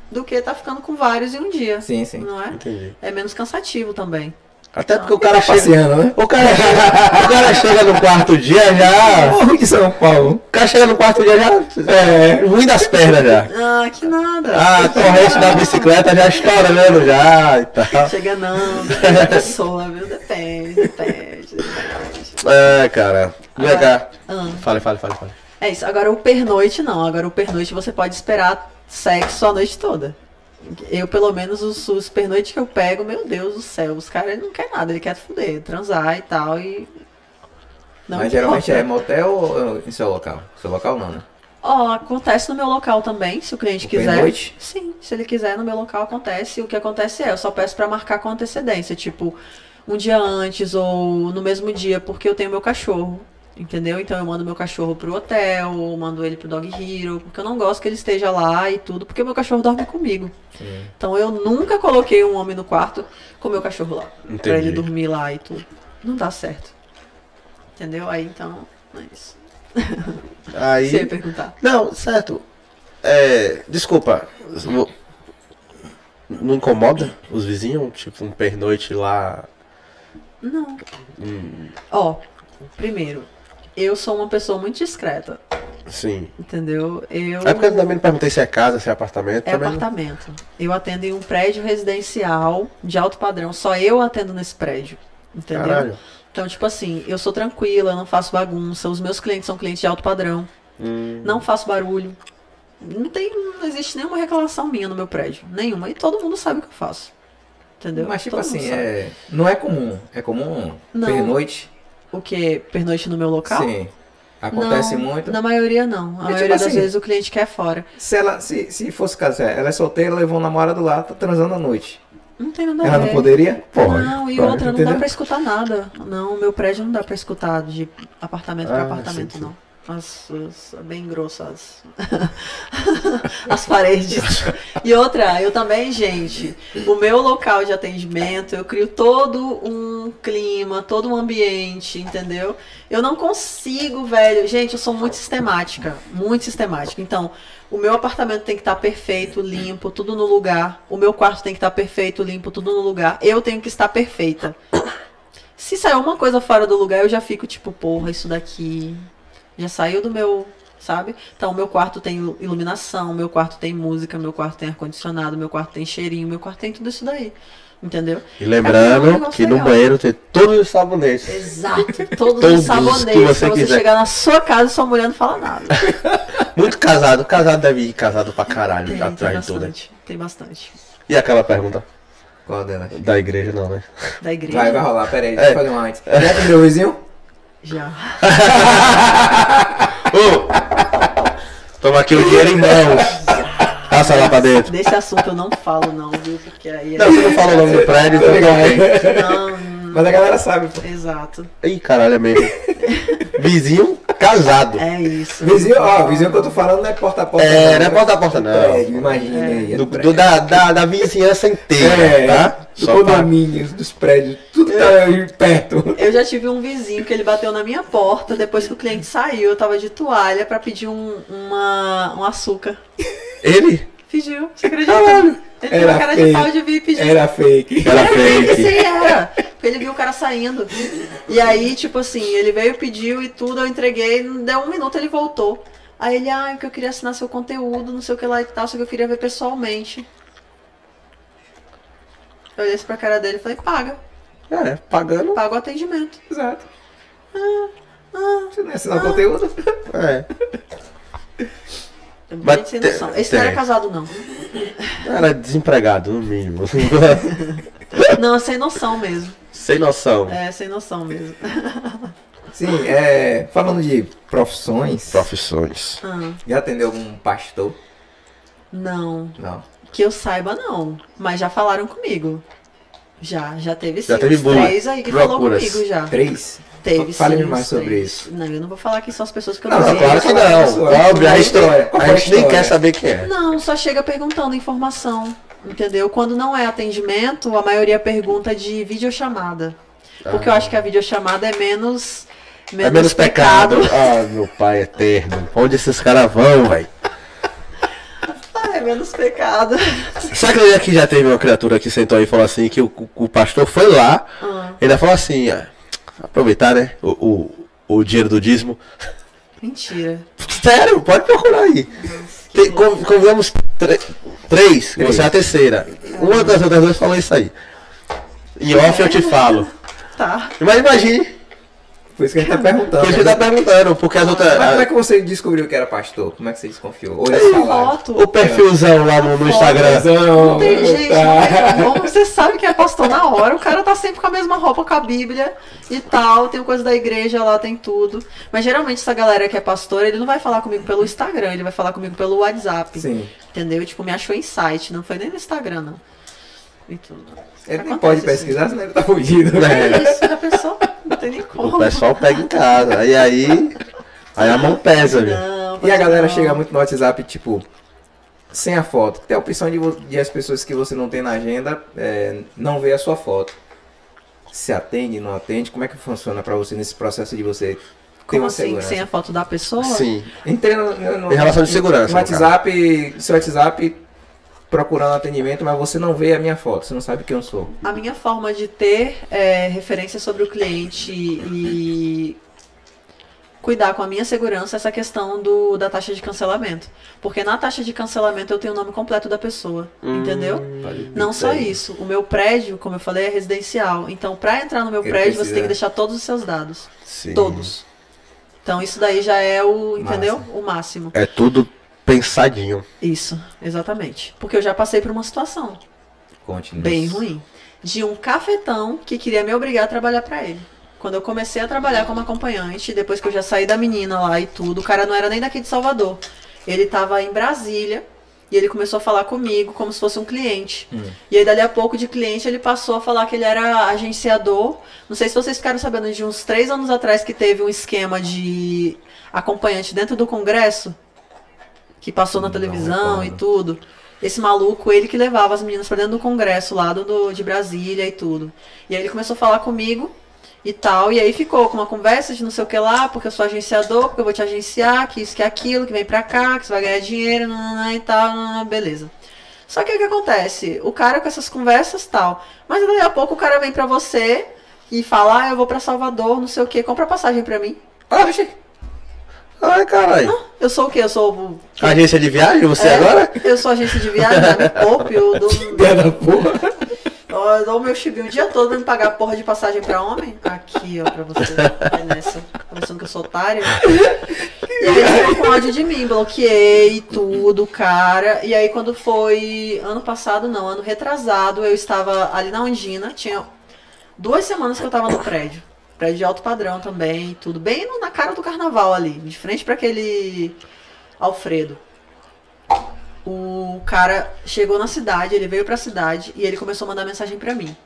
do que estar ficando com vários em um dia. Sim, sim. Não é? Entendi. É menos cansativo também. Até porque o cara chega. Passeando, né? O cara, chega, o cara chega no quarto dia já. Morro de São Paulo. O cara chega no quarto dia já. É, ruim das pernas já. Ah, que nada. Ah, a corrente da bicicleta já estourando já e tal. Chega não, depende da pessoa, viu? Depende, depende, depende. É, cara. Vem cá. Ah, Fale, fale, fale, fale. é isso. Agora o pernoite não. Agora o pernoite você pode esperar sexo a noite toda. Eu, pelo menos, os, os pernoites que eu pego, meu Deus do céu, os caras não querem nada, ele quer fuder, transar e tal, e. Não Mas geralmente importa. é motel ou em seu local? Seu local não, né? Ó, acontece no meu local também, se o cliente O quiser. pernoite? Sim, se ele quiser no meu local acontece. O que acontece é, eu só peço pra marcar com antecedência, tipo, um dia antes ou no mesmo dia, porque eu tenho meu cachorro. Entendeu? Então eu mando meu cachorro pro hotel, ou mando ele pro Dog Hero, porque eu não gosto que ele esteja lá e tudo, porque meu cachorro dorme comigo. Então eu nunca coloquei um homem no quarto com meu cachorro lá. Pra Entendi. ele dormir lá e tudo. Não dá certo. Entendeu? Aí então, é isso. Aí. perguntar. Não, certo. É. Desculpa. Não incomoda os vizinhos? Tipo, um pernoite lá. Não. Hum, Ó, primeiro, eu sou uma pessoa muito discreta, sim. entendeu? Eu É porque eu também não perguntei se é casa, se é apartamento. é também não- apartamento. Eu atendo em um prédio residencial de alto padrão. Só eu atendo nesse prédio. Entendeu? Caralho. Então, tipo assim, eu sou tranquila, eu não faço bagunça. Os meus clientes são clientes de alto padrão. Hum, Não faço barulho. Não tem, não existe nenhuma reclamação minha no meu prédio. Nenhuma. E todo mundo sabe o que eu faço. Entendeu? Mas tipo Todo assim, é... não é comum. É comum Não. pernoite? O que? Pernoite no meu local? Sim. Acontece Não, muito. Na maioria não. A tipo maioria das assim, vezes o cliente quer fora. Se ela, se, se fosse casar, ela é solteira, levou um namorado lá, tá transando à noite. Não tem nada a Ela ver. não poderia? Pode. Não, e pode, outra, não entendeu? dá pra escutar nada. Não, meu prédio não dá pra escutar de apartamento pra Ah, apartamento, sim, sim. não. As, as- bem grossas. As paredes. E outra, eu também, gente, o meu local de atendimento, eu crio todo um clima, todo um ambiente, entendeu? Eu não consigo, velho. Gente, eu sou muito sistemática. Muito sistemática. Então, o meu apartamento tem que estar perfeito, limpo, tudo no lugar. O meu quarto tem que estar perfeito, limpo, tudo no lugar. Eu tenho que estar perfeita. Se sair uma coisa fora do lugar, eu já fico tipo, porra, isso daqui já saiu do meu, sabe? Então, meu quarto tem ilu- iluminação, meu quarto tem música, meu quarto tem ar-condicionado, meu quarto tem cheirinho, meu quarto tem tudo isso daí. Entendeu? E É um lembrando negócio que no legal. banheiro tem todos os sabonetes. Exato. Todos, Todos os sabonetes que você pra você quiser. chegar na sua casa e sua mulher não fala nada. Muito casado. Casado deve ir casado pra caralho Tem, tem atrás de tudo. né? bastante. Tem bastante. E aquela pergunta? Qual delas? Da igreja não, né? Da igreja. Vai, vai rolar, pera aí, É. deixa eu fazer uma antes. Já atendeu o vizinho? Já. Ô! Toma aqui o dinheiro em mãos. Passa lá pra dentro. Desse assunto eu não falo, não, viu? Porque aí. Não, você não fala o nome do prédio, então? Não, não, Mas a galera sabe, pô. exato. Ih, caralho, é mesmo. Vizinho casado. É isso. Vizinho, ó, vizinho que eu tô falando não é porta a porta. É, não é porta a porta, não. Prédio, imagina aí. é Do, do- da, da, da vizinhança inteira, É, tá? do Só pra... dos prédios, tudo tá aí perto. Eu já tive um vizinho que ele bateu na minha porta depois que o cliente saiu. Eu tava de toalha pra pedir um, uma, um açúcar. Ele? Pediu, você acredita? Caralho. Ele Era uma cara de fake. pau de vir e pediu. Era fake. Era Sim, fake. era. Porque ele viu o cara saindo. E aí, tipo assim, ele veio, pediu e tudo, eu entreguei, deu um minuto, ele voltou. Aí ele, ah, que eu queria assinar seu conteúdo, não sei o que lá e tal, só que eu queria ver pessoalmente. Eu olhei assim pra cara dele e falei, paga, É, pagando. paga o atendimento. Exato. Ah, Você não é assinar conteúdo? É. Mas sem tem- noção. Esse não era tem. casado, não. Era desempregado, no mínimo. Não, é sem noção mesmo. Sem noção. É, sem noção mesmo. Sim, é. Falando de profissões, Profissões. Ah, já atendeu algum pastor? não. Não. Que eu saiba, não. Mas já falaram comigo. Já, já teve sim. Já teve boa- três aí que falou procuras. comigo já. Três? Teve Fale-me sim, mais sobre isso. Não, eu não vou falar quem são as pessoas que eu Não, não, claro que não. Óbvio, a história? A gente nem quer saber quem é. Não, só chega perguntando informação. Entendeu? Quando não é atendimento, a maioria pergunta de videochamada. Porque eu acho que a videochamada é menos. Menos, é menos pecado. Ah, meu pai eterno. Onde esses caras vão, velho? Ah, é menos pecado. Sabe que aqui já teve uma criatura que sentou aí e falou assim que o, o pastor foi lá, Ah, ele falou assim, ah, aproveitar, né? O, o, o dinheiro do dízimo. mentira. Sério, pode procurar aí. Tem, con- convidamos tre- três, que você é a terceira. Uma das outras duas falou isso aí. Em off eu te falo. Tá. Mas imagine, Por isso que a gente tá perguntando. por isso que né? tá perguntando, porque as outras. Mas como é que você descobriu que era pastor? Como é que você desconfiou? Ou eles Tem falaram? foto. o perfilzão lá no, no Instagram. Não, Tem gente, tá. não tem como. você sabe que é pastor na hora, o cara tá sempre com a mesma roupa, com a Bíblia e tal, tem coisa da igreja lá, tem tudo. Mas geralmente essa galera que é pastor, ele não vai falar comigo pelo Instagram, ele vai falar comigo pelo WhatsApp. Sim. Entendeu? Tipo, me achou em site, não foi nem no Instagram, não. E tudo. Ele nem Acontece pode pesquisar, senão ele tá fugido. É. É isso, já pensou? Não tem nem como. O pessoal pega em casa. E aí. Aí a mão pesa, viu? Não, E a galera não. chega muito no WhatsApp, tipo, sem a foto. Tem a opção de, de as pessoas que você não tem na agenda é, não ver a sua foto. Se atende, não atende, como é que funciona pra você nesse processo de você ter Como assim? segurança? Sem a foto da pessoa? Sim. Entrei no, no- no- Em relação de segurança, No no WhatsApp, seu WhatsApp procurando atendimento, mas você não vê a minha foto, você não sabe quem eu sou. A minha forma de ter é, referência sobre o cliente e cuidar com a minha segurança é essa questão do, da taxa de cancelamento. Porque na taxa de cancelamento eu tenho o nome completo da pessoa, entendeu? Não só isso. O meu prédio, como eu falei, é residencial. Então, para entrar no meu Ele prédio, você precisa- tem que deixar todos os seus dados. Sim. Todos. Então, isso daí já é o, entendeu? Massa. O máximo. É tudo pensadinho. Isso, exatamente. Porque eu já passei por uma situação Conte-nos. bem ruim. De um cafetão que queria me obrigar a trabalhar pra ele. Quando eu comecei a trabalhar como acompanhante, depois que eu já saí da menina lá e tudo, o cara não era nem daqui de Salvador. Ele tava em Brasília e ele começou a falar comigo como se fosse um cliente. E aí, dali a pouco, de cliente, ele passou a falar que ele era agenciador. Não sei se vocês ficaram sabendo de uns três anos atrás que teve um esquema de acompanhante dentro do Congresso, que passou na televisão e tudo. Esse maluco, ele que levava as meninas pra dentro do congresso lá do, do- de Brasília e tudo. E aí ele começou a falar comigo e tal. E aí ficou com uma conversa de não sei o que lá, porque eu sou agenciador, porque eu vou te agenciar, que isso, que aquilo, que vem pra cá, que você vai ganhar dinheiro, nananã e tal, nananã, beleza. Só que o que acontece? O cara com essas conversas tal. Mas daqui a pouco o cara vem pra você e fala, ah, eu vou pra Salvador, não sei o que, compra passagem pra mim. Oxi. Ai, caralho. Eu sou o quê? Eu sou o. Agência de viagem, você É, agora? Eu sou agência de viagem, me poupe, eu dou, da porra. eu dou o meu chibio o dia todo pra me pagar porra de passagem pra homem. Aqui, ó, pra você. Vai nessa. Tá Pensando que eu sou otária. E aí ficou com ódio de mim, bloqueei tudo, cara. E aí quando foi ano passado, não, ano retrasado, eu estava ali na Ondina, tinha duas semanas que eu tava no prédio. Prédio de alto padrão também, tudo bem na cara do carnaval ali, de frente para aquele Alfredo. O cara chegou na cidade, ele veio pra cidade e ele começou a mandar mensagem pra mim.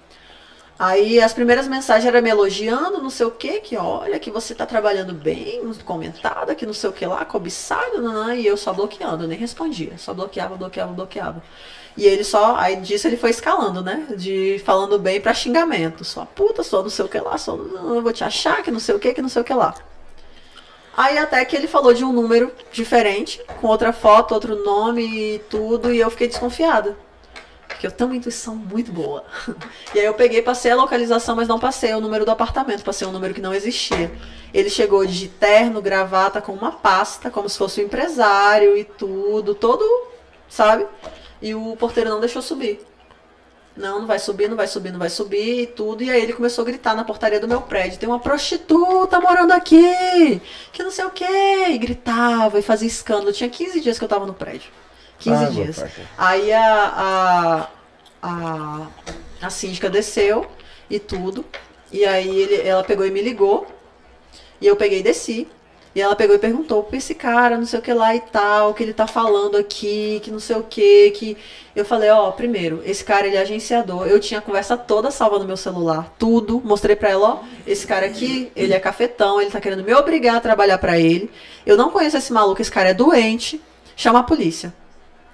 Aí as primeiras mensagens eram me elogiando, não sei o que, que olha, que você tá trabalhando bem, comentado, que não sei o que lá, cobiçado, não, e eu só bloqueando, eu nem respondia, só bloqueava, bloqueava, bloqueava. E ele só, aí disso ele foi escalando, né? De falando bem pra xingamento. Sua puta, sou não sei o que lá, sou, eu vou te achar, que não sei o que, que não sei o que lá. Aí até que ele falou de um número diferente, com outra foto, outro nome e tudo, e eu fiquei desconfiada. Porque eu tenho uma intuição muito boa. E aí eu peguei, passei a localização, mas não passei o número do apartamento, passei um número que não existia. Ele chegou de terno, gravata, com uma pasta, como se fosse um empresário e tudo, todo, sabe? E o porteiro não deixou subir. Não, não vai subir, não vai subir, não vai subir e tudo. E aí ele começou a gritar na portaria do meu prédio: tem uma prostituta morando aqui, que não sei o quê. E gritava e fazia escândalo. Tinha 15 dias que eu tava no prédio. 15 Ah, dias. Aí a, a, a, a síndica desceu e tudo. E aí ele, ela pegou e me ligou. E eu peguei e desci. E ela pegou e perguntou pra esse cara, não sei o que lá e tal, que ele tá falando aqui, que não sei o que, que. Eu falei, ó, primeiro, esse cara ele é agenciador. Eu tinha a conversa toda salva no meu celular, tudo. Mostrei pra ela, ó, esse cara aqui, ele é cafetão, ele tá querendo me obrigar a trabalhar pra ele. Eu não conheço esse maluco, esse cara é doente. Chama a polícia.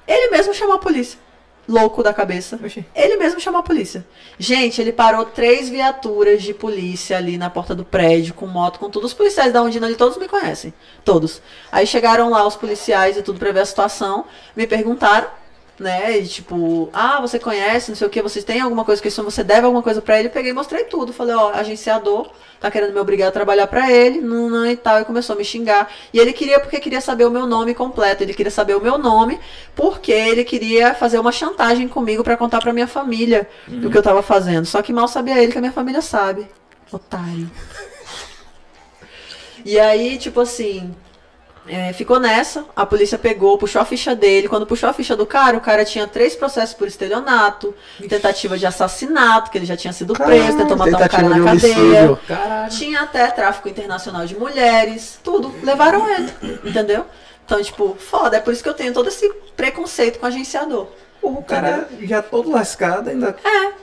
Ele mesmo chamou a polícia. Louco da cabeça. Oxi. Ele mesmo chamou a polícia. Gente, ele parou três viaturas de polícia ali na porta do prédio, com moto, com tudo. Os policiais da Undina ali, todos me conhecem. Todos. Aí chegaram lá os policiais e tudo pra ver a situação. Me perguntaram, né? E tipo, ah, você conhece, não sei o que, vocês têm alguma coisa que isso, você deve alguma coisa pra ele. Eu peguei e mostrei tudo. Falei, ó, agenciador, tá querendo me obrigar a trabalhar pra ele, não, não e tal. E começou a me xingar. E ele queria, porque queria saber o meu nome completo. Ele queria saber o meu nome, porque ele queria fazer uma chantagem comigo pra contar pra minha família o que eu tava fazendo. Só que mal sabia ele que a minha família sabe. Otário. E aí, tipo assim, é, ficou nessa, a polícia pegou, puxou a ficha dele. Quando puxou a ficha do cara, o cara tinha três processos por estelionato, tentativa de assassinato, que ele já tinha sido preso, tentou matar um cara na de cadeia. Caralho. Tinha até tráfico internacional de mulheres, tudo. Levaram ele, entendeu? Então, tipo, foda. É por isso que eu tenho todo esse preconceito com agenciador. O cara já todo lascado, ainda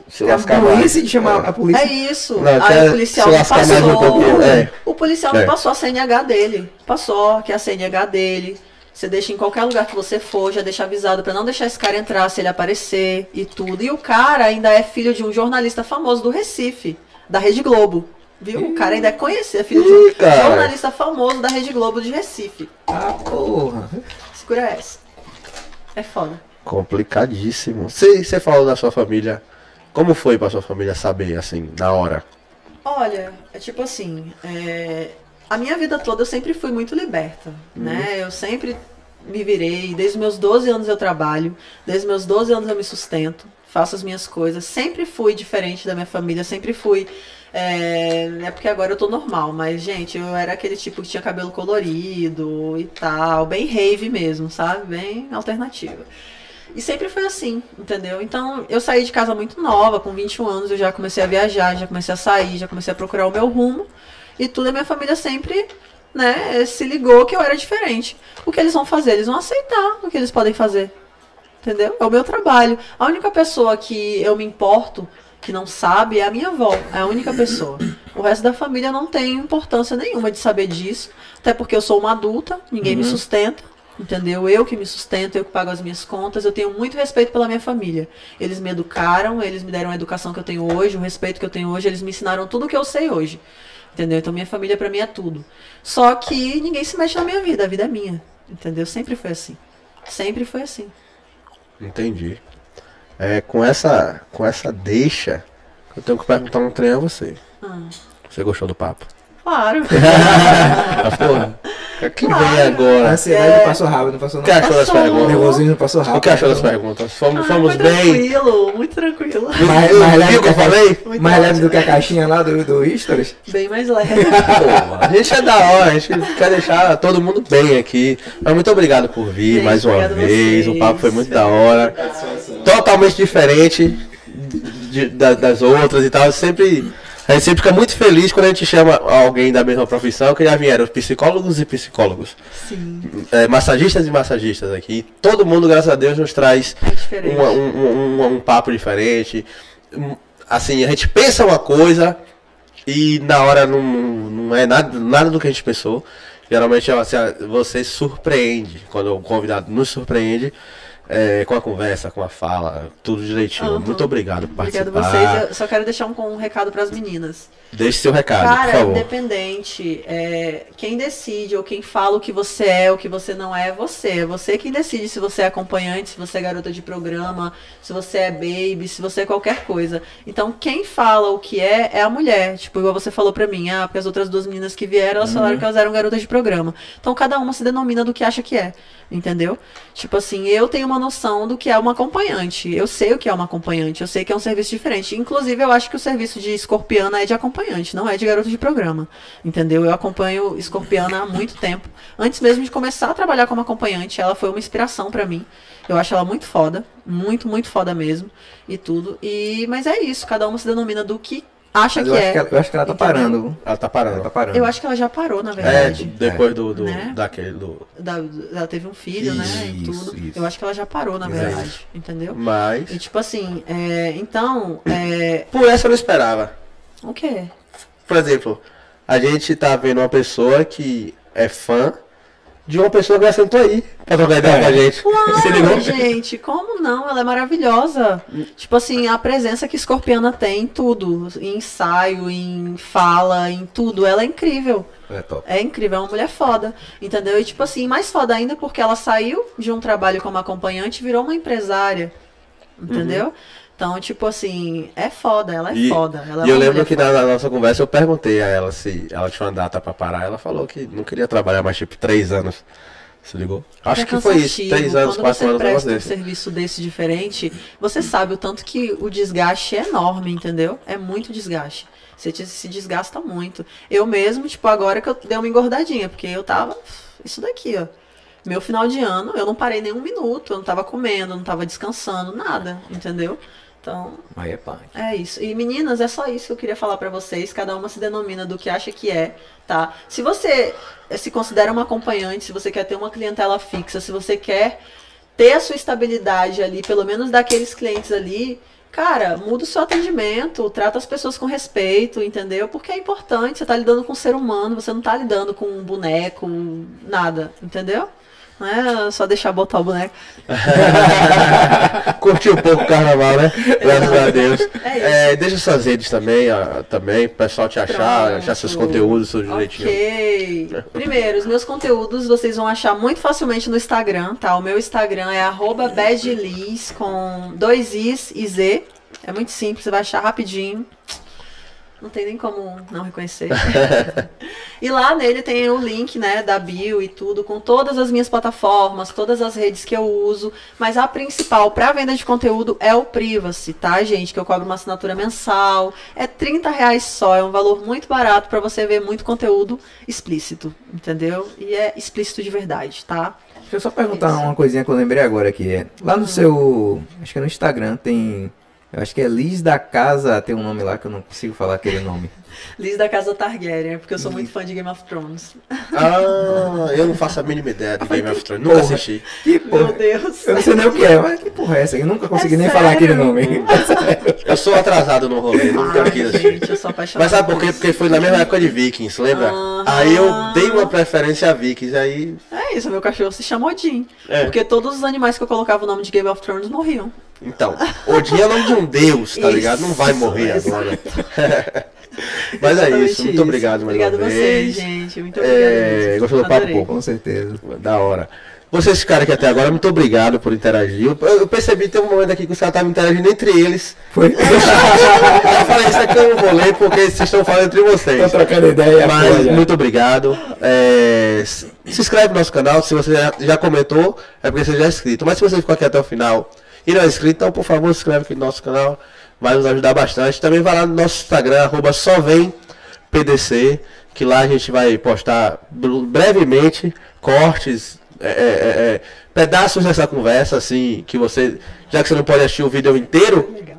Se tem a lascar mais. doença de chamar a polícia. É isso. Não, Aí o policial se um passou. pouquinho, é. O policial É. me passou a CNH dele. Passou, que é a CNH dele. Você deixa em qualquer lugar que você for, já deixa avisado pra não deixar esse cara entrar se ele aparecer e tudo. E o cara ainda é filho de um jornalista famoso do Recife, da Rede Globo. Viu? O cara ainda é conhecido, é filho de um cara. jornalista famoso da Rede Globo de Recife. Ah, porra. Segura essa. É foda. Complicadíssimo. Você falou da sua família. Como foi pra sua família saber, assim, na hora? Olha, é tipo assim, é, a minha vida toda eu sempre fui muito liberta, né? Eu sempre me virei, desde os meus 12 anos eu trabalho, desde os meus 12 anos eu me sustento, faço as minhas coisas, sempre fui diferente da minha família, sempre fui. É, é porque agora eu tô normal, mas, gente, eu era aquele tipo que tinha cabelo colorido e tal, bem rave mesmo, sabe? Bem alternativa. E sempre foi assim, entendeu? Então, eu saí de casa muito nova, com 21 anos, eu já comecei a viajar, já comecei a sair, já comecei a procurar o meu rumo. E tudo a minha família sempre, né, se ligou que eu era diferente. O que eles vão fazer? Eles vão aceitar o que eles podem fazer. Entendeu? É o meu trabalho. A única pessoa que eu me importo, que não sabe, é a minha avó. É a única pessoa. O resto da família não tem importância nenhuma de saber disso. Até porque eu sou uma adulta, ninguém me sustenta. Entendeu? Eu que me sustento, eu que pago as minhas contas. Eu tenho muito respeito pela minha família. Eles me educaram, eles me deram a educação que eu tenho hoje, o respeito que eu tenho hoje. Eles me ensinaram tudo o que eu sei hoje. Entendeu? Então minha família pra mim é tudo. Só que ninguém se mexe na minha vida, a vida é minha. Entendeu? Sempre foi assim. Sempre foi assim. Entendi. É, com essa, com essa deixa, eu tenho que perguntar um trem a você. Ah, Você gostou do papo? claro. Ah, porra. Que vem A agora? ansiedade É. passou rápido, não passou O não. que achou das Passou. O perguntas? nervosismo passou rápido. O que achou das perguntas? Fomos, Ah, fomos bem. tranquilo, muito tranquilo. Mais, Viu- mais Viu leve o que eu a- falei? Muito Mais leve do que a caixinha lá do, do Stories. Bem mais leve. Pô, a gente é da hora, a gente quer deixar todo mundo bem aqui. Mas muito obrigado por vir Gente, mais uma a vez. vocês. O papo foi muito da hora. Totalmente diferente de- da- das outras e tal. Sempre A gente sempre fica muito feliz quando a gente chama alguém da mesma profissão, que já vieram psicólogos e psicólogos, Sim. é, massagistas e massagistas aqui. Todo mundo, graças a Deus, nos traz É uma- um, um- um- papo diferente. Assim, a gente pensa uma coisa e na hora não, não é nada, nada do que a gente pensou. Geralmente assim, você surpreende, quando o convidado nos surpreende. É, com a conversa, com a fala, tudo direitinho. Aham. Muito obrigado por Obrigada a participar. vocês. Eu só quero deixar um, um recado para as meninas. Deixe seu recado, por Cara, favor. independente, é, quem decide ou quem fala o que você é, o que você não é, é você. É você quem decide se você é acompanhante, se você é garota de programa, se você é baby, se você é qualquer coisa. Então, quem fala o que é, é a mulher. Tipo, igual você falou pra mim, ah, porque as outras duas meninas que vieram, elas falaram que elas eram garotas de programa. Então, cada uma se denomina do que acha que é. Entendeu? Tipo assim, eu tenho uma noção do que é uma acompanhante. Eu sei o que é uma acompanhante. Eu sei que é um serviço diferente. Inclusive, eu acho que o serviço de escorpiana é de acompanhante, não é de garota de programa. Entendeu? Eu acompanho escorpiana há muito tempo. Antes mesmo de começar a trabalhar como acompanhante, ela foi uma inspiração pra mim. Eu acho ela muito foda. Muito, muito foda mesmo. E tudo. E, mas é isso. Cada uma se denomina do que acha que é. que ela, eu acho que ela tá Entendeu? parando. Ela tá Ela parando. tá parando. Eu acho que ela já parou, na É, verdade. depois do, do Né? daquele do. Da- ela teve um filho, né? E Isso, tudo. isso. Eu acho que ela já parou, na Exato. verdade. Entendeu? Mas E tipo assim, é, então, é, por essa eu não esperava. O quê? Por exemplo, a gente tá vendo uma pessoa que é fã de uma pessoa que já sentou aí pra trocar ideia É. com a gente. Se ligou? Claro, gente, como não? Ela é maravilhosa. Tipo assim, a presença que Escorpiana tem em tudo, em ensaio, em fala, em tudo, ela é incrível. É top. É incrível, é uma mulher foda, entendeu? E tipo assim, mais foda ainda porque ela saiu de um trabalho como acompanhante e virou uma empresária, entendeu? Então, tipo assim, é foda, ela é E- foda. Ela é E eu lembro que foda. na, nossa conversa eu perguntei a ela se ela tinha uma data pra parar. Ela falou que não queria trabalhar mais tipo três anos. Se ligou? Acho É que foi isso, três anos, Quando quatro você anos, negócio presta um desse. serviço desse diferente, você sabe o tanto que o desgaste é enorme, entendeu? É muito desgaste. Você se desgasta muito. Eu mesmo, tipo, agora que eu dei uma engordadinha, porque eu tava. Isso daqui, ó. Meu final de ano, eu não parei nem um minuto, eu não tava comendo, não tava descansando, nada, entendeu? Então, Aí é punk. é isso. E meninas, é só isso que eu queria falar pra vocês. Cada uma se denomina do que acha que é, tá? Se você eh, se considera uma acompanhante, se você quer ter uma clientela fixa, se você quer ter a sua estabilidade ali, pelo menos daqueles clientes ali, cara, muda o seu atendimento, trata as pessoas com respeito, entendeu? Porque é importante, você tá lidando com um ser humano, você não tá lidando com um boneco, nada, entendeu? Não é só deixar botar o boneco. Curtiu um pouco o carnaval, né? Graças a Deus. É. É, deixa suas redes também, ó, também, pessoal te achar, Pronto. achar seus conteúdos, tudo direitinho. Ok. Primeiro, os meus conteúdos vocês vão achar muito facilmente no Instagram, tá? O meu Instagram é arroba badliz com dois Is e Z. É muito simples, você vai achar rapidinho. Não tem nem como não reconhecer. e lá nele tem o link, né, da bio e tudo, com todas as minhas plataformas, todas as redes que eu uso. Mas a principal para venda de conteúdo é o Privacy, tá, gente? Que eu cobro uma assinatura mensal. É 30 reais só, é um valor muito barato para você ver muito conteúdo explícito, entendeu? E é explícito de verdade, tá? Deixa eu só perguntar Isso. uma coisinha que eu lembrei agora aqui. Lá no seu. Acho que é no Instagram tem. Eu acho que é Liz da Casa, tem um nome lá que eu não consigo falar aquele nome. Liz da Casa Targaryen, porque eu sou muito fã de Game of Thrones. Ah, eu não faço a mínima ideia de Game of Thrones, nunca assisti. Que Meu porra. Deus. Eu não sei nem o que é, mas que porra é essa? Eu nunca consegui É nem falar aquele sério? nome. Eu sou atrasado no rolê, nunca Ai, quis assistir. gente, eu sou apaixonada. Mas sabe por quê? Porque foi na mesma época de Vikings, lembra? Aham. Aí eu dei uma preferência a Vikings, aí. É isso, meu cachorro se chama Odin. É. Porque todos os animais que eu colocava o nome de Game of Thrones morriam. Então, Odin é nome de um deus, tá Isso, ligado? Não vai morrer exato. agora. Mas é isso, muito obrigado mais Obrigada uma a vez. vocês, gente. Muito. É, mesmo. gostou do papo, pô? Com certeza. Da hora. Vocês ficaram aqui até agora, muito obrigado por interagir. Eu, eu percebi, tem um momento aqui que os caras estavam interagindo entre eles. Foi. Eu falei, isso aqui eu não vou ler porque vocês estão falando entre vocês. Tô trocando ideia. Mas já. muito obrigado. É, se se inscreve no nosso canal. Se você já, já comentou, é porque você já é inscrito. Mas se você ficou aqui até o final e não é inscrito, então por favor se inscreve aqui no nosso canal. Vai nos ajudar bastante. Também vai lá no nosso Instagram, arroba só vem PDC, que lá a gente vai postar br- brevemente cortes, é, é, é, é, pedaços dessa conversa, assim, que você, já que você não pode assistir o vídeo inteiro, Legal.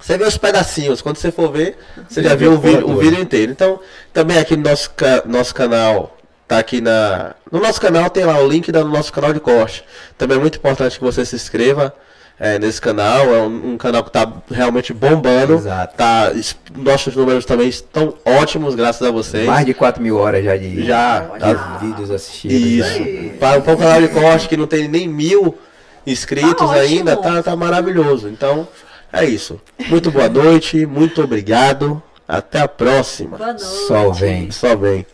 Você vê os pedacinhos, quando você for ver, você já viu o vídeo, o vídeo inteiro. Então, também aqui no nosso, ca- nosso canal, tá aqui na. No nosso canal tem lá o link do nosso canal de corte. Também é muito importante que você se inscreva é, nesse canal. É um, um canal que tá realmente bombando. Exato. Tá, es- nossos números também estão ótimos, graças a vocês. Mais de 4 mil horas já de, Já, de tá- vídeos assistidos. Isso. né? Para um canal de corte que não tem nem mil inscritos Tá ainda, tá, tá maravilhoso. Então, é isso. Muito boa noite, muito obrigado. Até a próxima. Boa noite. Sol vem. Só bem.